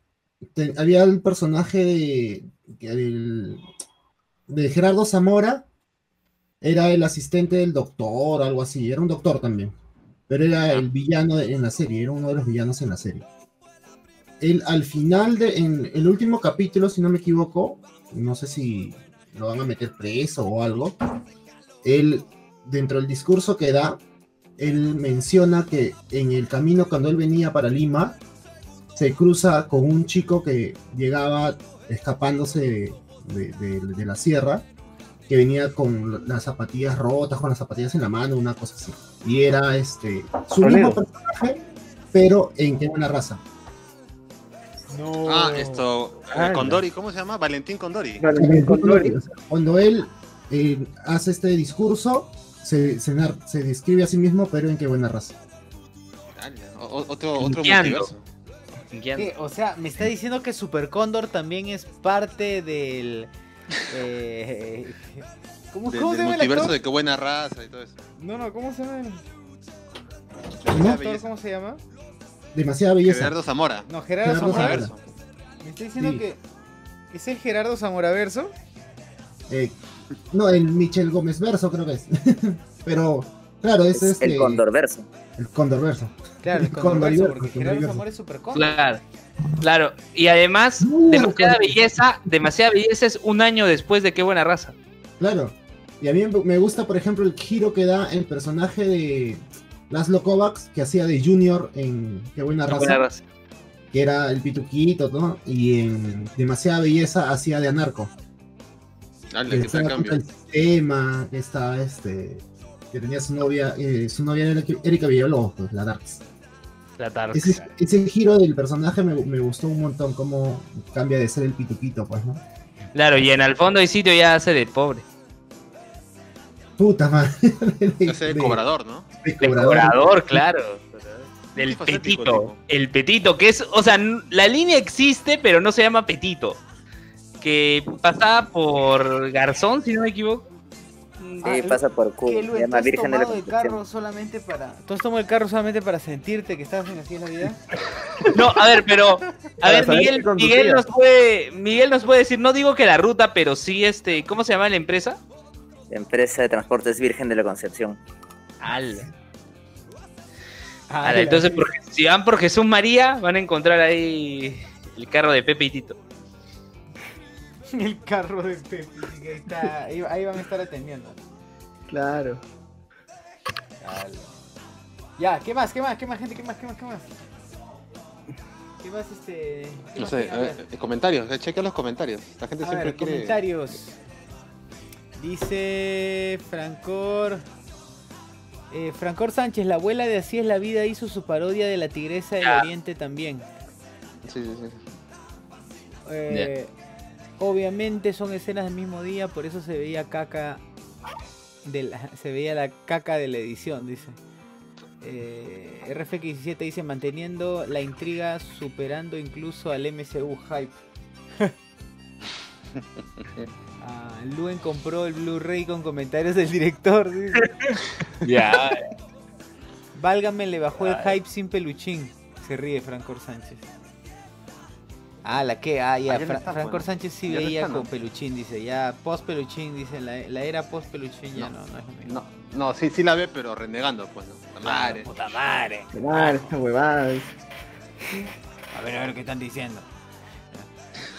S7: te- había el personaje de, de Gerardo Zamora era el asistente del doctor, algo así, era un doctor también. Pero era el villano de- en la serie, era uno de los villanos en la serie. Él, al final, de, en el último capítulo, si no me equivoco, no sé si lo van a meter preso o algo, él, dentro del discurso que da, él menciona que en el camino cuando él venía para Lima, se cruza con un chico que llegaba escapándose de, de- de- de la sierra, que venía con las zapatillas rotas, con las zapatillas en la mano, una cosa así. Y era este su mismo personaje, pero en qué buena raza.
S1: No.
S3: Ah, esto. eh,
S8: Ah,
S3: Condori, ¿cómo se llama? Valentín Condori.
S7: O sea, Cuando él eh, hace este discurso, se, se, nar- se describe a sí mismo, pero en qué buena raza.
S3: O- otro, otro multiverso.
S1: O sea, me está diciendo que Super Cóndor también es parte del. Eh, ¿Cómo,
S3: Del,
S1: cómo
S3: del
S1: se llama el
S3: multiverso
S1: actor?
S3: de qué buena raza y todo eso.
S1: No, no, ¿cómo se llama el, el
S3: belleza.
S1: actor? ¿Cómo se llama?
S7: Demasiada belleza.
S3: Gerardo Zamora.
S1: No, Gerardo,
S7: Gerardo
S1: Zamora.
S3: Verso.
S1: Me está diciendo
S7: Sí.
S1: que. ¿Es el Gerardo Zamora Verso?
S7: Eh, no, el Michel Gómez Verso creo que es. <laughs> pero, claro, es,
S5: Es
S7: este,
S5: el Condor Verso.
S7: El Cóndor Verso.
S1: Claro, el
S7: Con
S1: Cóndor Verso,
S7: Dorival,
S1: porque Gerardo. Zamora es Super Cóndor.
S2: Claro, claro. Y además,
S7: Uh,
S2: demasiada belleza, demasiada belleza es un año después de qué buena raza.
S7: Claro. Y a mí me gusta, por ejemplo, el giro que da el personaje de Laszlo Kovacs, que hacía de Junior en Qué buena
S2: Qué
S7: raza,
S2: buena raza.
S7: que era el pituquito, ¿no? Y en Demasiada Belleza hacía de Anarco.
S3: Dale,
S7: Que
S3: cambio.
S7: del sistema, que estaba este. Que tenía su novia, eh, su novia era Erika Villalobos, pues, la Darks.
S2: La tarde.
S7: Ese, ese giro del personaje me, me gustó un montón, cómo cambia de ser el pituquito, pues, ¿no?
S2: Claro, y en el fondo hay sitio ya hace de pobre.
S7: Puta madre. <laughs> de-
S3: Ese
S7: de-
S3: cobrador, ¿no?
S7: de
S2: De
S7: cobrador.
S2: claro. Del petito.
S3: tipo.
S2: El petito, que es, o sea, la línea existe, pero no se llama petito. Que pasaba por Garzón, si no me equivoco.
S5: Sí, pasa por Q.
S1: Que
S5: Se
S1: Luis, ¿tú
S5: llama
S1: has
S5: Virgen de la
S1: tomado el
S5: Concepción.
S1: carro solamente para. ¿Tú has tomado el carro solamente para sentirte que estás en así es la vida? <laughs>
S2: No, a ver, pero. A <laughs> ver, Miguel. Miguel nos puede. Miguel nos puede decir, no digo que la ruta, pero sí este. ¿Cómo se llama la empresa?
S5: La empresa de transportes Virgen de la Concepción.
S2: Al.
S1: Ah,
S2: entonces, por- si van por Jesús María, van a encontrar ahí el carro de Pepe y Tito. <laughs>
S1: el carro de Pepe. que está- ahí, ahí van a estar atendiendo.
S4: Claro.
S1: Ala. Ya, ¿qué más? ¿Qué más? ¿Qué más, gente? ¿Qué más? ¿Qué más? ¿Qué más? ¿Qué más este.? qué
S3: No
S1: más
S3: sé, eh, comentarios, eh, checa los comentarios. La gente
S1: A
S3: siempre
S1: ver,
S3: quiere.
S1: comentarios. Dice Francor. eh, Francor Sánchez, la abuela de Así es la vida, hizo su parodia de la tigresa del oriente también.
S3: Sí, sí, sí.
S1: Eh, Obviamente son escenas del mismo día, por eso se veía caca. De la- se veía la caca de la edición, dice. Eh, RFX17 dice manteniendo la intriga, superando incluso al MCU hype. <laughs> Ah, Luen compró el Blu-ray con comentarios del director. dice. <laughs>
S2: Ya.
S1: Válgame, le bajó el hype sin peluchín. Se ríe Francor Sánchez. Ah, la que, ah, ya,
S3: Ah, no
S1: Fra-
S3: está, ¿no?
S1: Sánchez sí
S3: Ya no
S1: veía
S3: está, ¿no?
S1: con peluchín, dice, ya post peluchín, dice, la, la era post peluchín ya no, no, es lo mismo.
S3: No, no, sí, sí la ve, pero renegando, pues, ¿no? La madre.
S1: Puta madre.
S4: Claro, esta huevada.
S1: A ver, a ver qué están diciendo.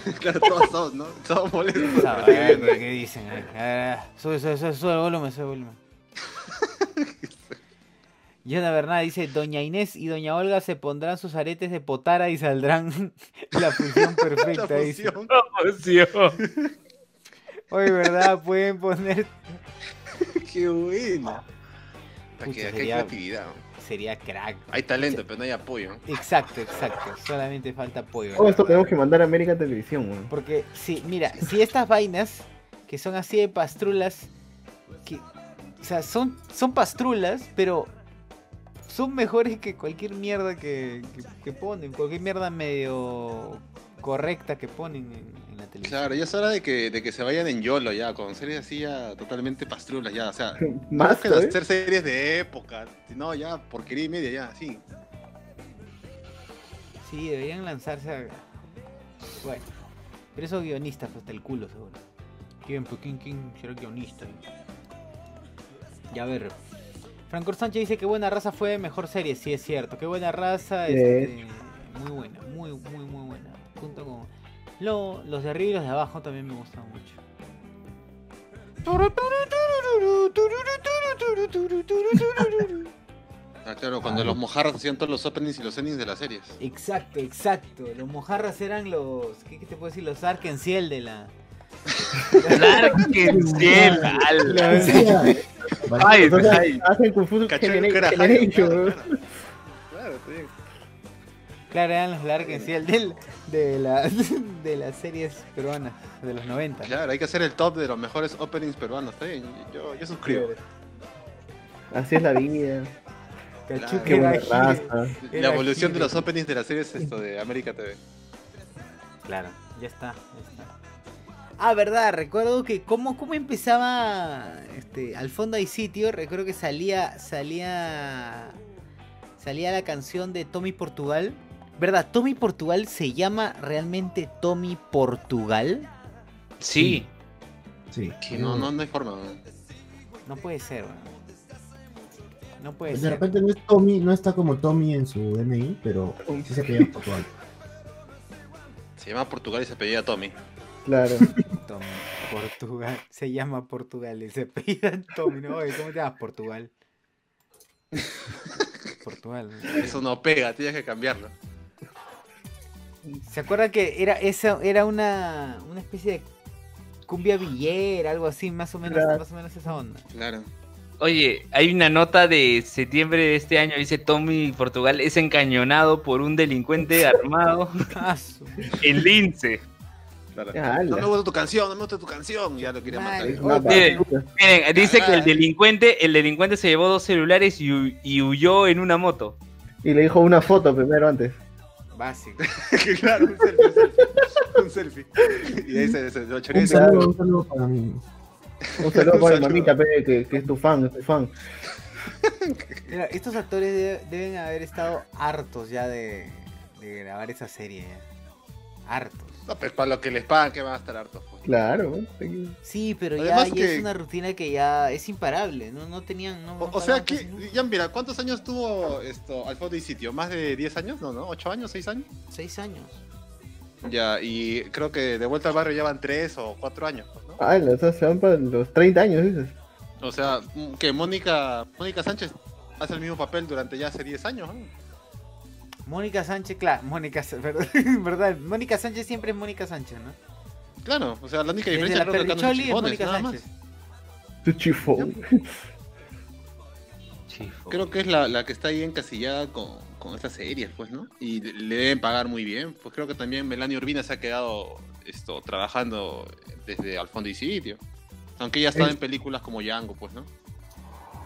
S1: <laughs>
S3: claro, todos, ¿no? Todos molestos.
S1: A ver, ¿qué dicen? A ver, a ver, Sube, sube, sube, sube el volumen, sube el volumen. <laughs> Yona Bernal dice, Doña Inés y Doña Olga se pondrán sus aretes de potara y saldrán <laughs> la fusión <laughs> perfecta.
S3: La
S1: dice.
S3: fusión. <laughs>
S1: Oye, ¿verdad? Pueden poner...
S3: Qué buena.
S1: Pucha,
S3: hay
S1: sería-
S3: creatividad.
S1: Sería crack.
S3: Hay talento, pero no hay apoyo.
S1: Exacto, exacto. Solamente falta apoyo.
S4: Todo esto tenemos que mandar a América Televisión, weón.
S1: Porque, sí, mira, si estas vainas, que son así de pastrulas, que, o sea, son, son pastrulas, pero son mejores que cualquier mierda que, que, que ponen, cualquier mierda medio correcta que ponen en, en la televisión.
S3: Claro, ya es hora de que, de que se vayan en YOLO ya, con series así ya totalmente pastrulas ya, o sea, <laughs>
S4: Más, ¿sabes?
S3: hacer series de época, no, ya porquería y media ya, sí.
S1: Sí, deberían lanzarse a... Bueno, pero esos guionistas, pues, hasta el culo, seguro. ¿Quién, pues, quién, quién será guionista? Ya ver. Franco Sánchez dice que buena raza fue mejor serie, sí es cierto. Qué buena raza, este, muy buena, muy, muy, muy buena. Junto con lo- los de arriba y los de abajo también me gustan mucho.
S3: Ah, claro, cuando los mojarras hacían todos los openings y los endings de las series.
S1: Exacto, exacto. Los mojarras eran los. ¿Qué, qué te puedo decir? Los Arkenciel de la.
S2: Larkensiel, ala.
S7: Decía,
S2: Ay,
S4: sea,
S2: ay.
S4: hacen
S3: que
S4: Generation.
S3: Claro, claro. Claro, está bien.
S1: Claro, eran los Arkenciel del, de, la, <laughs> de las series peruanas de los 90. ¿no?
S3: Claro, hay que hacer el top de los mejores openings peruanos. Bien, yo, yo suscribo.
S4: Así es la vida.
S1: Cachu,
S3: Claro.
S1: que
S4: Qué buena raza.
S3: La evolución de los openings de las series esto de América TV.
S1: Claro, ya está, ya está. Ah, verdad, recuerdo que cómo, cómo empezaba este, al fondo hay sitio, recuerdo que salía, salía, salía la canción de Tommy Portugal. ¿Verdad? Tommy Portugal se llama realmente Tommy Portugal.
S2: Sí,
S7: Sí.
S3: No, no, no hay forma. ¿no?
S1: No puede ser. No puede
S7: De
S1: ser.
S7: repente no es Tommy, no está como Tommy en su DNI, pero sí se queda Portugal.
S3: Se llama Portugal y se apellida Tommy.
S4: Claro. <laughs>
S1: Tommy Portugal. Se llama Portugal y se apellida <laughs> Tommy. ¿no? Oye, ¿cómo te llamas Portugal? Portugal. <laughs>
S3: Eso no pega, tienes que cambiarlo.
S1: ¿Se acuerdan que era esa era una, una especie de cumbia villera, algo así, más o menos,
S4: Claro.
S1: más o menos esa onda?
S3: Claro.
S2: Oye, hay una nota de septiembre de este año, dice Tommy Portugal es encañonado por un delincuente armado
S1: Ah,
S2: en Lince.
S3: No me gusta tu canción, no me gusta tu canción. Ya lo quería matar.
S2: Miren. Miren, dice que el delincuente, el delincuente se llevó dos celulares y, y huyó en una moto.
S4: Y le dijo una foto primero antes.
S1: Básico. <laughs>
S3: claro, un selfie, un selfie. Un selfie. Y ahí se, se lo choreé
S7: Un saludo, un saludo para mí.
S4: Un saludo para mi <laughs> mamita, que, que es tu fan, es tu fan.
S1: Mira, estos actores de- deben haber estado hartos ya de, de grabar esa serie. ya. Hartos.
S3: No, pues para lo que les pagan, que van a estar hartos. pues.
S4: Claro.
S1: Sí, pero ya,
S3: Además
S1: ya
S3: que-
S1: es una rutina que ya es imparable. No, no tenían. No,
S3: O, o sea que,
S1: nunca.
S3: ya mira, ¿cuántos años tuvo esto al fondo y sitio? ¿Más de 10 años? No, ¿no? ¿8 años? ¿6 años?
S1: Seis años.
S3: Ya, y creo que de vuelta al barrio ya van 3 o 4 años, pues, ¿no?
S4: Ah, o sea, se van para los 30 años, dices.
S3: O sea, que Mónica Mónica Sánchez hace el mismo papel durante ya hace 10 años, ¿no?
S1: Mónica Sánchez, claro, Mónica, <laughs> ¿verdad? ¿verdad? Mónica Sánchez siempre es Mónica Sánchez, ¿no?
S3: Claro, o sea, la única
S1: Desde
S3: diferencia
S1: la
S3: creo que es
S1: Mónica
S3: nada más.
S1: Sánchez.
S4: Tu chifón.
S3: Creo que es la, la que está ahí encasillada con, con estas series, pues, ¿no? Y le- deben pagar muy bien. Pues creo que también Melanie Urbina se ha quedado esto trabajando desde al fondo y sitio. Aunque ella ha estado
S7: Es-
S3: en películas como Django, pues, ¿no?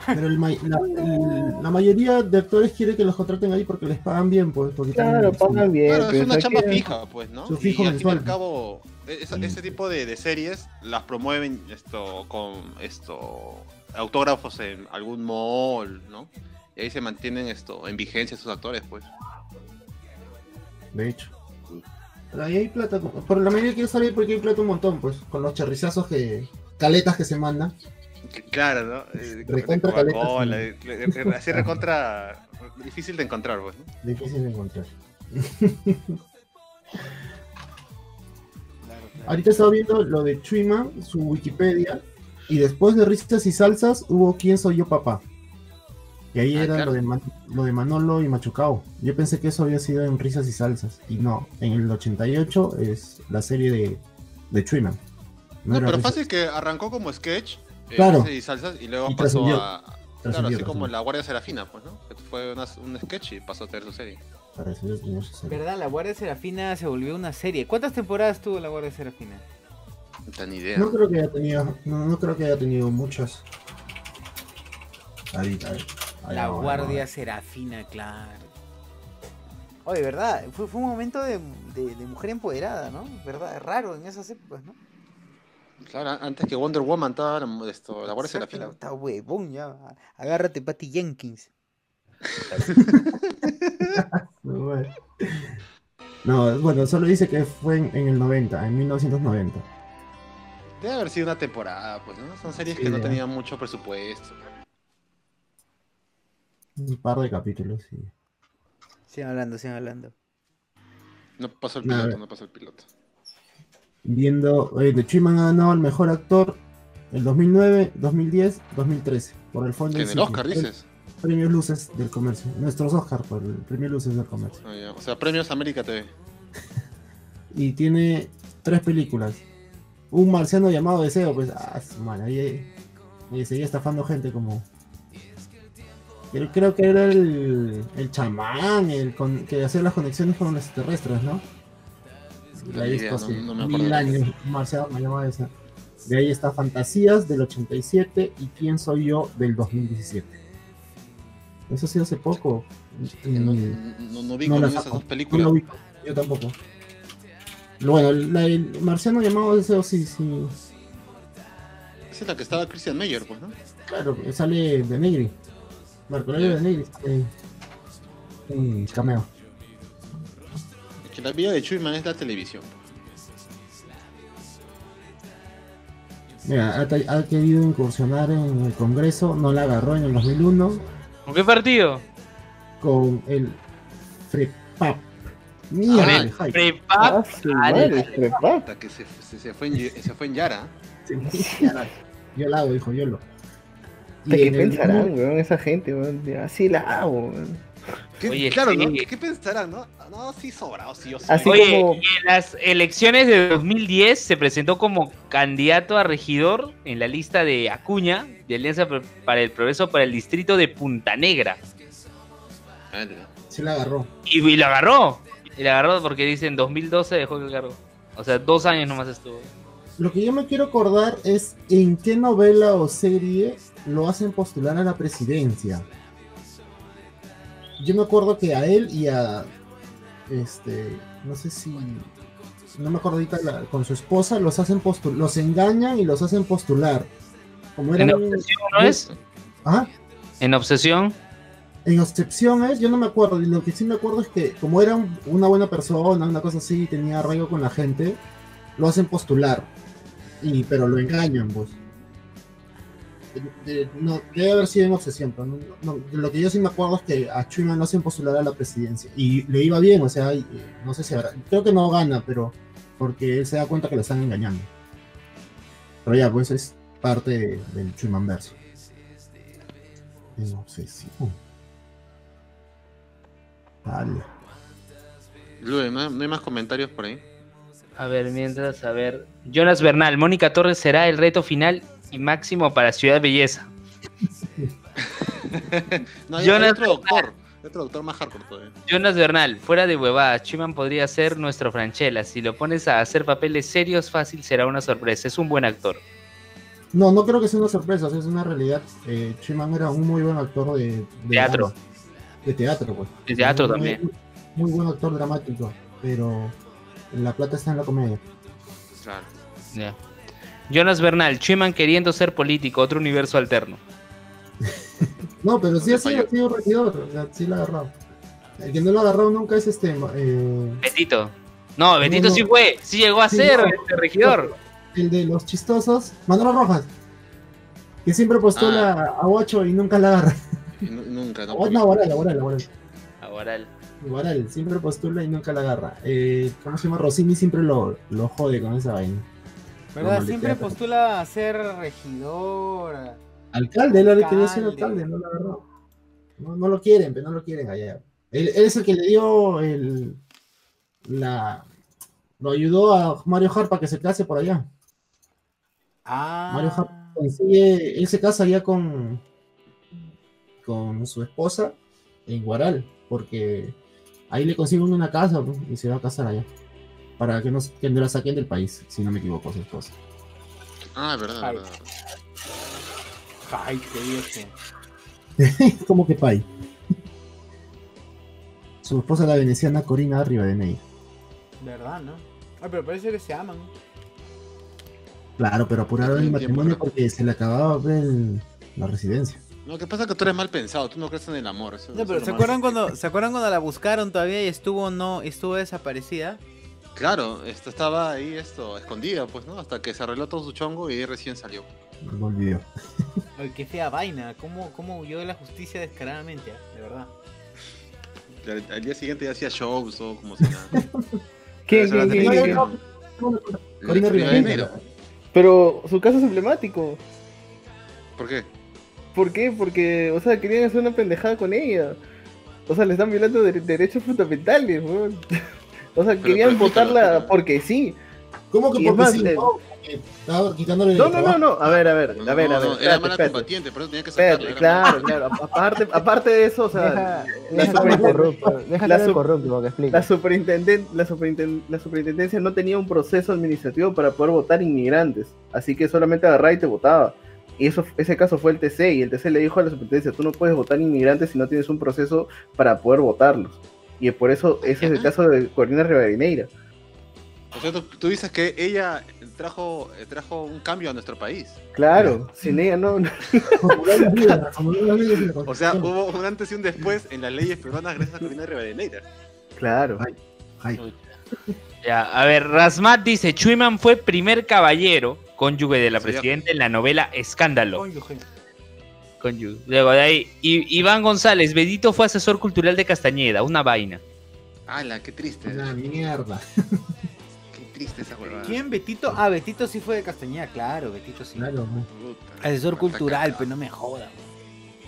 S7: Pero el la, el- la mayoría de actores quiere que los contraten ahí porque les pagan bien, pues. Porque
S4: Claro, pagan bien.
S3: Claro, es una
S4: ¿sabes
S3: chamba
S4: qué?
S3: fija, pues, ¿no?
S7: Su
S3: Y
S7: fijo
S3: al fin y al cabo, esa- ese tipo de, de series las promueven esto con esto autógrafos en algún mall, ¿no? Y ahí se mantienen esto en vigencia sus actores, pues.
S7: De hecho. Pero ahí hay plata. Por la mayoría quiero saber porque hay plata un montón, pues. Con los charrizazos que. Caletas que se mandan.
S3: Claro, ¿no? Eh,
S7: Recontra
S3: Coca-Cola, de- así recontra difícil de encontrar, pues. ¿no?
S7: Difícil de encontrar. Ahorita estaba viendo lo de Chuima, su Wikipedia, y después de Risas y Salsas hubo ¿Quién soy yo papá? Y ahí
S3: Ah,
S7: era
S3: claro.
S7: lo, de Man- lo de Manolo y Machucao. Yo pensé que eso había sido en Risas y Salsas, y no, en el 88 es la serie de, de Chuima.
S3: No, pero
S7: Risas-
S3: fácil que arrancó como sketch eh,
S7: Claro.
S3: y salsas y luego
S7: Y
S3: pasó a. Claro,
S7: Trascendió,
S3: así como la Guardia Serafina, pues, ¿no? Que fue una- un sketch y pasó a tener su serie.
S1: ¿Verdad? La Guardia Serafina se volvió una serie. ¿Cuántas temporadas tuvo la Guardia Serafina?
S3: No tengo ni idea.
S7: No creo que haya tenido, no, no creo que haya tenido muchas. Ahí, ahí, ahí
S1: La Guardia. Serafina, claro. Oye, ¿verdad? Fue, fue un momento de, de- de mujer empoderada, ¿no? ¿Verdad? Raro en esas épocas, ¿no?
S3: Claro, antes que Wonder Woman estaba la, esto, la Guardia
S1: Exacto,
S3: Serafina.
S1: Está huevón ya. Agárrate, Patty Jenkins. <laughs>
S7: No, bueno, solo dice que fue en, en el 90, en 1990.
S3: Debe haber sido una temporada, pues, ¿no? Son series
S7: Sí,
S3: que no tenían mucho presupuesto.
S7: Un par de capítulos, sí.
S1: Sigan hablando, sigan hablando.
S3: No pasó el piloto, no pasó el piloto.
S7: Viendo, eh, The Chiman ha ganado el mejor actor el 2009, 2010, 2013 por el fondo
S3: en el. Oscar dices.
S7: Premios Luces del Comercio. Nuestros Oscar por el Premio Luces del Comercio.
S3: Ah. O sea, premios América TV. <laughs>
S7: Y tiene tres películas. Un marciano llamado Deseo, pues, ah, madre, ahí, ahí seguía estafando gente como... Creo, creo que era el, el chamán, el con- que hacía las conexiones con los extraterrestres, ¿no? La he visto hace
S3: no- no
S7: mil años, un marciano me llamaba esa. De ahí está Fantasías del 87 y Quién soy yo del 2017. Eso ha sido hace poco.
S3: Que no, no, no vi
S7: no
S3: con esas dos
S7: no
S3: películas.
S7: lo ubico, yo tampoco. Bueno, la- el marciano llamado Deseo sí, sí.
S3: Esa es la que estaba Christian Meyer, pues, ¿no?
S7: Claro, sale de Negri. Marco Aurelio de Negri. sale Un cameo.
S3: Que la vida de Chuyman es la televisión.
S7: Mira, ha, querido incursionar en el Congreso, no la agarró en el 2001
S2: ¿Con qué partido?
S7: con el FREPAP.
S2: Con
S7: Mierda,
S2: el
S7: el hype.
S2: Prepap.
S4: Ah,
S3: que se, se, se fue, en, se fue en Yara.
S7: Sí, Yo la hago, dijo, yo lo.
S4: ¿De qué pensarán, weón, esa gente, weón? Así la hago, weón.
S3: ¿Qué-
S2: Oye,
S3: claro,
S2: sí.
S3: ¿no? ¿Qué pensarán, no? No, sí sobrado, sí o sí.
S4: Así
S2: Oye,
S4: como-
S2: y en las elecciones de 2010 se presentó como candidato a regidor en la lista de Acuña, de Alianza para el Progreso para el distrito de Punta Negra.
S3: Vale.
S7: Sí la agarró.
S2: Y, y lo agarró. Y lo agarró porque dice en 2012 dejó el cargo. O sea, dos años nomás estuvo.
S7: Lo que yo me quiero acordar es en qué novela o serie lo hacen postular a la presidencia. Yo me acuerdo que a él y a este, no sé si no me acuerdo ahorita la- con su esposa los hacen postular, los engañan y los hacen postular. Como
S2: En obsesión, ¿no es?
S7: Ajá.
S2: En obsesión.
S7: En excepciones, yo no me acuerdo. Y lo que sí me acuerdo es que, como era un- una buena persona, una cosa así, tenía arraigo con la gente, lo hacen postular. Y, pero lo engañan, pues. De- no, debe haber sido en obsesión, pero no- no- lo que yo sí me acuerdo es que a Chuyman lo hacen postular a la presidencia. Y le iba bien, o sea, y- no sé si habrá. Creo que no gana, pero porque él se da cuenta que lo están engañando. Pero ya, pues es parte de- del Chuyman verso. En obsesión.
S3: Luen, ¿no, no hay más comentarios por ahí?
S2: A ver, mientras, a ver. Jonas Bernal, Mónica Torres será el reto final y máximo para Ciudad Belleza. <laughs>
S3: No, hay,
S2: Jonas
S3: hay otro doctor. hay Otro doctor más hardcore todavía.
S2: Jonas Bernal, fuera de huevadas, Chiman podría ser nuestro Franchella. Si lo pones a hacer papeles serios, fácil será una sorpresa. Es un buen actor.
S7: No, no creo que sea una sorpresa, es una realidad. Eh, Chiman era un muy buen actor de, de
S2: Teatro.
S7: drama. De teatro, pues.
S2: De teatro
S7: Muy-
S2: también.
S7: Muy, muy buen actor dramático, pero la plata está en la comedia.
S3: Claro.
S2: Ya. Jonas Bernal, Chiman queriendo ser político, otro universo alterno. <laughs>
S7: No, pero sí ha sido, sido regidor, sí la ha agarrado. El que no lo ha agarrado nunca es este. Eh,
S2: Betito. No, Betito
S7: no.
S2: sí fue, sí llegó a
S7: Sí,
S2: ser
S7: no.
S2: este regidor.
S7: el de los chistosos, Manolo Rojas. Que siempre postula a 8 y nunca la agarra.
S3: Nunca, no.
S7: Oh, no, Guaral, Guaral, Guaral.
S2: El-
S7: Guaral, siempre postula y nunca la agarra. Eh, ¿Cómo se llama? Rossini siempre lo, lo jode con esa vaina.
S1: ¿Verdad? Siempre postula a ser regidor.
S7: Alcalde, él le quería ser
S1: Alcalde.
S7: no lo agarró. No, no lo quieren, pero no lo quieren allá. Él, él es el que le dio el. La. Lo ayudó a Mario Harpa que se case por allá.
S1: Ah.
S7: Mario Harpa consigue. Él se casa allá con. Con su esposa en Guaral, porque ahí le consiguen una casa pues, y se va a casar allá. Para que no, que no la saquen del país, si no me equivoco, su esposa.
S3: Ah, es verdad,
S1: Ay.
S3: es verdad.
S1: Ay, qué viejo. <laughs>
S7: como que pay. <laughs> Su esposa la veneciana Corina Rivadeneira.
S1: ¿Verdad, no? Ay, pero parece que se aman.
S7: Claro, pero apuraron el matrimonio porque se le acababa el- la residencia.
S3: No, que pasa que tú eres mal pensado, tú no crees en el amor. Eso,
S1: No, pero ¿se acuerdan cuando se acuerdan cuando la buscaron todavía y estuvo no estuvo desaparecida?
S3: Claro, esto estaba ahí esto, escondida, pues, ¿no? Hasta que se arregló todo su chongo y ahí recién salió.
S7: No olvidó.
S1: Ay, qué fea vaina. ¿Cómo, cómo huyó de la justicia descaradamente? ah? De verdad.
S3: Al, al día siguiente ya hacía shows o como si nada.
S7: Corina
S3: El
S7: Rivadeneira.
S3: Rivadeneira.
S4: Pero su caso es emblemático.
S3: ¿Por qué?
S4: ¿Por qué? Porque, o sea, querían hacer una pendejada con ella. O sea, le están violando de- derechos fundamentales, weón. <laughs> O sea, querían
S3: pero
S4: votarla porque sí.
S7: ¿Cómo que porque
S4: más,
S7: sí? No, estaba quitándole
S4: No, no, no, no. A ver, a ver, a ver, a ver.
S3: No, era mala
S4: espérate.
S3: combatiente, por eso tenía que sacarla.
S4: Espérate,
S3: era
S4: claro, claro. Aparte, aparte de eso, o sea,
S8: Deja,
S4: la,
S8: corrupto,
S4: la
S8: corrupto que
S4: la, superintenden- la, superinten- la superintendencia no tenía un proceso administrativo para poder votar inmigrantes. Así que solamente agarraba y te votaba. Y eso, ese caso fue el TC. Y el TC le dijo a la superintendencia: tú no puedes votar inmigrantes si no tienes un proceso para poder votarlos. Y por eso ese es el caso de Corina Rivadeneira.
S3: O sea, tú, tú dices que ella trajo, eh, trajo un cambio a nuestro país.
S4: Claro, sin ella no. no- <laughs>
S3: O sea, hubo un antes y un después en las leyes peruanas gracias a Corina Rivadeneira.
S4: Claro.
S7: Ay,
S2: Ya, a ver, Rasmat dice, Chuiman fue primer caballero, cónyuge de la
S3: Sí,
S2: presidenta en la novela Escándalo.
S1: Cónyuge.
S2: Cónyuge. Luego de ahí, I- Iván González, Bedito fue asesor cultural de Castañeda, una vaina.
S3: ¡Hala, qué triste!
S7: una mierda. <laughs>
S3: ¡Qué triste esa huevada!
S1: ¿Quién? ¿Betito? Ah, Betito sí fue de Castañeda, claro, Betito sí.
S7: Claro,
S1: Asesor cultural, pero no me joda.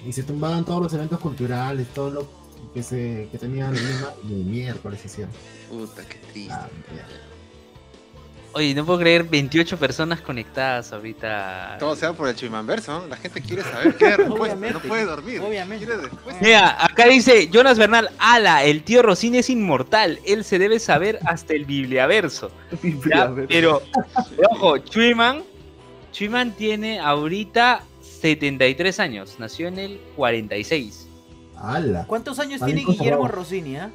S7: Y se tumbaban todos los eventos culturales, todo lo que se que tenían el miércoles hicieron.
S3: Puta, qué triste.
S7: Ah.
S2: Oye, no puedo creer 28 personas conectadas ahorita.
S3: Todo sea por el Chimanverso, ¿no? La gente quiere saber qué <laughs> respuesta.
S1: Obviamente,
S3: No puede dormir.
S1: obviamente.
S2: Mira, acá dice Jonas Bernal, ala, el tío Rosín es inmortal, él se debe saber hasta el bibliaverso. <laughs> Ya, pero, ojo, Chuiman, Chuiman tiene ahorita 73 años, nació en el 46.
S7: ¡Hala!
S1: ¿Cuántos años tiene Guillermo. Rossini, ah?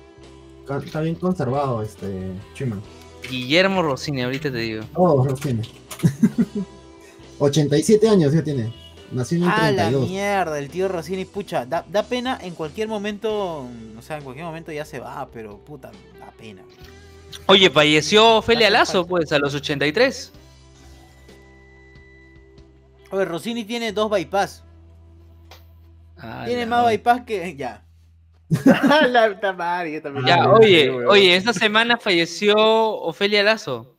S7: Está- bien conservado este Chuman.
S2: Guillermo Rossini, ahorita te digo.
S7: Oh, los tiene. 87 años ya tiene. Nació en el
S1: Ah, la
S7: 32.
S1: mierda, el tío Rossini, pucha, da, da pena en cualquier momento, o sea, en cualquier momento ya se va, pero puta, da pena.
S2: Oye, falleció Ofelia
S1: Hace
S2: Lazo, pues, a los 83.
S1: Oye, Rossini tiene dos bypass,
S2: Ah,
S1: tiene más bypass que, ya. <laughs>
S4: la puta madre, yo también.
S2: Ya,
S7: Ah,
S2: oye, oye, esta semana falleció Ofelia Lazo.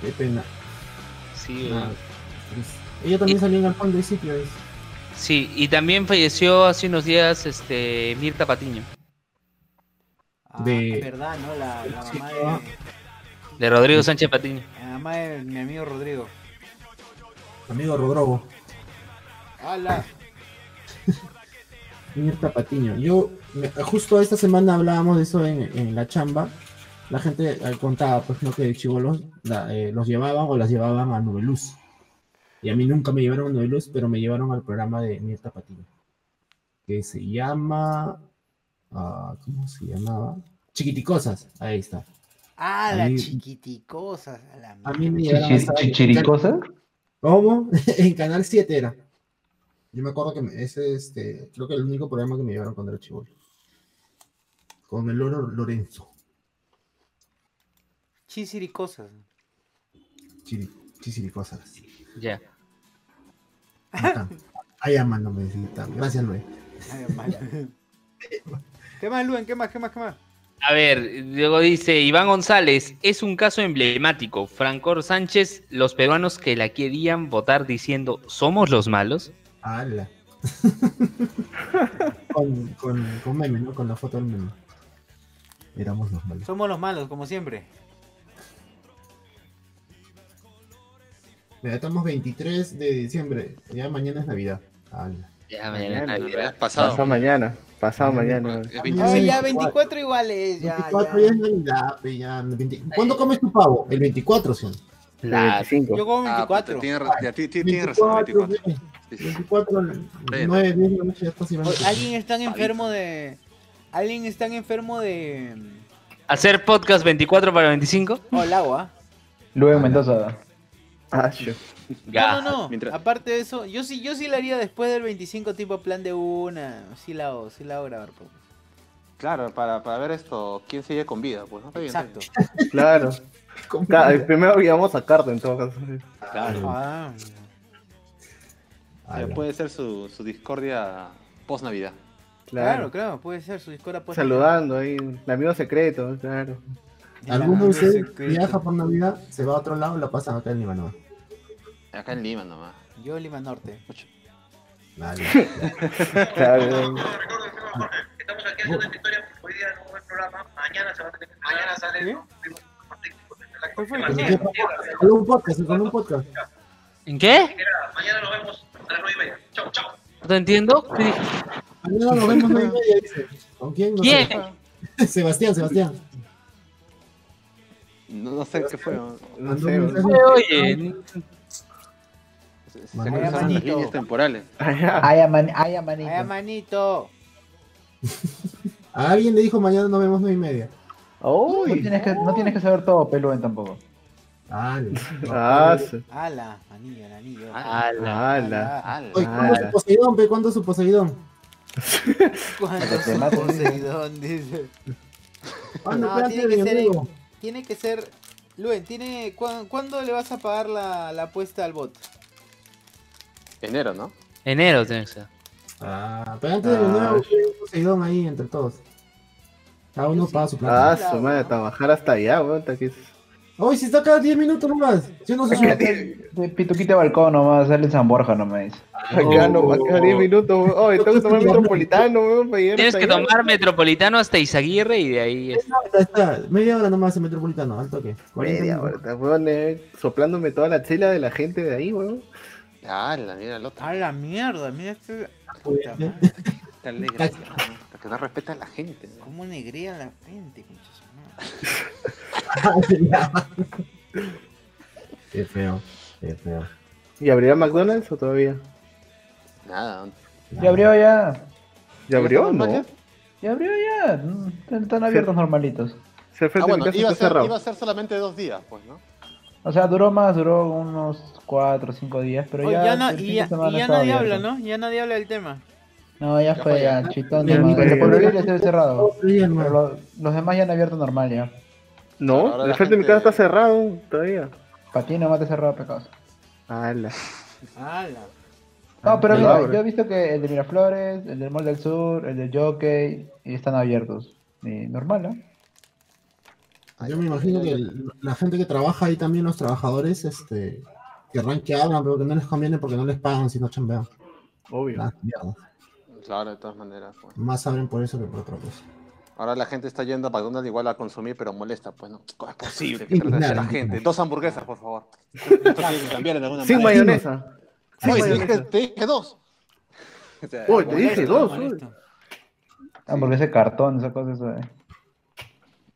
S7: Qué pena.
S2: Sí,
S7: Ah, triste. Ella también salió en el fondo y sitio.
S2: sí, y también falleció hace unos días este Mirta Patiño,
S1: Ah,
S7: De-
S1: es verdad, ¿no? La, la
S7: Sí,
S1: mamá
S7: ah.
S1: de,
S2: de Rodrigo Sánchez Patiño.
S1: la mamá de mi amigo Rodrigo.
S7: Amigo Rodrogo.
S1: ¡Hala!
S7: Mirta Patiño. Yo, me- justo esta semana hablábamos de eso en, en la chamba. La gente eh, contaba, pues, no que chivolos la- eh, los llevaban o las llevaban a Nubeluz. Y a mí nunca me llevaron a Nubeluz, pero me llevaron al programa de Mirta Patiño. Que se llama. ah, ¿Cómo se llamaba? Chiquiticosas. Ahí está.
S1: ¡Ah, la chiquiticosas! A la
S7: A mí me
S1: mierda.
S7: llevaron a esa-
S8: ¿Chichiricosa?
S7: ¿Cómo? <laughs> en Canal 7 era. Yo me acuerdo que me- ese, este, creo que el único programa que me llevaron cuando era chivolo. Con el loro Lorenzo.
S1: Chisiricosas.
S7: Chiri, chisiricosas.
S2: Ya.
S7: Acá. Ahí amándome. necesita. Gracias, Luis.
S1: Ay. ¿Qué más, Luen? ¿Qué más? ¿Qué más? ¿Qué más?
S2: A ver, luego dice Iván González, es un caso emblemático. Francor Sánchez, los peruanos que la querían votar diciendo, ¿somos los malos?
S7: ¡Hala! <laughs> con, con, con meme, ¿no? Con la foto del meme. Éramos los malos.
S1: Somos los malos, como siempre.
S7: Mira, estamos 23 de diciembre. Ya mañana es Navidad. ¡Hala!
S2: Ya,
S4: Mañana,
S2: mañana,
S3: es
S4: Pasado
S3: pasado.
S4: mañana, pasado
S7: Mañana.
S3: Es 25.
S1: ya, 24 iguales. Ya,
S7: 24
S1: ya.
S7: ya es Navidad, ya. 20 ¿Cuándo comes tu pavo? El 24, ¿sí?
S2: La-
S4: 25.
S1: Yo como
S3: Ah,
S1: 24.
S3: puta, tiene, ra- ya, ti- ti- tiene razón,
S7: 24,
S3: 24.
S7: pe.
S3: Sí, sí.
S7: 24, 9, 10 de noche ya.
S1: Oye, ¿Alguien está enfermo de. ¿Alguien está enfermo de.
S2: ¿Hacer podcast 24 para 25?
S1: Oh, el agua?
S8: Luego Mendoza.
S4: Ah, yo.
S1: No, no, no.
S3: Mientras-
S1: Aparte de eso, yo sí, yo sí la haría después del 25 tipo plan de una. Sí la hago, sí la hago grabar. pues.
S3: Claro, para, para ver esto, quién sigue con vida, pues, ¿no? Está bien, está
S1: Exacto.
S4: Claro. <laughs> Ca- Primero íbamos a carta en todo caso.
S3: Claro.
S1: Ah,
S3: O sea, puede ser su, su discordia post-Navidad.
S1: claro,
S4: Claro.
S1: claro, puede ser su discordia pues,
S4: Saludando ahí, el amigo secreto, claro.
S7: ¿Alguno de ustedes viaja por Navidad, se va a otro lado, la pasan acá en Lima, no?
S3: Acá en Lima nomás.
S1: Yo Lima Norte.
S7: Dale. <laughs>
S4: Claro.
S9: Estamos aquí haciendo una historia, hoy día no hubo el programa, mañana se va a tener, mañana sale
S7: un- Con un podcast, con un podcast.
S2: ¿En qué?
S9: Mañana nos vemos a las nueve y media. Chau, chau.
S2: ¿No te entiendo? ¿Qué dije?
S7: Mañana nos vemos nueve y media, dice. ¿Con quién? No
S2: ¿Quién?
S7: sé. <laughs> Sebastián, Sebastián.
S3: No, no sé qué fue. ¿no?
S4: No sé.
S2: Oye,
S3: Se, cruzaron las líneas temporales.
S8: Ay, man, ay, manito.
S1: Ay, manito.
S7: A <laughs> alguien le dijo mañana nos vemos nueve y media.
S8: No
S4: Uy.
S8: tienes, que, no tienes que saber todo, Peluen tampoco.
S7: Dale. <laughs>
S4: Ah.
S1: Ala, anillo, el anillo.
S2: ala.
S4: Ala.
S3: Ala.
S7: Oye, ¿cuándo es
S4: Ah.
S7: su Poseidón, pe? ¿Cuándo es su Poseidón? <laughs>
S1: ¿Cuándo
S8: mato.
S1: Poseidón? Dice.
S7: ¿Cuándo,
S1: No, tiene que ser? Tiene que ser. Luen, tiene, ¿cuándo, cuándo le vas a pagar la, la apuesta al bot?
S3: Enero, ¿no?
S2: Enero tiene que ser.
S7: Ah, pero antes de pe, un Poseidón ahí entre todos. Cada uno paga su plata.
S4: Ah, su madre, trabajar hasta allá, weón. hasta aquí.
S7: Hoy si está cada 10 minutos nomás. Yo no sé si.
S8: De Pituquite Balcón nomás, sale en San Borja nomás.
S4: Acá no, acá 10 minutos, weón. Oh, tengo que tomar metropolitano,
S2: Tienes que tomar Metropolitano hasta Izaguirre y de ahí es.
S7: Está, está, media hora nomás en Metropolitano, al toque. 40
S4: Media hora, weón, eh, soplándome toda la chela de la gente de ahí, weón.
S3: Ala, mira el otro.
S1: A la mierda, mira este. Puta
S7: ¿Eh?
S1: madre. <laughs>
S3: ¿no? Que no respeta a la gente.
S1: Cómo negrea la gente. <laughs>
S7: Qué feo, qué feo.
S4: ¿Y abrirá McDonald's o todavía?
S3: Nada.
S8: Ya abrió ya.
S4: ¿Ya abrió?
S3: ¿Ya está
S4: No.
S8: Ya abrió ya. Mm, Están, abiertos normalitos.
S4: Se fue
S3: Ah, bueno, iba a, ser, iba a ser solamente dos días, pues, ¿no?
S8: O sea, duró más, duró unos 4 o 5 días, pero
S1: Oye,
S8: ya.
S1: ya,
S8: fin
S1: y ya, y nadie
S8: abierto.
S1: habla, ¿no? Ya nadie habla del tema.
S8: No, ya
S3: Ya
S8: fue, ya, chitón.
S7: Ya, ni-
S8: El
S4: ni-
S8: ya está cerrado. Pero lo- los demás ya han abierto normal ya.
S4: No,
S3: Ahora
S4: el
S3: la
S4: frente de mi
S3: gente-
S4: casa está cerrado todavía.
S8: Para ti nomás te cerrado pecados.
S4: Ala.
S1: Ala.
S8: No, pero mira, yo he visto que el de Miraflores, el del Mall del Sur, el del Jockey, y están abiertos. Y normal, ¿no?
S7: Yo me imagino que el- la gente que trabaja ahí también, los trabajadores, este, querrán que hablan, pero que no les conviene porque no les pagan si no chambean.
S4: Obvio.
S3: Claro, de todas maneras. Pues.
S7: Más abren por eso que por otra cosa.
S3: Ahora la gente está yendo a McDonald's igual a consumir, pero molesta, pues, ¿no? ¿Cómo es posible que a la <laughs> gente? Dos hamburguesas, por favor. De
S4: Sin
S3: manera.
S4: mayonesa. Sin
S3: Oye, te dije,
S4: mayonesa.
S3: te dije dos. O sea,
S4: Uy, te dije dos, uy.
S8: Ah, ese cartón, esa cosa, eso de...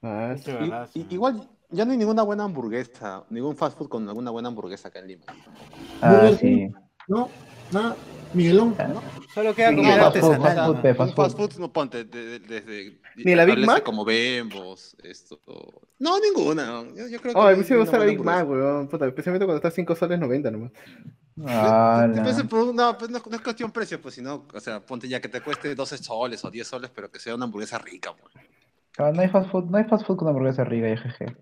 S4: Ah,
S3: y- y-
S1: sí.
S3: igual ya no hay ninguna buena hamburguesa, ningún fast food con alguna buena hamburguesa acá en Lima.
S8: Ah, sí.
S7: ¿No? Nada. Miguelón.
S1: Solo queda
S3: Sí,
S1: comer
S3: no,
S1: artesanal.
S8: fast food, pe,
S3: Un
S8: fast
S3: fast
S8: food.
S3: food, no ponte de- de- desde
S4: ¿Ni la Big Mac?
S3: como Bembos, esto. No, ninguna. no. Yo, yo creo que
S4: Oh,
S3: no
S4: a mí sí me gusta la Big Mac, weón. Puta, especialmente cuando está 5 soles 90 nomás.
S8: Ah,
S3: un- No, pues no, es- no es cuestión precio, pues sino, o sea, ponte ya que te cueste 12 soles o 10 soles, pero que sea una hamburguesa rica, pues.
S8: Ah, no hay fast food, no hay fast food con hamburguesa rica, y jeje.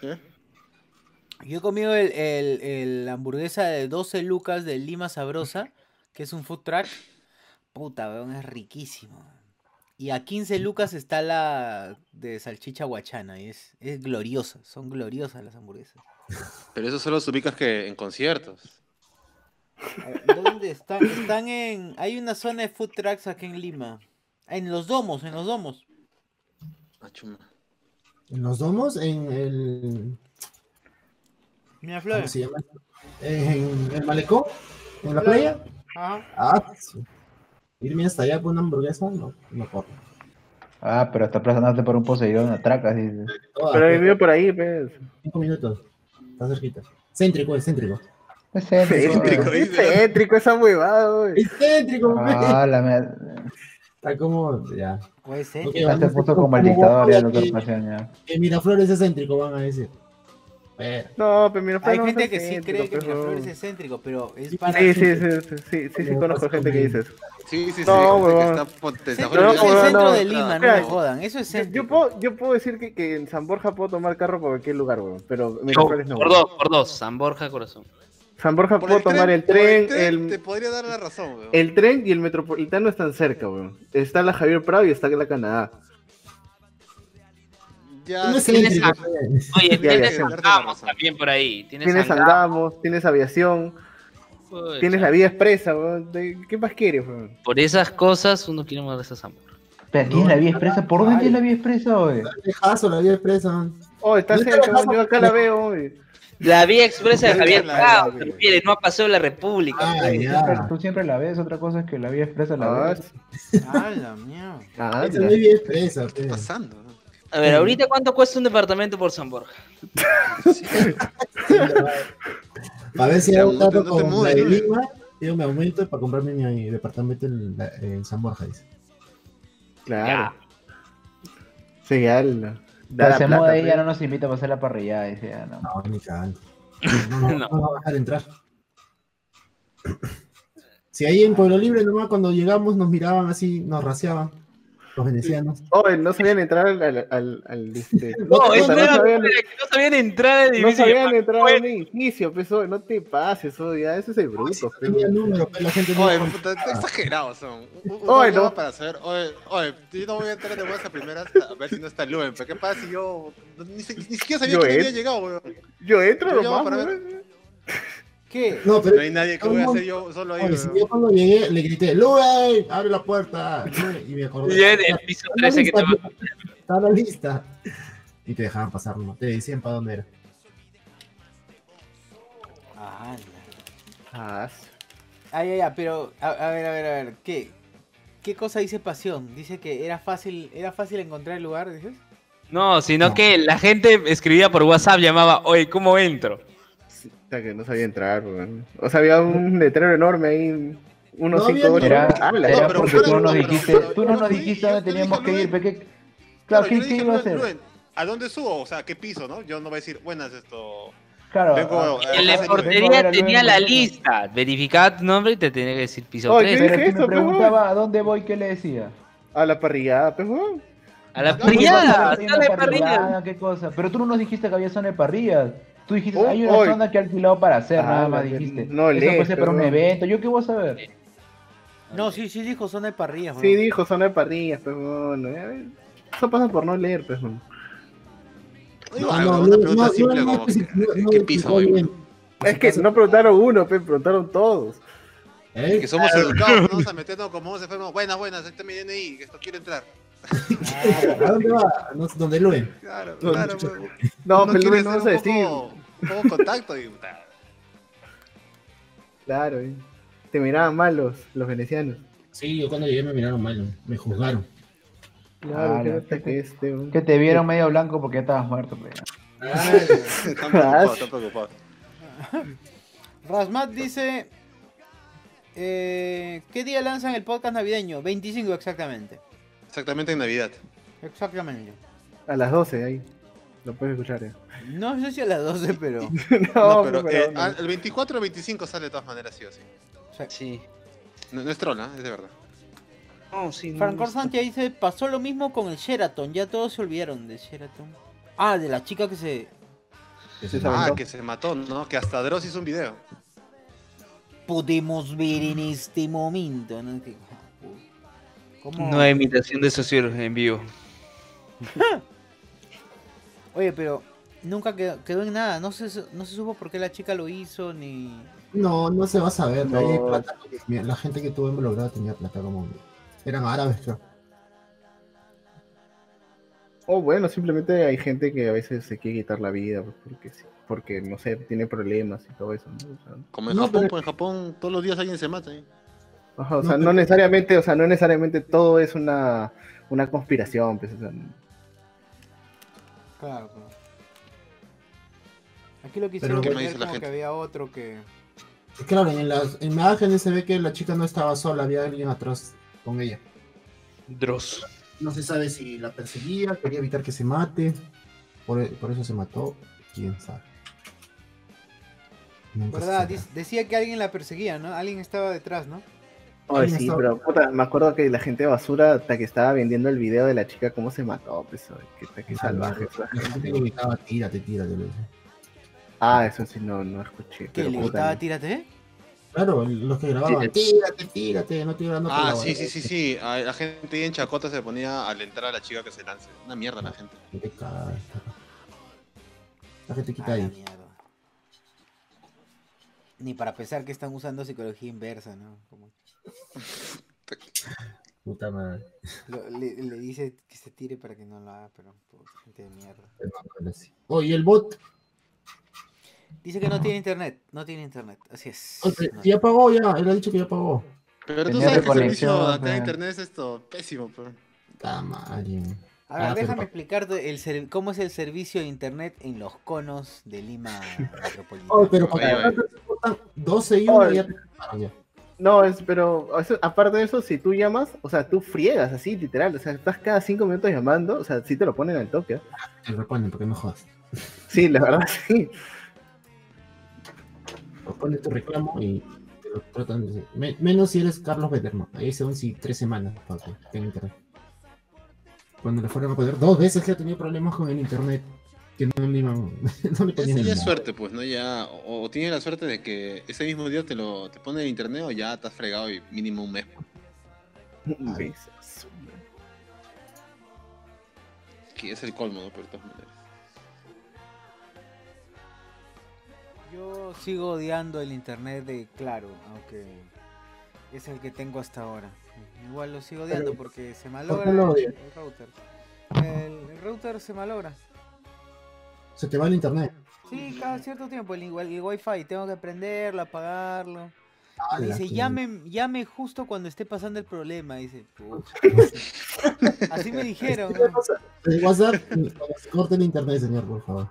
S3: ¿Qué?
S1: Yo he comido el, el, el hamburguesa de 12 lucas de Lima Sabrosa, que es un food truck. Puta, weón, es riquísimo. Y a 15 lucas está la de salchicha guachana. Y es, es gloriosa, son gloriosas las hamburguesas. <laughs>
S3: Pero eso solo se ubicas que en conciertos.
S1: Ver, ¿Dónde están? Están en. Hay una zona de food trucks aquí en Lima. En los domos, en los domos.
S3: Ah, chuma.
S7: En los domos, en el.
S1: Mira,
S7: ¿Cómo se llama? En el malecón, en la playa.
S1: Ajá.
S7: Ah, sí. Irme hasta allá con una hamburguesa, no, no corro.
S8: Ah, pero hasta Plaza Norte por un Poseidón atracas, dices.
S7: Todas,
S4: Pero
S7: pues,
S4: vive por ahí, pues.
S7: cinco minutos. Está cerquita. Céntrico, es céntrico.
S8: Es céntrico.
S3: Céntrico,
S4: esa huevada, wey.
S7: Es céntrico, güey.
S8: Ah, la mierda.
S7: Está como, ya.
S1: Puede ser.
S7: Ok,
S8: Ya
S7: van
S8: se
S7: a
S8: puso
S7: ser
S8: como el dictador ya, doctor
S7: que-
S8: Pasión, ya.
S7: Que Miraflores es céntrico, van a decir.
S4: No, pero Miraflores
S1: Hay
S4: no
S1: gente que sí cree que
S4: pero-
S1: Miraflores es excéntrico, pero es para.
S4: Sí, sí, sí, sí, sí, sí, sí, conozco gente que dice eso.
S3: Sí, sí, sí.
S4: No,
S3: gente que
S4: huevón.
S3: está potente-
S1: Centro,
S4: No,
S1: es el centro
S4: no.
S1: de Lima, no me jodan. Eso es
S4: Yo, yo
S1: céntrico.
S4: puedo, yo puedo decir que, que en San Borja puedo tomar carro por cualquier lugar, weón, pero Miraflores no.
S2: por dos, por dos. San Borja, corazón.
S4: San Borja
S3: Por
S4: puedo tomar el tren,
S3: Te
S4: el,
S3: podría dar la razón, weón.
S4: el tren y el metropolitano están cerca, weón. Está la Javier Prado y está la Canadá.
S3: Ya,
S7: no es
S3: sí,
S7: céntrico.
S2: Oye, tienes. Sangamos también por ahí. Tienes,
S4: Tienes.
S2: Sangamos,
S4: tienes aviación,
S2: Pucha.
S4: tienes la vía expresa, ¿Qué más quieres, weón?
S2: Por esas cosas uno quiere moverse a San Borja.
S8: Pero tienes la vía expresa. ¿Por dónde tienes la vía expresa?
S7: Dejazo, la vía expresa.
S4: Oh, está cerca. Yo acá la veo, weón.
S2: La vía expresa de Javier
S3: la-
S2: Prado,
S3: la-
S2: se refiere, no ha pasado la República.
S7: Ah.
S8: Siempre-. Tú siempre la ves, otra cosa es que la vía expresa la
S4: Ah,
S8: ves.
S1: Ah, la mierda.
S4: ah,
S7: Esa es vía expresa,
S3: ¿Qué está pasando? No?
S2: A ver, ahorita cuánto cuesta un departamento por San Borja? <laughs>
S7: Para ver si hago un
S3: no
S7: trato
S3: no
S7: con la
S3: mudes,
S7: de
S3: ¿no?
S7: Lima, yo me aumento para comprarme mi departamento en, la- en San Borja, dice.
S4: Claro. Sí, ya la- da la
S8: se
S4: plata,
S8: muda ahí, ya no nos invita a pasar la parrilla. Dice, ya, no.
S7: No, ni cagando. <laughs> No, no, no, va a dejar entrar. Si ahí en Pueblo Libre nomás cuando llegamos nos miraban así, nos raciaban los venecianos.
S4: Oye, no sabían entrar al, al, al, al, este, <laughs>
S2: No,
S4: puta,
S2: eso
S4: no
S2: era
S4: sabían,
S2: que no sabían entrar al
S4: no
S2: edificio.
S4: sabían entrar a un edificio, pues, oye, no te pases, oye, ya, ese es el bruto, pe.
S7: Tenía número, pe, la gente no
S3: Oye, puta, está exagerados son.
S4: Oye, no.
S3: para hacer, oye, oye, yo no voy a entrar de buenas a primeras a ver si no está Luen, pero ¿qué pasa si yo no- ni, si- ni siquiera sabía
S4: Yo
S3: que no había llegado, weón?
S4: Yo entro
S3: Yo
S4: nomás,
S3: para ver.
S1: ¿Qué?
S7: No, pero
S3: No hay nadie que voy a hacer yo solo ahí,
S7: Oye, si
S3: weón.
S7: yo cuando llegué le grité, ¡Luen! ¡Abre la puerta! Y me acordé.
S2: Y en el piso 13 que te va
S7: Está la lista. Y te dejaban pasar, ¿no? Te decían para dónde era.
S1: Ah,
S4: Ah,
S1: Ay, ay, ay, pero a, a ver, a ver, a ver, ¿qué? ¿Qué cosa dice Pasión? Dice que era fácil, era fácil encontrar el lugar, dices?
S2: No, sino
S7: No.
S2: que la gente escribía por WhatsApp, llamaba, oye, ¿cómo entro?
S4: O sea, que no sabía entrar, weón. O sea, había un letrero enorme ahí, unos
S7: No
S4: 5,
S7: había
S4: 8.
S8: Era,
S4: Ah, la
S8: era
S3: No, pero
S8: porque tú no nos
S3: pero-
S8: dijiste,
S3: pero-
S8: tú no nos dijiste dónde teníamos que ir, pe, ¿qué-
S3: Claro,
S8: ¿qué, iba a hacer?
S3: ¿a dónde subo? O sea, ¿qué piso, no? Yo no voy a decir, buenas, esto...
S8: Claro,
S3: Vengo-
S8: ah,
S3: eh,
S2: En la
S3: a
S2: portería
S8: a
S2: tenía la lista, verificaba tu nombre y te tenía que decir piso
S4: Oye,
S2: 3.
S4: ¿qué
S8: pero
S4: dije
S8: si me preguntaba a dónde voy, ¿qué le decía?
S4: A la parrillada, pues, weón.
S2: A la parrillada,
S8: Una
S2: parrilla.
S8: parrillada, ¿Qué cosa? Pero tú no nos dijiste que había zona de parrillas. Tú dijiste,
S4: Oh,
S8: hay una zona que he alquilado para hacer,
S4: Ah,
S8: nada más dijiste.
S4: no
S8: Eso
S4: lees,
S8: puede ser para un
S4: pero-
S8: evento, ¿yo qué voy a saber?
S1: No, sí, sí dijo zona de parrillas,
S4: Sí, dijo zona de parrillas, weón. Eh, Eso pasa por no leer, pues,
S7: No, no,
S3: una pregunta simple como, ¿qué piso,
S7: bien.
S4: Es que no preguntaron uno, pues, preguntaron todos.
S7: ¿Eh?
S3: Que somos educados, no vamos a meternos como vamos a enfermos. Buenas, buenas, este es mi DNI, que esto quiero entrar.
S7: ¿A dónde va? No sé, ¿Dónde Luen?
S3: Claro,
S7: No,
S3: claro.
S7: no,
S4: pero no vamos a decir.
S3: poco- Poco contacto y...
S4: Claro, eh. te miraban mal los, los venecianos.
S7: Sí, yo cuando llegué me miraron mal, me juzgaron.
S4: Claro,
S8: Ah,
S4: este.
S8: Que te vieron medio blanco porque ya estabas muerto, pe. <laughs>
S3: Están preocupados, están preocupados. <laughs>
S1: Rasmat dice, eh, ¿qué día lanzan el podcast navideño? 25 exactamente.
S3: Exactamente en Navidad.
S1: Exactamente.
S4: A las 12 ahí. Lo puedes escuchar, eh.
S1: No sé si a las 12, pero... <laughs>
S3: No, pero
S4: pero
S3: eh,
S4: no.
S3: al- el 24 o 25 sale de todas maneras, sí o sí.
S2: Sí.
S3: No, no es troll, ¿ah? es de verdad.
S2: No, sí. no,
S1: Franco
S2: no.
S1: Sánchez dice, pasó lo mismo con el Sheraton, ya todos se olvidaron de Sheraton. Ah, de la chica que se...
S4: Se
S3: Ah, que se mató, ¿no? Que hasta Dross hizo un video.
S1: Podemos ver en este momento, ¿no? ¿Cómo?
S2: No hay imitación de socios en vivo. <laughs>
S1: Oye, pero nunca quedó, quedó en nada, no se, no se supo por qué la chica lo hizo, ni...
S7: No, no se va a saber.
S4: No.
S7: hay plata. Mira, La gente que tuvo involucrada tenía plata como. Eran árabes, creo.
S4: O bueno, simplemente hay gente que a veces se quiere quitar la vida pues, porque porque no sé, tiene problemas y todo eso, ¿no? O sea,
S3: Como en
S7: No,
S3: Japón,
S7: pero-
S3: pues en Japón todos los días alguien se mata. ¿eh?
S4: ajá, o
S7: No,
S4: sea, no,
S7: pero-
S4: necesariamente, o sea, no necesariamente todo es una, una conspiración, pues, o sea,
S1: Claro, claro. Aquí lo quisieron
S7: Pero-
S3: ¿Qué me
S1: meter
S3: dice la
S1: como que
S3: gente?
S1: había otro que...
S7: Claro, en las imágenes se ve que la chica no estaba sola, había alguien atrás con ella.
S2: Dross.
S7: No se sabe si la perseguía, quería evitar que se mate. Por, por eso se mató, quién sabe. Nunca
S1: ¿Verdad? Decía que alguien la perseguía, ¿no? Alguien estaba detrás, ¿no?
S4: Ay, sí,
S7: estaba-
S4: pero puta, me acuerdo que la gente de basura hasta que estaba vendiendo el video de la chica cómo se mató, pues, qué, qué salvaje.
S7: La gente que gritaba, tírate, tírate.
S4: Ah, eso sí no, no escuché.
S1: Que
S4: pero
S1: le gritaba, tírate.
S7: Claro, los que grababan, tírate, tírate, no estoy grabando
S3: Ah,
S7: la
S3: sí, sí, sí, sí. La gente ahí en Chacota se ponía a alentar a la chica que se lance. Una mierda la gente.
S7: La gente quita ahí.
S1: Ni para pensar que están usando psicología inversa, ¿no? Como
S7: Puta madre.
S1: lo- le, le dice que se tire para que no lo haga, pero gente de mierda.
S7: Oye, el bot,
S1: Dice que no tiene internet, no tiene internet, así es.
S7: oye,
S1: No.
S7: ya pagó, ya, él ha dicho que ya pagó.
S3: Pero tú
S8: Tenía
S3: sabes que el servicio de internet es esto pésimo, pero.
S7: Puta madre.
S1: A ver,
S7: Ah,
S1: déjame explicarte el ser- cómo es el servicio de internet en los conos de Lima <laughs> metropolitana.
S7: Oh, pero
S3: Oye,
S7: para
S3: oye.
S7: 12 y 1
S4: Oye.
S7: ya te ya.
S4: No, es, pero eso- aparte de eso, si tú llamas, o sea, tú friegas así, literal. O sea, estás cada cinco minutos llamando, o sea, sí te lo ponen al toque.
S7: Te reponen porque me jodas.
S4: Sí, la verdad, <laughs> sí.
S7: Pones tu reclamo y te lo tratan de... Me- menos si eres Carlos Betterman. Ahí son sí tres semanas para que tenga internet. Cuando le fueron a poner dos veces que ha tenido problemas con el internet. Que no le, iban- <laughs> no le ponían
S3: ya es suerte, pues, ¿no? Ya, o, o tienes la suerte de que ese mismo día te lo te pone en internet o ya estás fregado y mínimo un mes. pues. Que es el colmo, ¿no? Pero de todas maneras.
S1: Yo sigo odiando el internet de Claro, aunque es el que tengo hasta ahora. Igual lo sigo odiando porque se malogra el, router. El, el router se malogra.
S7: Se te va el internet.
S1: Sí, cada cierto tiempo el, igual- el wifi tengo que prenderlo, apagarlo.
S7: Ala,
S1: dice, llame, llame justo cuando esté pasando el problema. Dice, pucha. <laughs> Así me dijeron. ¿no?
S7: El WhatsApp, se corte el internet, señor, por favor.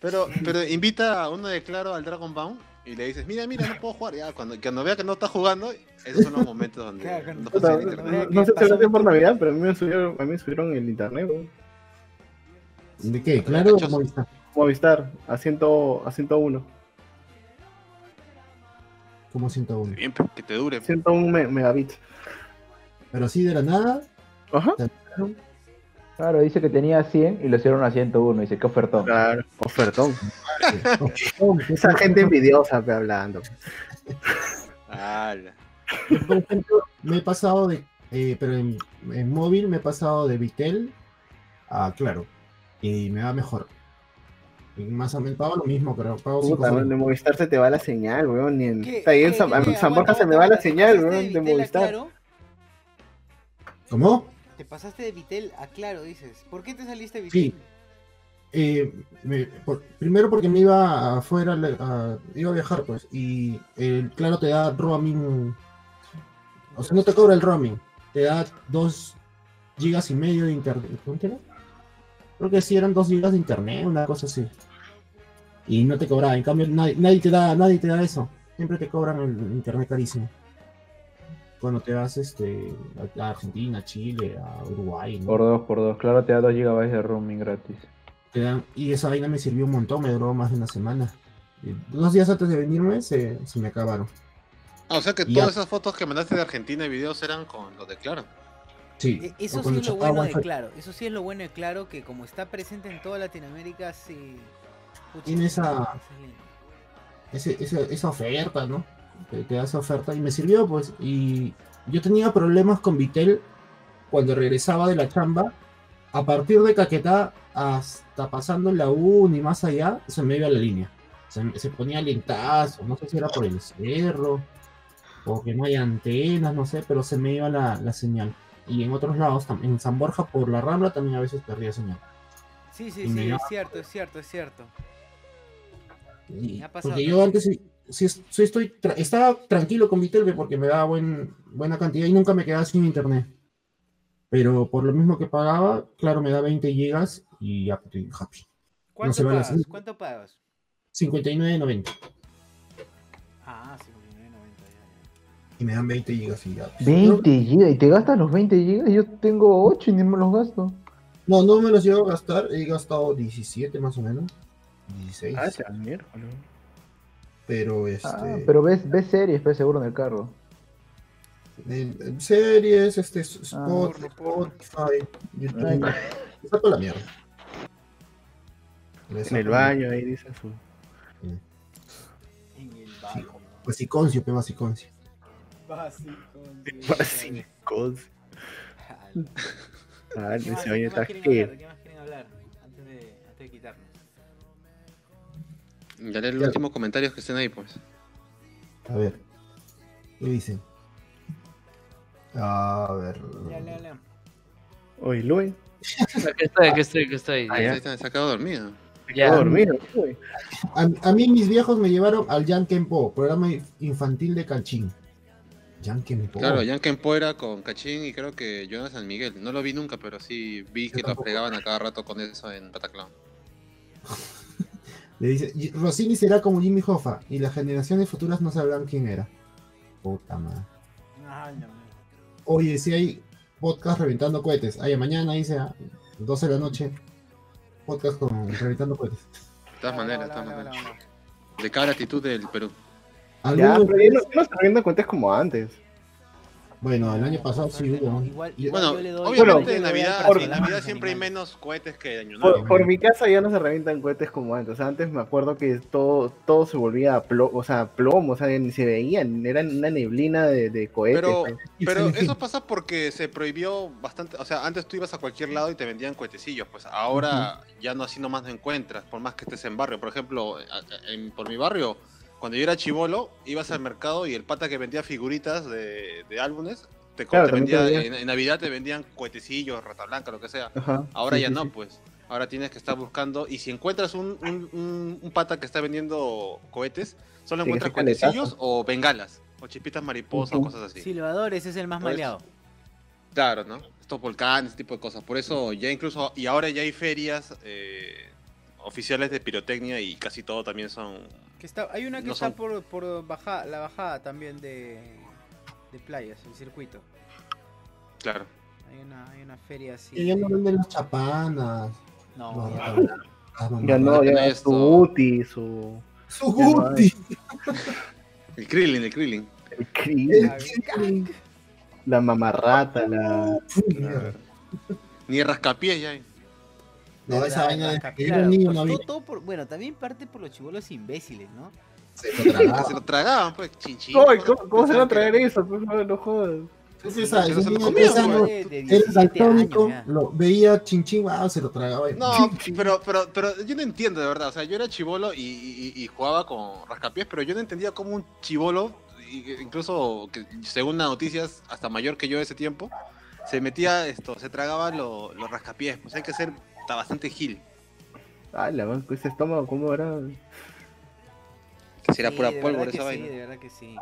S3: Pero, pero invita a uno de Claro al Dragon Ball y le dices, mira, mira, no puedo jugar. Ya, cuando, cuando vea que no está jugando, esos son los momentos donde
S1: Claro,
S3: no el
S1: Puta,
S3: internet.
S4: no, no sé si lo hacen por. Navidad, pero a mí me subieron, a mí me subieron el internet.
S7: ¿De qué? ¿Claro o. Movistar?
S4: Movistar, a, 100, a 101.
S7: Como 101.
S3: Bien, pero que te dure.
S4: 101 me- megabits.
S7: Pero así de la nada,
S4: Ajá.
S8: Claro, dice que tenía 100 y lo hicieron a 101. Dice, qué ofertón.
S4: Claro, ofertón. <laughs> Esa gente envidiosa, pe, hablando.
S7: Por ejemplo, me he pasado de, eh, pero en, en móvil me he pasado de Vitel a Claro. Y me va mejor. Más o menos pago lo mismo, pero pago 5
S4: Puta, de Movistar se te va la señal, weón. Ni en,
S1: ¿Qué?
S4: Está ahí en. San,
S1: ¿Qué?
S4: en San Borja se me va la
S1: ¿te
S4: señal, weón, de Movistar.
S1: Claro?
S7: ¿Cómo?
S1: Te pasaste de Vitel a Claro, dices. ¿Por qué te saliste de
S7: Sí.
S1: Vitel?
S7: Eh, me- por- primero porque me iba afuera, a- iba a viajar, pues, y el Claro te da roaming, o sea, no te cobra el roaming, te da 2 gigas y medio de internet, ¿cuánto era? Creo que sí eran 2 gigas de internet, una cosa así, y no te cobraba, en cambio nadie, nadie te da, nadie te da eso, siempre te cobran el internet carísimo. Cuando te vas este, a a Argentina, Chile, a Uruguay, ¿no?
S8: Por dos, por dos. Claro, te da 2 GB de roaming gratis.
S7: Te dan- y esa vaina me sirvió un montón, me duró más de una semana. Dos días antes de venirme se, se me acabaron.
S3: Ah, o sea que
S7: Y
S3: todas
S7: ya-
S3: esas fotos que mandaste de Argentina y videos eran con los de Claro.
S7: Sí.
S1: E- Eso sí es lo bueno de
S7: wifi.
S1: Claro. Eso sí es lo bueno de Claro, que como está presente en toda Latinoamérica, sí.
S7: Tiene esa-. Ese- ese- esa oferta, ¿no? Te, te da esa oferta y me sirvió, pues. Y yo tenía problemas con Vitel cuando regresaba de la chamba. A partir de Caquetá hasta pasando la UN y más allá, se me iba la línea. Se, se ponía lentazo, no sé si era por el cerro o que no hay antenas, no sé, pero se me iba la, la señal. Y en otros lados, en San Borja por la Rambla también a veces perdía señal.
S1: Sí, sí, sí, es cierto, es cierto, es cierto.
S7: Y-
S1: Me ha pasado
S7: porque yo antes sí, sí es- sí estoy tra- estaba tranquilo con Vitelve porque me daba buen, buena cantidad y nunca me quedaba sin internet. Pero por lo mismo que pagaba, claro, me da 20 gigas y ya estoy happy.
S1: ¿Cuánto
S7: la
S1: pagas? ¿Cuánto pagas?
S7: 59.90
S1: Ah, 59.90 ya,
S7: y me dan 20 gigas y ya.
S8: 20 GB. ¿Y te gastas los 20 GB? Yo tengo 8 y ni me los gasto.
S7: No, no me los llevo a gastar, he gastado 17 más o menos. 16.
S4: Ah, esa miércoles.
S7: Pero este.
S8: Ah, pero ves, ves series, pues seguro en el carro.
S7: en, en series, este,
S8: Ah.
S7: Spot- Spotify, YouTube.
S8: Ay.
S7: Está toda la mierda.
S4: En
S7: saco-
S4: el baño, ahí dice su.
S1: En el baño.
S7: Basiconcio, pe basiconcio.
S1: Básico.
S4: Básicos. <laughs> <laughs> Ah,
S1: ¿Qué más,
S4: ese baño
S1: qué
S4: está
S1: más
S3: Ya leer los últimos comentarios que estén ahí, pues.
S7: A ver. ¿Qué dicen? A ver.
S1: Ya, ya, ya.
S4: Oye, Luis.
S2: Aquí estoy, aquí estoy, aquí estoy.
S4: Ah, ya.
S3: Se ha quedado dormido.
S2: Ya.
S4: Dormido.
S7: A, a mí mis viejos me llevaron al Yankenpo, programa infantil de Canchín. Yankenpo.
S3: Claro, Jan Kempo era con Cachín y creo que Jonas San Miguel. No lo vi nunca, pero sí vi que lo fregaban a cada rato con eso en Pataclan. <laughs>
S7: Le dice, "Y- Rossini será como Jimmy Hoffa y las generaciones futuras no sabrán quién era. Puta madre.
S1: Ay, no.
S7: Oye, si hay podcast reventando cohetes. Ay, mañana dice a 12 de la noche. Podcast con reventando cohetes.
S3: De todas
S1: Hola,
S3: maneras, de todas maneras. De cada actitud del Perú.
S4: Ya,
S7: ¿Alguno de
S4: pero ya no, no se rinden cuentas como antes.
S7: Bueno, el año pasado sí hubo.
S1: no. Igual, igual
S3: Bueno,
S1: yo le doy-
S3: obviamente en Navidad, en Navidad siempre hay menos cohetes que de Año
S4: Por,
S3: Nuevo.
S4: por mi casa ya no se revientan cohetes como antes. O sea, antes me acuerdo que todo, todo se volvía a plomo, o sea, plomo, o sea, ni se veían, era una neblina de, de cohetes.
S3: Pero,
S4: pues. <laughs>
S3: pero eso pasa porque se prohibió bastante. O sea, antes tú ibas a cualquier lado y te vendían cohetecillos. Pues ahora ya no así nomás no encuentras, por más que estés en barrio. Por ejemplo, en- por mi barrio, cuando yo era chivolo, ibas al mercado y el pata que vendía figuritas de, de álbumes, te, co-
S4: Claro,
S3: te
S4: también te
S3: vendía, en, en Navidad te vendían cohetecillos, rata blanca, lo que sea.
S4: Ajá,
S3: Ahora
S4: sí,
S3: ya
S4: sí,
S3: no,
S4: sí.
S3: pues. Ahora tienes que estar buscando. Y si encuentras un, un, un- un pata que está vendiendo cohetes, solo encuentras cohetecillos o bengalas. O chispitas mariposas o cosas así.
S1: Silbadores es el más
S3: Pues,
S1: maleado.
S3: Claro, ¿no? Estos volcanes, ese tipo de cosas. Por eso ya incluso, y ahora ya hay ferias eh, oficiales de pirotecnia y casi todo también son...
S1: Que está, hay una que
S3: No
S1: está
S3: son-
S1: por, por baja, la bajada también de, de playas, el circuito.
S3: Claro.
S1: Hay una, hay una feria así.
S7: Y ya no
S1: de-
S7: venden las chapanas.
S1: No, ya.
S7: las
S4: Ya no, ya su
S3: esto.
S4: UTI, su.
S7: Su
S4: no
S7: Guti.
S3: El Krillin, el Krillin.
S4: el krill,
S1: Ah,
S4: la mamarrata, la.
S3: Ni rascapiés ya hay.
S7: No, esa vaina de
S1: Claro,
S7: que era un niño no
S1: todo por- bueno, también parte por los chivolos imbéciles, ¿no?
S7: Se lo
S3: Que
S7: tragaba.
S3: se lo tragaban, pues, chinchín.
S4: ¿Cómo, cómo se van a traer eso? Pues, no, no jodas.
S7: Es esa,
S3: Que no
S7: ese
S3: se lo
S7: niño
S3: comían,
S7: pesado,
S1: de, de
S7: era
S1: 17
S7: daltónico,
S1: años ya.
S7: lo veía chinchín, wow, se lo tragaba. y-
S3: No, pero, pero, pero yo no entiendo de verdad. O sea, yo era chivolo y, y- y jugaba con rascapiés, pero yo no entendía cómo un chivolo, incluso que según las noticias, hasta mayor que yo de ese tiempo, se metía esto, se tragaba lo- los rascapiés. Pues hay que ser está bastante gil.
S4: Ah, la man, ese estómago, ¿cómo era?
S3: Que si era
S1: Sí,
S3: pura pólvora esa vaina.
S1: Sí, de verdad que sí.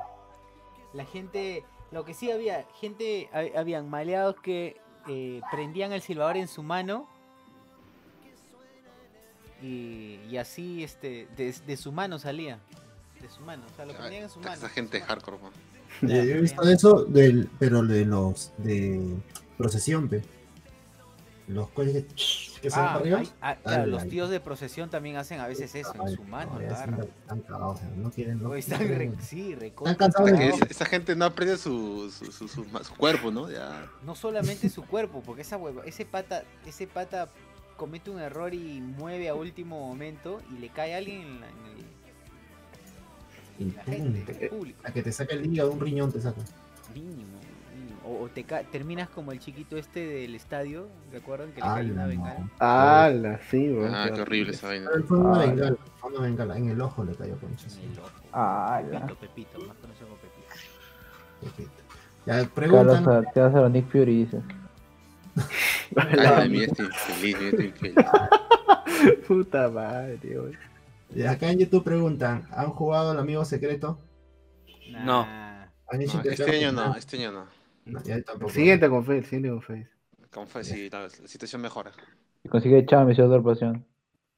S1: La gente, lo que sí había, gente, ha- habían maleados que eh, prendían el silbador en su mano y, y así este de, de su mano salía. De su mano, o sea, lo prendían en su mano.
S3: Esa gente hardcore, man.
S7: Ya, yo he visto eso, del, pero de los de procesión, pe. Los coches que, se
S1: Ah,
S7: para arriba.
S1: hay- ah, claro,
S7: Ay,
S1: los
S7: ay.
S1: tíos de procesión también hacen a veces eso, en
S7: Ay,
S1: su mano,
S7: no, están, están cagados, no quieren. No,
S1: están
S7: quieren-
S1: re- sí,
S7: están cansados
S3: Hasta
S7: de
S3: que
S7: no.
S3: es- esa gente no aprecia su, su, su, su- su cuerpo, ¿no? Ya.
S1: No solamente su cuerpo, porque esa hueva, ese pata, ese pata comete un error y mueve a último momento y le cae a alguien en la, en el- en la gente, en el público.
S7: A que te saque el hígado, un riñón te saca.
S1: Mínimo. O, o te ca- terminas como el chiquito este del estadio, ¿recuerdan? Que le cae una bengala.
S4: Ah, la, sí, weón.
S3: Ah, qué horrible esa vaina.
S7: Fue una bengala, fue una bengala. En el ojo le cayó concha.
S1: En el ojo.
S8: Ah, ya.
S1: Pepito, Pepito, más conocido como Pepito.
S7: Pepito. Ya,
S8: Carlos,
S7: preguntan.
S8: te vas a Nick Fury, dice.
S3: Ay, mira, estoy infeliz, mira, estoy infeliz. <laughs>
S4: Puta madre, weón.
S7: y acá en YouTube preguntan: ¿han jugado el amigo secreto?
S2: No.
S1: Nah.
S7: ¿Han hecho
S3: No, este
S7: intercambio?
S3: año no, este año no.
S7: No, ya tampoco.
S4: Siguiente con Face, siguiente con Face.
S3: ¿Cómo fue? Si la, la situación mejora.
S8: Si consigue chamba, me hizo otra pasión.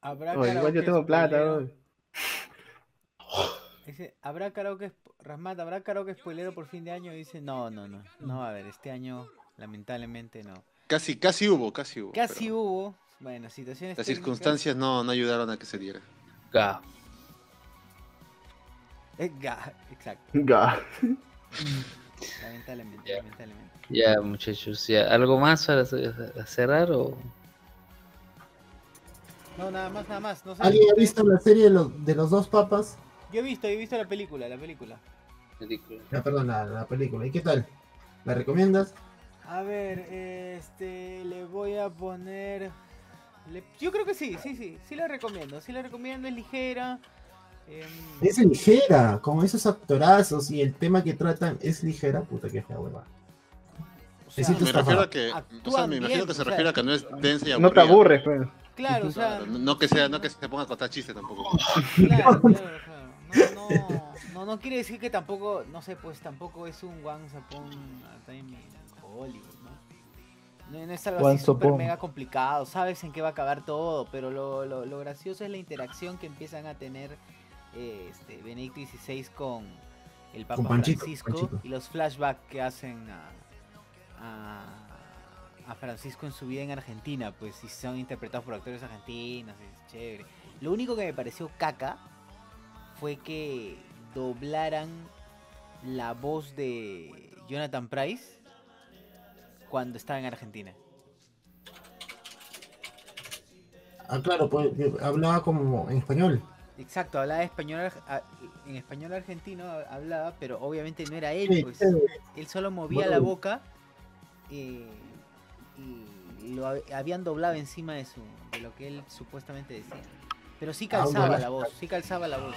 S1: ¿Habrá
S4: Oye, igual yo tengo plata,
S1: spoilero?
S4: weón. <laughs>
S1: Dice, ¿habrá karaoke, Rasmat, ¿habrá karaoke spoilero por fin de año? Dice, no, no, no, no va a haber, este año lamentablemente no.
S3: Casi, casi hubo, casi hubo.
S1: Casi
S3: pero
S1: hubo, bueno, situaciones
S3: Las
S1: técnicas.
S3: circunstancias no, no ayudaron a que se diera.
S2: Ga.
S1: Eh, ga, exacto.
S4: Ga. <laughs>
S1: Lamentablemente,
S2: Ya.
S1: lamentablemente.
S2: Ya, muchachos, ya. ¿Algo más para ce- cerrar o...?
S1: No, nada más, nada más. No sé.
S7: ¿Alguien ha visto la serie de los, de los dos papas?
S1: Yo he visto, yo he visto la película, la película.
S2: película?
S7: Ah, perdón, la, la película. ¿Y qué tal? ¿La recomiendas?
S1: A ver, este, le voy a poner... le- yo creo que sí, sí, sí, sí la recomiendo, sí la recomiendo, es ligera. Em,
S7: Es ligera, con esos actorazos y el tema que tratan es ligera. Puta que fea hueva.
S1: o sea,
S7: siento
S3: Me refiero a que, o sea,
S1: Actúan
S3: me
S1: bien,
S3: imagino que se
S1: o sea,
S3: refiere a que no es densa y
S4: No
S3: aburrida.
S4: te aburres, pues.
S1: claro, o sea,
S3: no que sea, no que se ponga a contar chistes tampoco. <laughs>
S1: claro, claro, claro. No, no, no, no quiere decir que tampoco, no sé, pues tampoco es un One Upon a Time Hollywood, ¿no? No, no es algo así
S8: Once upon.
S1: mega complicado, sabes en qué va a acabar todo, pero lo, lo, lo gracioso es la interacción que empiezan a tener este, Benedicto XVI con el Papa
S7: Con Panchito,
S1: Francisco
S7: Panchito.
S1: y los flashbacks que hacen a, a, a Francisco en su vida en Argentina, pues y son interpretados por actores argentinos, es chévere. Lo único que me pareció caca fue que doblaran la voz de Jonathan Price cuando estaba en Argentina.
S7: Ah, claro, pues hablaba como en español.
S1: Exacto, hablaba español, en español argentino hablaba, pero obviamente no era él, pues, él solo movía la boca eh, y lo habían doblado encima de su de lo que él supuestamente decía. Pero sí
S7: ah,
S1: calzaba la voz, sí calzaba la voz.